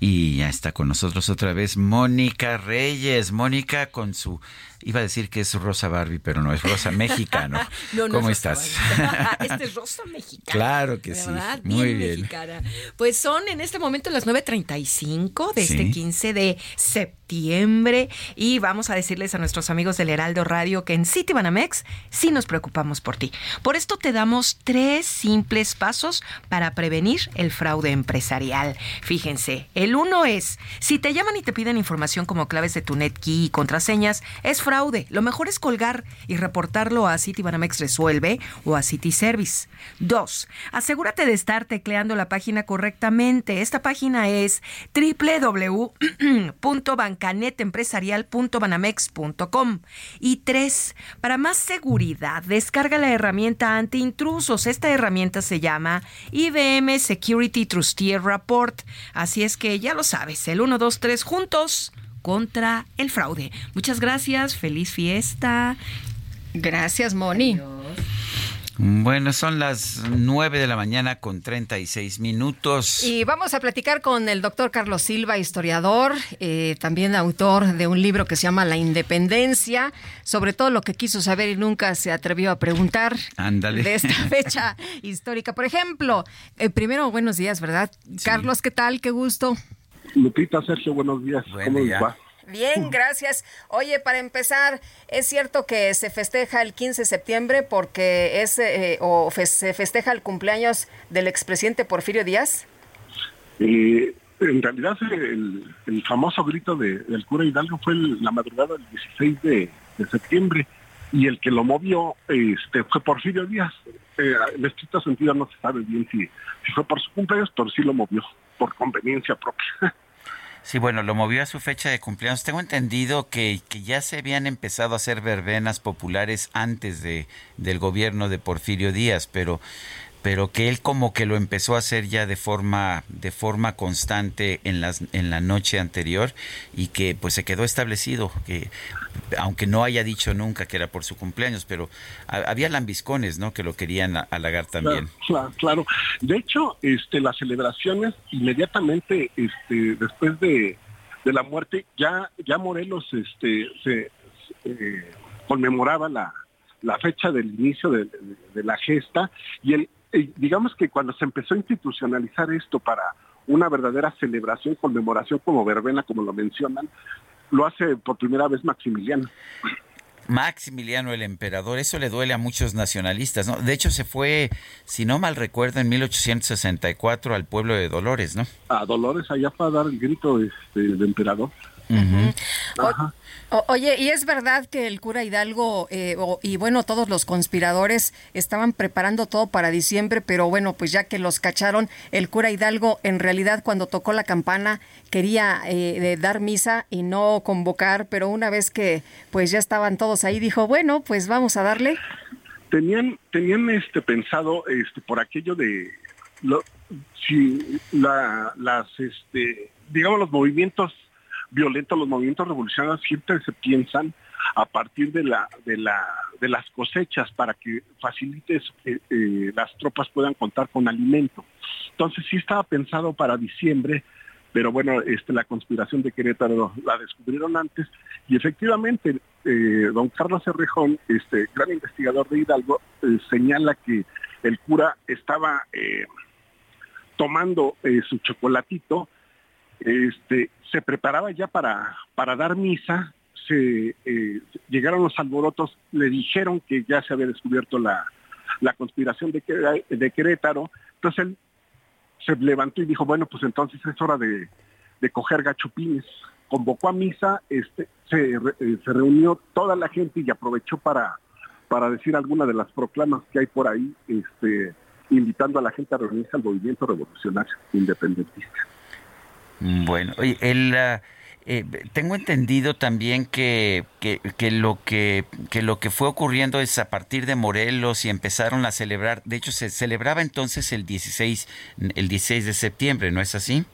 Y ya está con nosotros otra vez Mónica Reyes. Mónica con su... Iba a decir que es Rosa Barbie, pero no, es Rosa Mexicano. No, no ¿Cómo es estás? este es Rosa Mexicana. Claro que sí. Muy bien. mexicana. Pues son en este momento las 9.35 de este Sí. 15 de septiembre y vamos a decirles a nuestros amigos del Heraldo Radio que en City Banamex sí nos preocupamos por ti. Por esto te damos tres simples pasos para prevenir el fraude empresarial. Fíjense, el uno es, si te llaman y te piden información como claves de tu NetKey y contraseñas, es fraude. Lo mejor es colgar y reportarlo a Citibanamex Resuelve o a City Service. Dos, asegúrate de estar tecleando la página correctamente. Esta página es www.bancanetempresarial.banamex.com. Y tres, para más seguridad, descarga la herramienta anti-intrusos. Esta herramienta se llama IBM Security Trustier Report. Así es que ya lo sabes, el 1, 2, 3 juntos contra el fraude. Muchas gracias, feliz fiesta. Gracias, Moni. Bueno, son las 9 de la mañana con 36 minutos. Y vamos a platicar con el doctor Carlos Silva, historiador, eh, también autor de un libro que se llama La Independencia, sobre todo lo que quiso saber y nunca se atrevió a preguntar Ándale. de esta fecha histórica. Por ejemplo, eh, primero, buenos días, ¿verdad? Carlos, ¿qué tal? Qué gusto. Lupita, Sergio, buenos días. ¿Cómo les va? Bien, gracias. Oye, para empezar, ¿es cierto que se festeja el 15 de septiembre porque es eh, o fe- se festeja el cumpleaños del expresidente Porfirio Díaz? Eh, en realidad el, el famoso grito de- del cura Hidalgo fue el- la madrugada del 16 de, de septiembre y el que lo movió este, fue Porfirio Díaz. Eh, en estricto sentido no se sabe bien si, si fue por su cumpleaños, pero sí lo movió por conveniencia propia. Sí, bueno, lo movió a su fecha de cumpleaños. Tengo entendido que, que ya se habían empezado a hacer verbenas populares antes de, del gobierno de Porfirio Díaz, pero, pero que él como que lo empezó a hacer ya de forma, de forma constante en, las, en la noche anterior y que pues se quedó establecido, que aunque no haya dicho nunca que era por su cumpleaños, pero ha- había lambiscones, ¿no? Que lo querían halagar también. Claro, claro. De hecho, este, las celebraciones inmediatamente este, después de, de la muerte, ya, ya Morelos este, se, eh, conmemoraba la, la fecha del inicio de, de- de la gesta y el, eh, digamos que cuando se empezó a institucionalizar esto para una verdadera celebración, conmemoración como verbena, como lo mencionan, lo hace por primera vez Maximiliano. Maximiliano el emperador, eso le duele a muchos nacionalistas, ¿no? De hecho se fue, si no mal recuerdo, en 1864 al pueblo de Dolores, ¿no? A Dolores allá para dar el grito este, de emperador. Ajá. O- oye, ¿y es verdad que el cura Hidalgo eh, o- y bueno, todos los conspiradores estaban preparando todo para diciembre, pero bueno, pues ya que los cacharon, el cura Hidalgo en realidad cuando tocó la campana quería eh, de dar misa y no convocar, pero una vez que pues ya estaban todos ahí, dijo, bueno, pues vamos a darle. tenían tenían este pensado este por aquello de lo- si la, las este digamos los movimientos violentos los movimientos revolucionarios siempre se piensan a partir de la de la de las cosechas para que facilites eh, eh, las tropas puedan contar con alimento. Entonces sí estaba pensado para diciembre pero bueno, este, la conspiración de Querétaro la descubrieron antes. Y efectivamente eh, don Carlos Cerrejón, este gran investigador de Hidalgo, eh, señala que el cura estaba tomando su chocolatito, este, se preparaba ya para, para dar misa, se eh, llegaron los alborotos, le dijeron que ya se había descubierto la, la conspiración de, de Querétaro, entonces él se levantó y dijo, bueno, pues entonces es hora de, de coger gachupines. Convocó a misa, este, se, eh, se reunió toda la gente y aprovechó para, para decir alguna de las proclamas que hay por ahí, este, invitando a la gente a reunirse al movimiento revolucionario independentista. Bueno, el, ah, eh, tengo entendido también que, que, lo que, que lo que fue ocurriendo es a partir de Morelos y empezaron a celebrar, de hecho se celebraba entonces el 16, el 16 de septiembre, ¿no es así?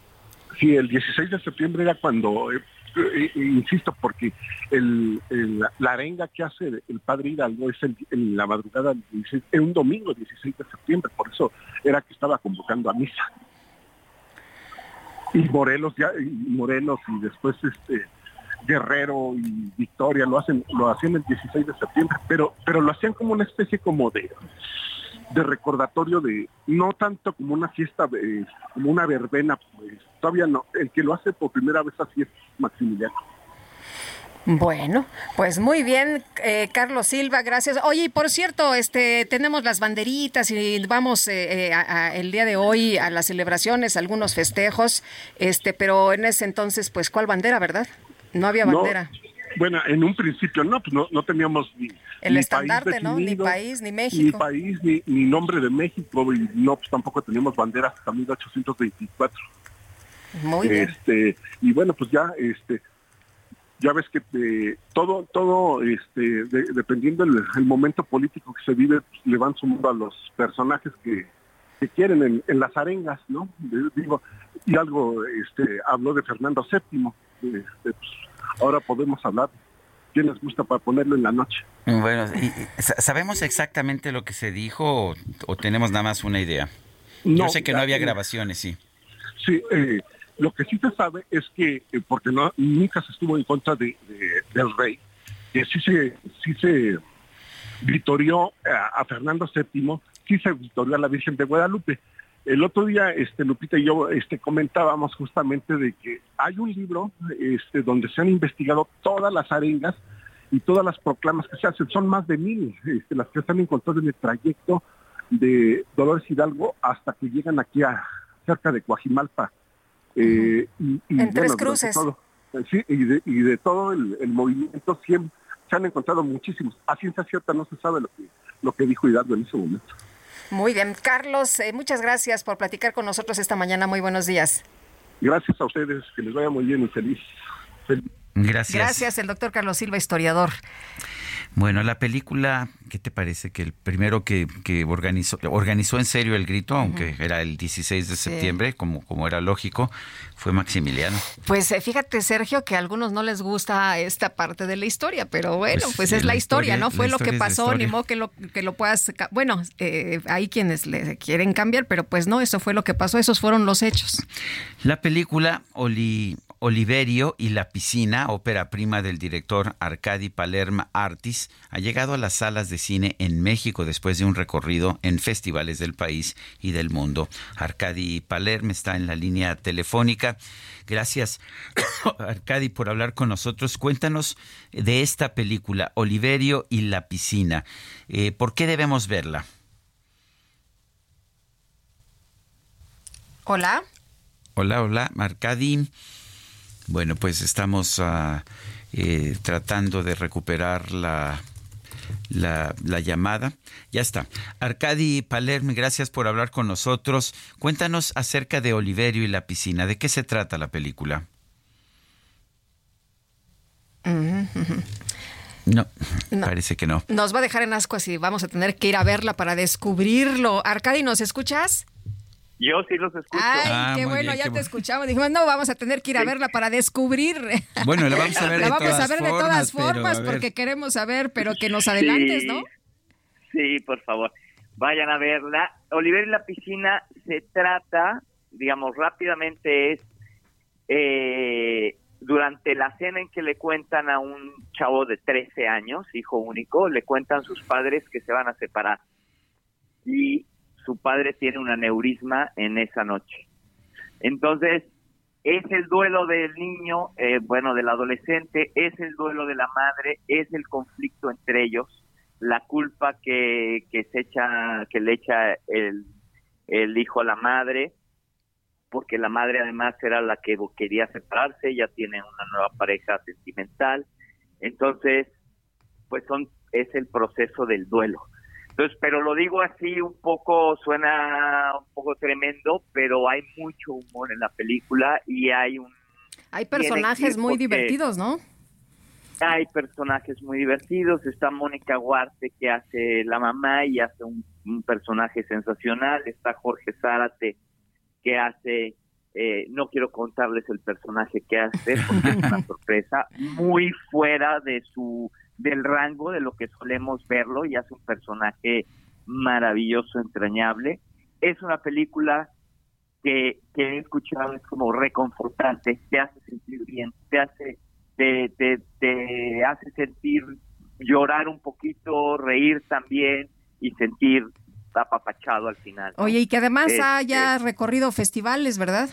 Sí, el 16 de septiembre era cuando, eh, eh, eh, insisto, porque el, el- la arenga que hace el padre Hidalgo es en la madrugada del 16, en un domingo 16 de septiembre, por eso era que estaba convocando a misa. Y Morelos ya, y Morelos y después este Guerrero y Victoria lo hacen, lo hacían el 16 de septiembre, pero, pero lo hacían como una especie como de de recordatorio de no tanto como una fiesta eh, como una verbena pues todavía no el que lo hace por primera vez así es Maximiliano Bueno, pues muy bien, eh, Carlos Silva, gracias. Oye, y por cierto, este, tenemos las banderitas y vamos eh, eh, a- a- el día de hoy a las celebraciones, algunos festejos, este, pero en ese entonces, pues, ¿cuál bandera, verdad? No había No, bandera. bueno en un principio no pues no, no teníamos ni El ni estandarte, país ¿no? Ni país, ni ni México. país ni, ni nombre de México y no pues tampoco teníamos banderas hasta 1824 Muy bien. este y bueno pues ya este ya ves que eh, todo todo este de- dependiendo del el momento político que se vive pues, le van sumando a los personajes que, que quieren en, en las arengas no De- digo y algo este habló de Fernando VII este, pues, ahora podemos hablar quién les gusta para ponerlo en la noche. Bueno, ¿sabemos exactamente lo que se dijo o, o tenemos nada más una idea? No, Yo sé que no había grabaciones, sí. Sí, eh, lo que sí se sabe es que, eh, porque nunca se estuvo en contra de, de- del rey, que sí se, sí se vitorió a, Fernando VII, sí se vitorió a la Virgen de Guadalupe. El otro día, este, Lupita y yo este, comentábamos justamente de que hay un libro este, donde se han investigado todas las arengas y todas las proclamas que se hacen. Son más de mil las que se han encontrado en el trayecto de Dolores Hidalgo hasta que llegan aquí a cerca de Coajimalpa. Eh, y, y, En Tres Cruces. todo- eh, sí, y de, y de todo el, el movimiento siempre, se han encontrado muchísimos. A ciencia cierta no se sabe lo que, lo que dijo Hidalgo en ese momento. Muy bien. Carlos, eh, muchas gracias por platicar con nosotros esta mañana. Muy buenos días. Gracias a ustedes, que les vaya muy bien y feliz. feliz. Gracias. Gracias, el doctor Carlos Silva, historiador. Bueno, la película, ¿qué te parece? Que el primero que, que organizó, organizó en serio el grito, aunque era el 16 de Sí. septiembre, como, como era lógico, fue Maximiliano. Pues eh, fíjate, Sergio, que a algunos no les gusta esta parte de la historia, pero bueno, Pues, pues, es la la historia, historia- ¿no? Fue lo que pasó, ni modo que lo, que lo puedas... Bueno, eh, hay quienes le quieren cambiar, pero pues no, eso fue lo que pasó, esos fueron los hechos. La película Oli- Oliverio y la piscina, ópera prima del director Arcadi Palermo Artis, ha llegado a las salas de cine en México después de un recorrido en festivales del país y del mundo. Arcadi Palermo está en la línea telefónica. Gracias, Arcadi, por hablar con nosotros. Cuéntanos de esta película, Oliverio y la piscina. Eh, ¿Por qué debemos verla? Hola. Hola, hola, Arcadi. Bueno, pues estamos ah, eh, tratando de recuperar la, la, la llamada. Ya está. Arcadi Palermo, gracias por hablar con nosotros. Cuéntanos acerca de Oliverio y la piscina. ¿De qué se trata la película? Ujú. No, No. parece que no. Nos va a dejar en ascuas y vamos a tener que ir a verla para descubrirlo. Arcadi, ¿nos escuchas? Yo sí los escucho. Ay, Ah, qué bueno, bien, ya qué te bueno. escuchamos. Dijimos, no, vamos a tener que ir a verla para descubrir. Bueno, la vamos a ver La de vamos todas a ver de formas, todas pero, formas porque queremos saber, pero que nos adelantes, Sí. ¿no? Sí, por favor. Vayan a verla. Oliver y la piscina se trata, digamos, rápidamente es eh, durante la cena en que le cuentan a un chavo de 13 años, hijo único, le cuentan sus padres que se van a separar. Y su padre tiene un aneurisma en esa noche. Entonces, es el duelo del niño, eh, bueno, del adolescente, es el duelo de la madre, es el conflicto entre ellos, la culpa que, que se echa, que le echa el, el hijo a la madre, porque la madre además era la que quería separarse, ella tiene una nueva pareja sentimental, entonces, pues son, es el proceso del duelo. Entonces, pero lo digo así un poco, suena un poco tremendo, pero hay mucho humor en la película y hay un Hay personajes muy divertidos, ¿no? hay personajes muy divertidos. Está Mónica Huarte que hace la mamá y hace un, un personaje sensacional. Está Jorge Zárate que hace, eh, no quiero contarles el personaje que hace porque es una sorpresa, muy fuera de su del rango de lo que solemos verlo y hace un personaje maravilloso, entrañable. Es una película que, que he escuchado es como reconfortante, te hace sentir bien, te hace te, te, te hace sentir llorar un poquito, reír también y sentir apapachado al final. Oye, y que además Este, haya recorrido festivales, ¿verdad?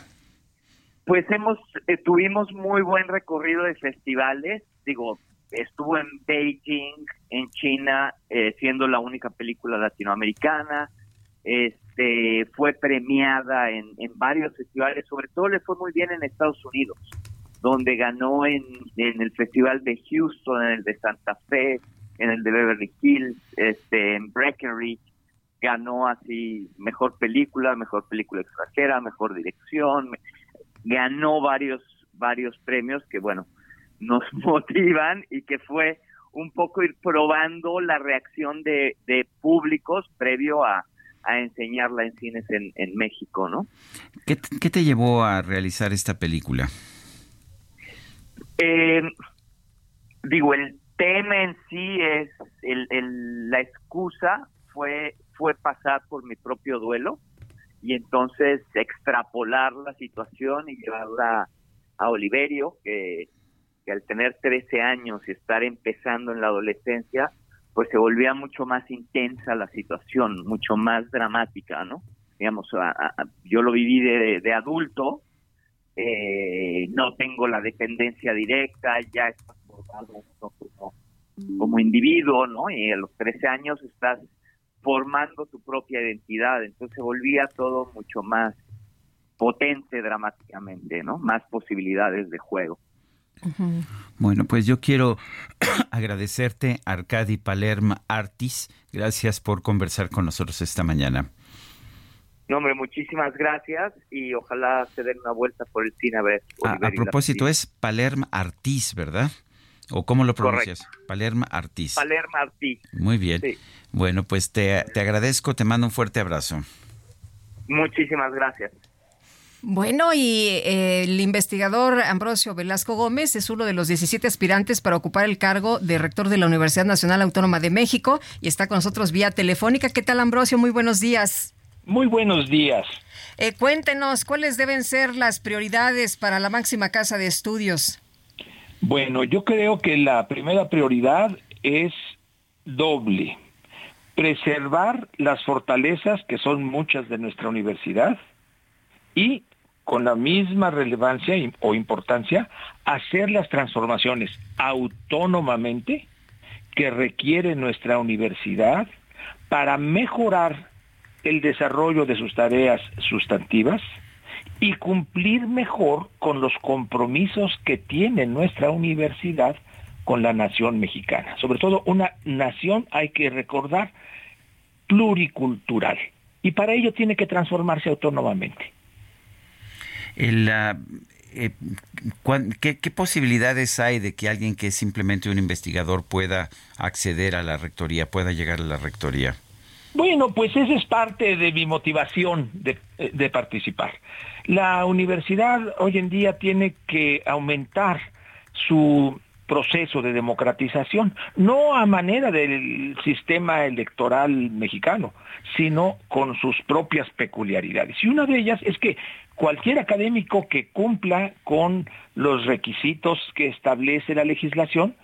Pues hemos, eh, tuvimos muy buen recorrido de festivales, digo, estuvo en Beijing, en China, eh, siendo la única película latinoamericana, este, fue premiada en, en varios festivales, sobre todo le fue muy bien en Estados Unidos, donde ganó en, en el Festival de Houston, en el de Santa Fe, en el de Beverly Hills, este, en Breckenridge, ganó así mejor película, mejor película extranjera, mejor dirección, ganó varios varios premios que bueno nos motivan y que fue un poco ir probando la reacción de, de públicos previo a, a enseñarla en cines en, en México, ¿no? ¿Qué, te- qué te llevó a realizar esta película? Eh, digo, el tema en sí es el, el- la excusa fue fue pasar por mi propio duelo y entonces extrapolar la situación y llevarla a Oliverio que, que al tener 13 años y estar empezando en la adolescencia pues se volvía mucho más intensa la situación mucho más dramática no digamos yo lo viví de, adulto eh, no tengo la dependencia directa, ya estás formado como, como individuo, ¿no? Y a los 13 años estás formando tu propia identidad, entonces se volvía todo mucho más potente dramáticamente, ¿no? Más posibilidades de juego. Bueno, pues yo quiero agradecerte, Arcadi Palerma Artis. Gracias por conversar con nosotros esta mañana. No, hombre, muchísimas gracias y ojalá se den una vuelta por el cine a ver. A, propósito, es Palerma Artis, ¿verdad? ¿O cómo lo pronuncias? Palerma Artis. Palermo Artis. Muy bien. Sí. Bueno, pues te, te agradezco, te mando un fuerte abrazo. Muchísimas gracias. Bueno, y eh, el investigador Ambrosio Velasco Gómez es uno de los 17 aspirantes para ocupar el cargo de rector de la Universidad Nacional Autónoma de México y está con nosotros vía telefónica. ¿Qué tal, Ambrosio? Muy buenos días. Muy buenos días. Eh, cuéntenos, ¿cuáles deben ser las prioridades para la máxima casa de estudios? Bueno, yo creo que la primera prioridad es doble. Preservar las fortalezas que son muchas de nuestra universidad y con la misma relevancia o importancia hacer las transformaciones autónomamente que requiere nuestra universidad para mejorar el desarrollo de sus tareas sustantivas y cumplir mejor con los compromisos que tiene nuestra universidad con la nación mexicana. Sobre todo una nación, hay que recordar, pluricultural. Y para ello tiene que transformarse autónomamente. El, eh, ¿qué, posibilidades hay de que alguien que es simplemente un investigador pueda acceder a la rectoría, pueda llegar a la rectoría? Bueno, pues esa es parte de mi motivación de participar. La universidad hoy en día tiene que aumentar su proceso de democratización, no a manera del sistema electoral mexicano, sino con sus propias peculiaridades. Y una de ellas es que cualquier académico que cumpla con los requisitos que establece la legislación,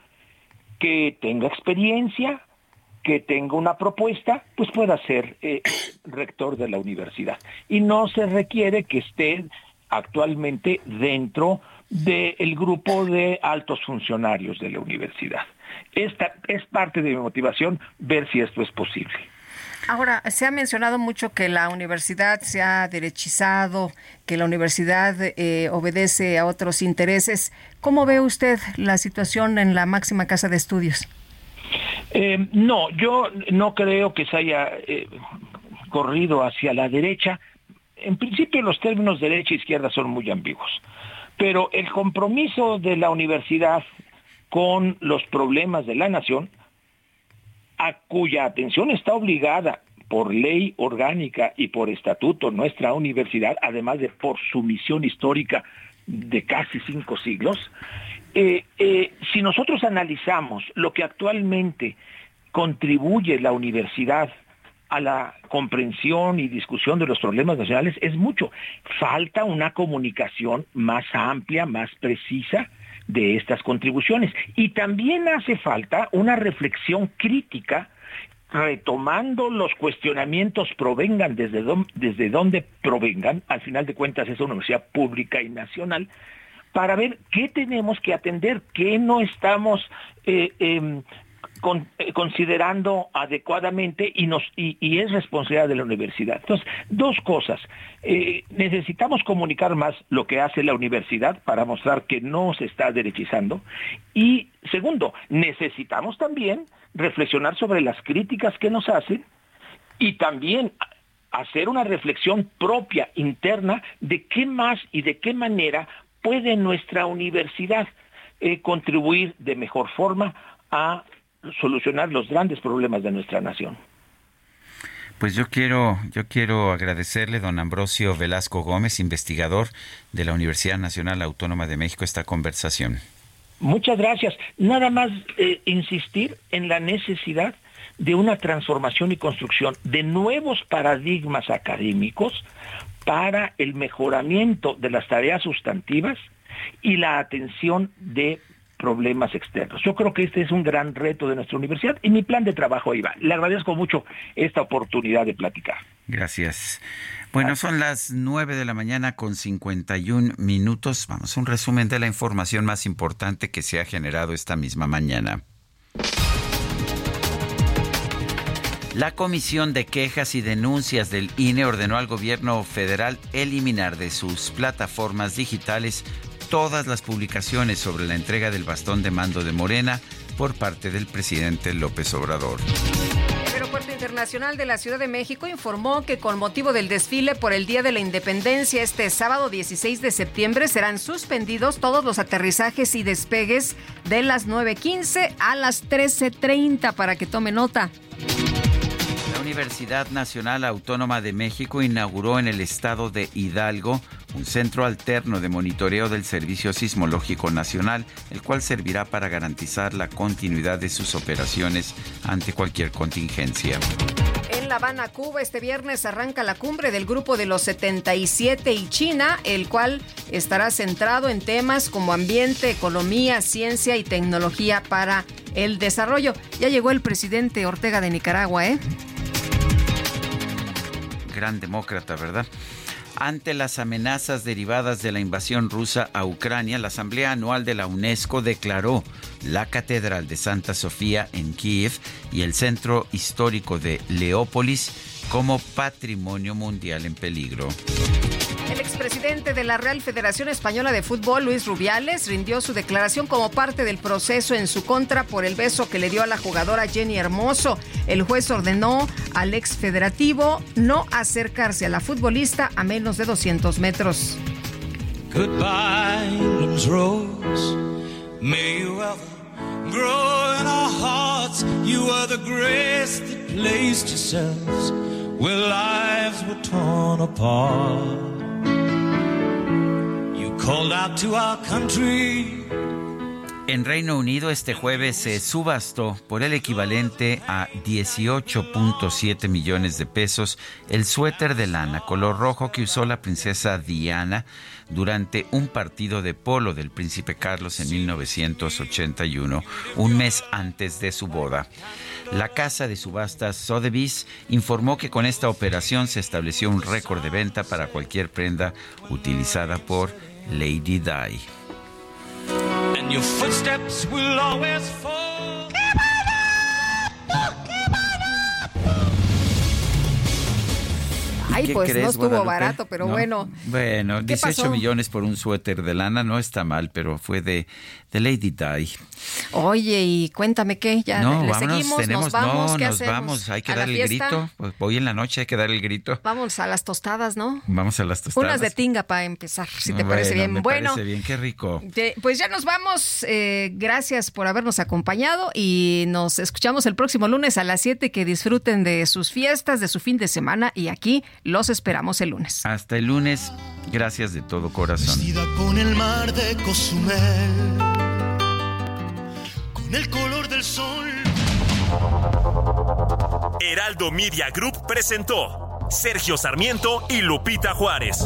que tenga experiencia, que tenga una propuesta, pues pueda ser eh, rector de la universidad. Y no se requiere que esté actualmente dentro del grupo de altos funcionarios de la universidad. Esta es parte de mi motivación ver si esto es posible. Ahora, se ha mencionado mucho que la universidad se ha derechizado, que la universidad eh, obedece a otros intereses. ¿Cómo ve usted la situación en la máxima casa de estudios? Eh, no, yo no creo que se haya eh, corrido hacia la derecha. En principio los términos derecha e izquierda son muy ambiguos, pero el compromiso de la universidad con los problemas de la nación, a cuya atención está obligada por ley orgánica y por estatuto nuestra universidad, además de por su misión histórica de casi cinco siglos, eh, eh, si nosotros analizamos lo que actualmente contribuye la universidad a la comprensión y discusión de los problemas nacionales es mucho. Falta una comunicación más amplia, más precisa de estas contribuciones. Y también hace falta una reflexión crítica retomando los cuestionamientos provengan desde, don- desde donde provengan, al final de cuentas es una universidad pública y nacional, para ver qué tenemos que atender, qué no estamos eh, em, eh, considerando adecuadamente y es responsabilidad de la universidad. Entonces, dos cosas. Eh, necesitamos comunicar más lo que hace la universidad para mostrar que no se está derechizando. Y segundo, necesitamos también reflexionar sobre las críticas que nos hacen y también hacer una reflexión propia, interna, de qué más y de qué manera puede nuestra universidad eh, contribuir de mejor forma a solucionar los grandes problemas de nuestra nación. Pues yo quiero, yo quiero agradecerle, don Ambrosio Velasco Gómez, investigador de la Universidad Nacional Autónoma de México, esta conversación. Muchas gracias. Nada más eh, insistir en la necesidad de una transformación y construcción de nuevos paradigmas académicos para el mejoramiento de las tareas sustantivas y la atención de problemas externos. Yo creo que este es un gran reto de nuestra universidad y mi plan de trabajo ahí va. Le agradezco mucho esta oportunidad de platicar. Gracias. Bueno, son las 9 de la mañana con 51 minutos. Vamos a un resumen de la información más importante que se ha generado esta misma mañana. La Comisión de Quejas y Denuncias del INE ordenó al gobierno federal eliminar de sus plataformas digitales todas las publicaciones sobre la entrega del bastón de mando de Morena por parte del presidente López Obrador. El Aeropuerto Internacional de la Ciudad de México informó que con motivo del desfile por el Día de la Independencia este sábado 16 de septiembre serán suspendidos todos los aterrizajes y despegues de las 9.15 a las 13.30 para que tome nota. La Universidad Nacional Autónoma de México inauguró en el estado de Hidalgo un centro alterno de monitoreo del Servicio Sismológico Nacional, el cual servirá para garantizar la continuidad de sus operaciones ante cualquier contingencia. En La Habana, Cuba, este viernes arranca la cumbre del Grupo de los 77 y China, el cual estará centrado en temas como ambiente, economía, ciencia y tecnología para el desarrollo. Ya llegó el presidente Ortega de Nicaragua, ¿eh? Gran demócrata, ¿verdad? Ante las amenazas derivadas de la invasión rusa a Ucrania, la Asamblea Anual de la UNESCO declaró la Catedral de Santa Sofía en Kiev y el Centro Histórico de Leópolis como Patrimonio Mundial en peligro. El expresidente de la Real Federación Española de Fútbol, Luis Rubiales, rindió su declaración como parte del proceso en su contra por el beso que le dio a la jugadora Jenny Hermoso. El juez ordenó al ex federativo no acercarse a la futbolista a menos de 200 metros. Goodbye, rose. May grow in our hearts. You are the where lives were torn apart. To our country. En Reino Unido este jueves se subastó por el equivalente a 18.7 millones de pesos el suéter de lana color rojo que usó la princesa Diana durante un partido de polo del príncipe Carlos en 1981, un mes antes de su boda. La casa de subastas Sotheby's informó que con esta operación se estableció un récord de venta para cualquier prenda utilizada por Lady Di. And your footsteps will always fall. Ay, ¿Qué pues crees, no estuvo Guadalupe? barato, pero ¿No? bueno. Bueno, ¿Qué 18 pasó? millones por un suéter de lana no está mal, pero fue de, de Lady Di. Oye, y cuéntame qué, ya no, le vámonos, seguimos, tenemos, nos vamos, no, ¿qué nos hacemos? vamos, hay que ¿A la dar el fiesta? grito. Pues hoy en la noche hay que dar el grito. Vamos a las tostadas, ¿no? Vamos a las tostadas. Unas de tinga para empezar, si te Bueno, parece bien. Me bueno, parece bien, qué rico. pues ya nos vamos. eh, gracias por habernos acompañado y nos escuchamos el próximo lunes a las 7. Que disfruten de sus fiestas, de su fin de semana y aquí los esperamos el lunes. Hasta el lunes, gracias de todo corazón. Vestida con el mar de Cozumel, con el color del sol. Heraldo Media Group presentó Sergio Sarmiento y Lupita Juárez.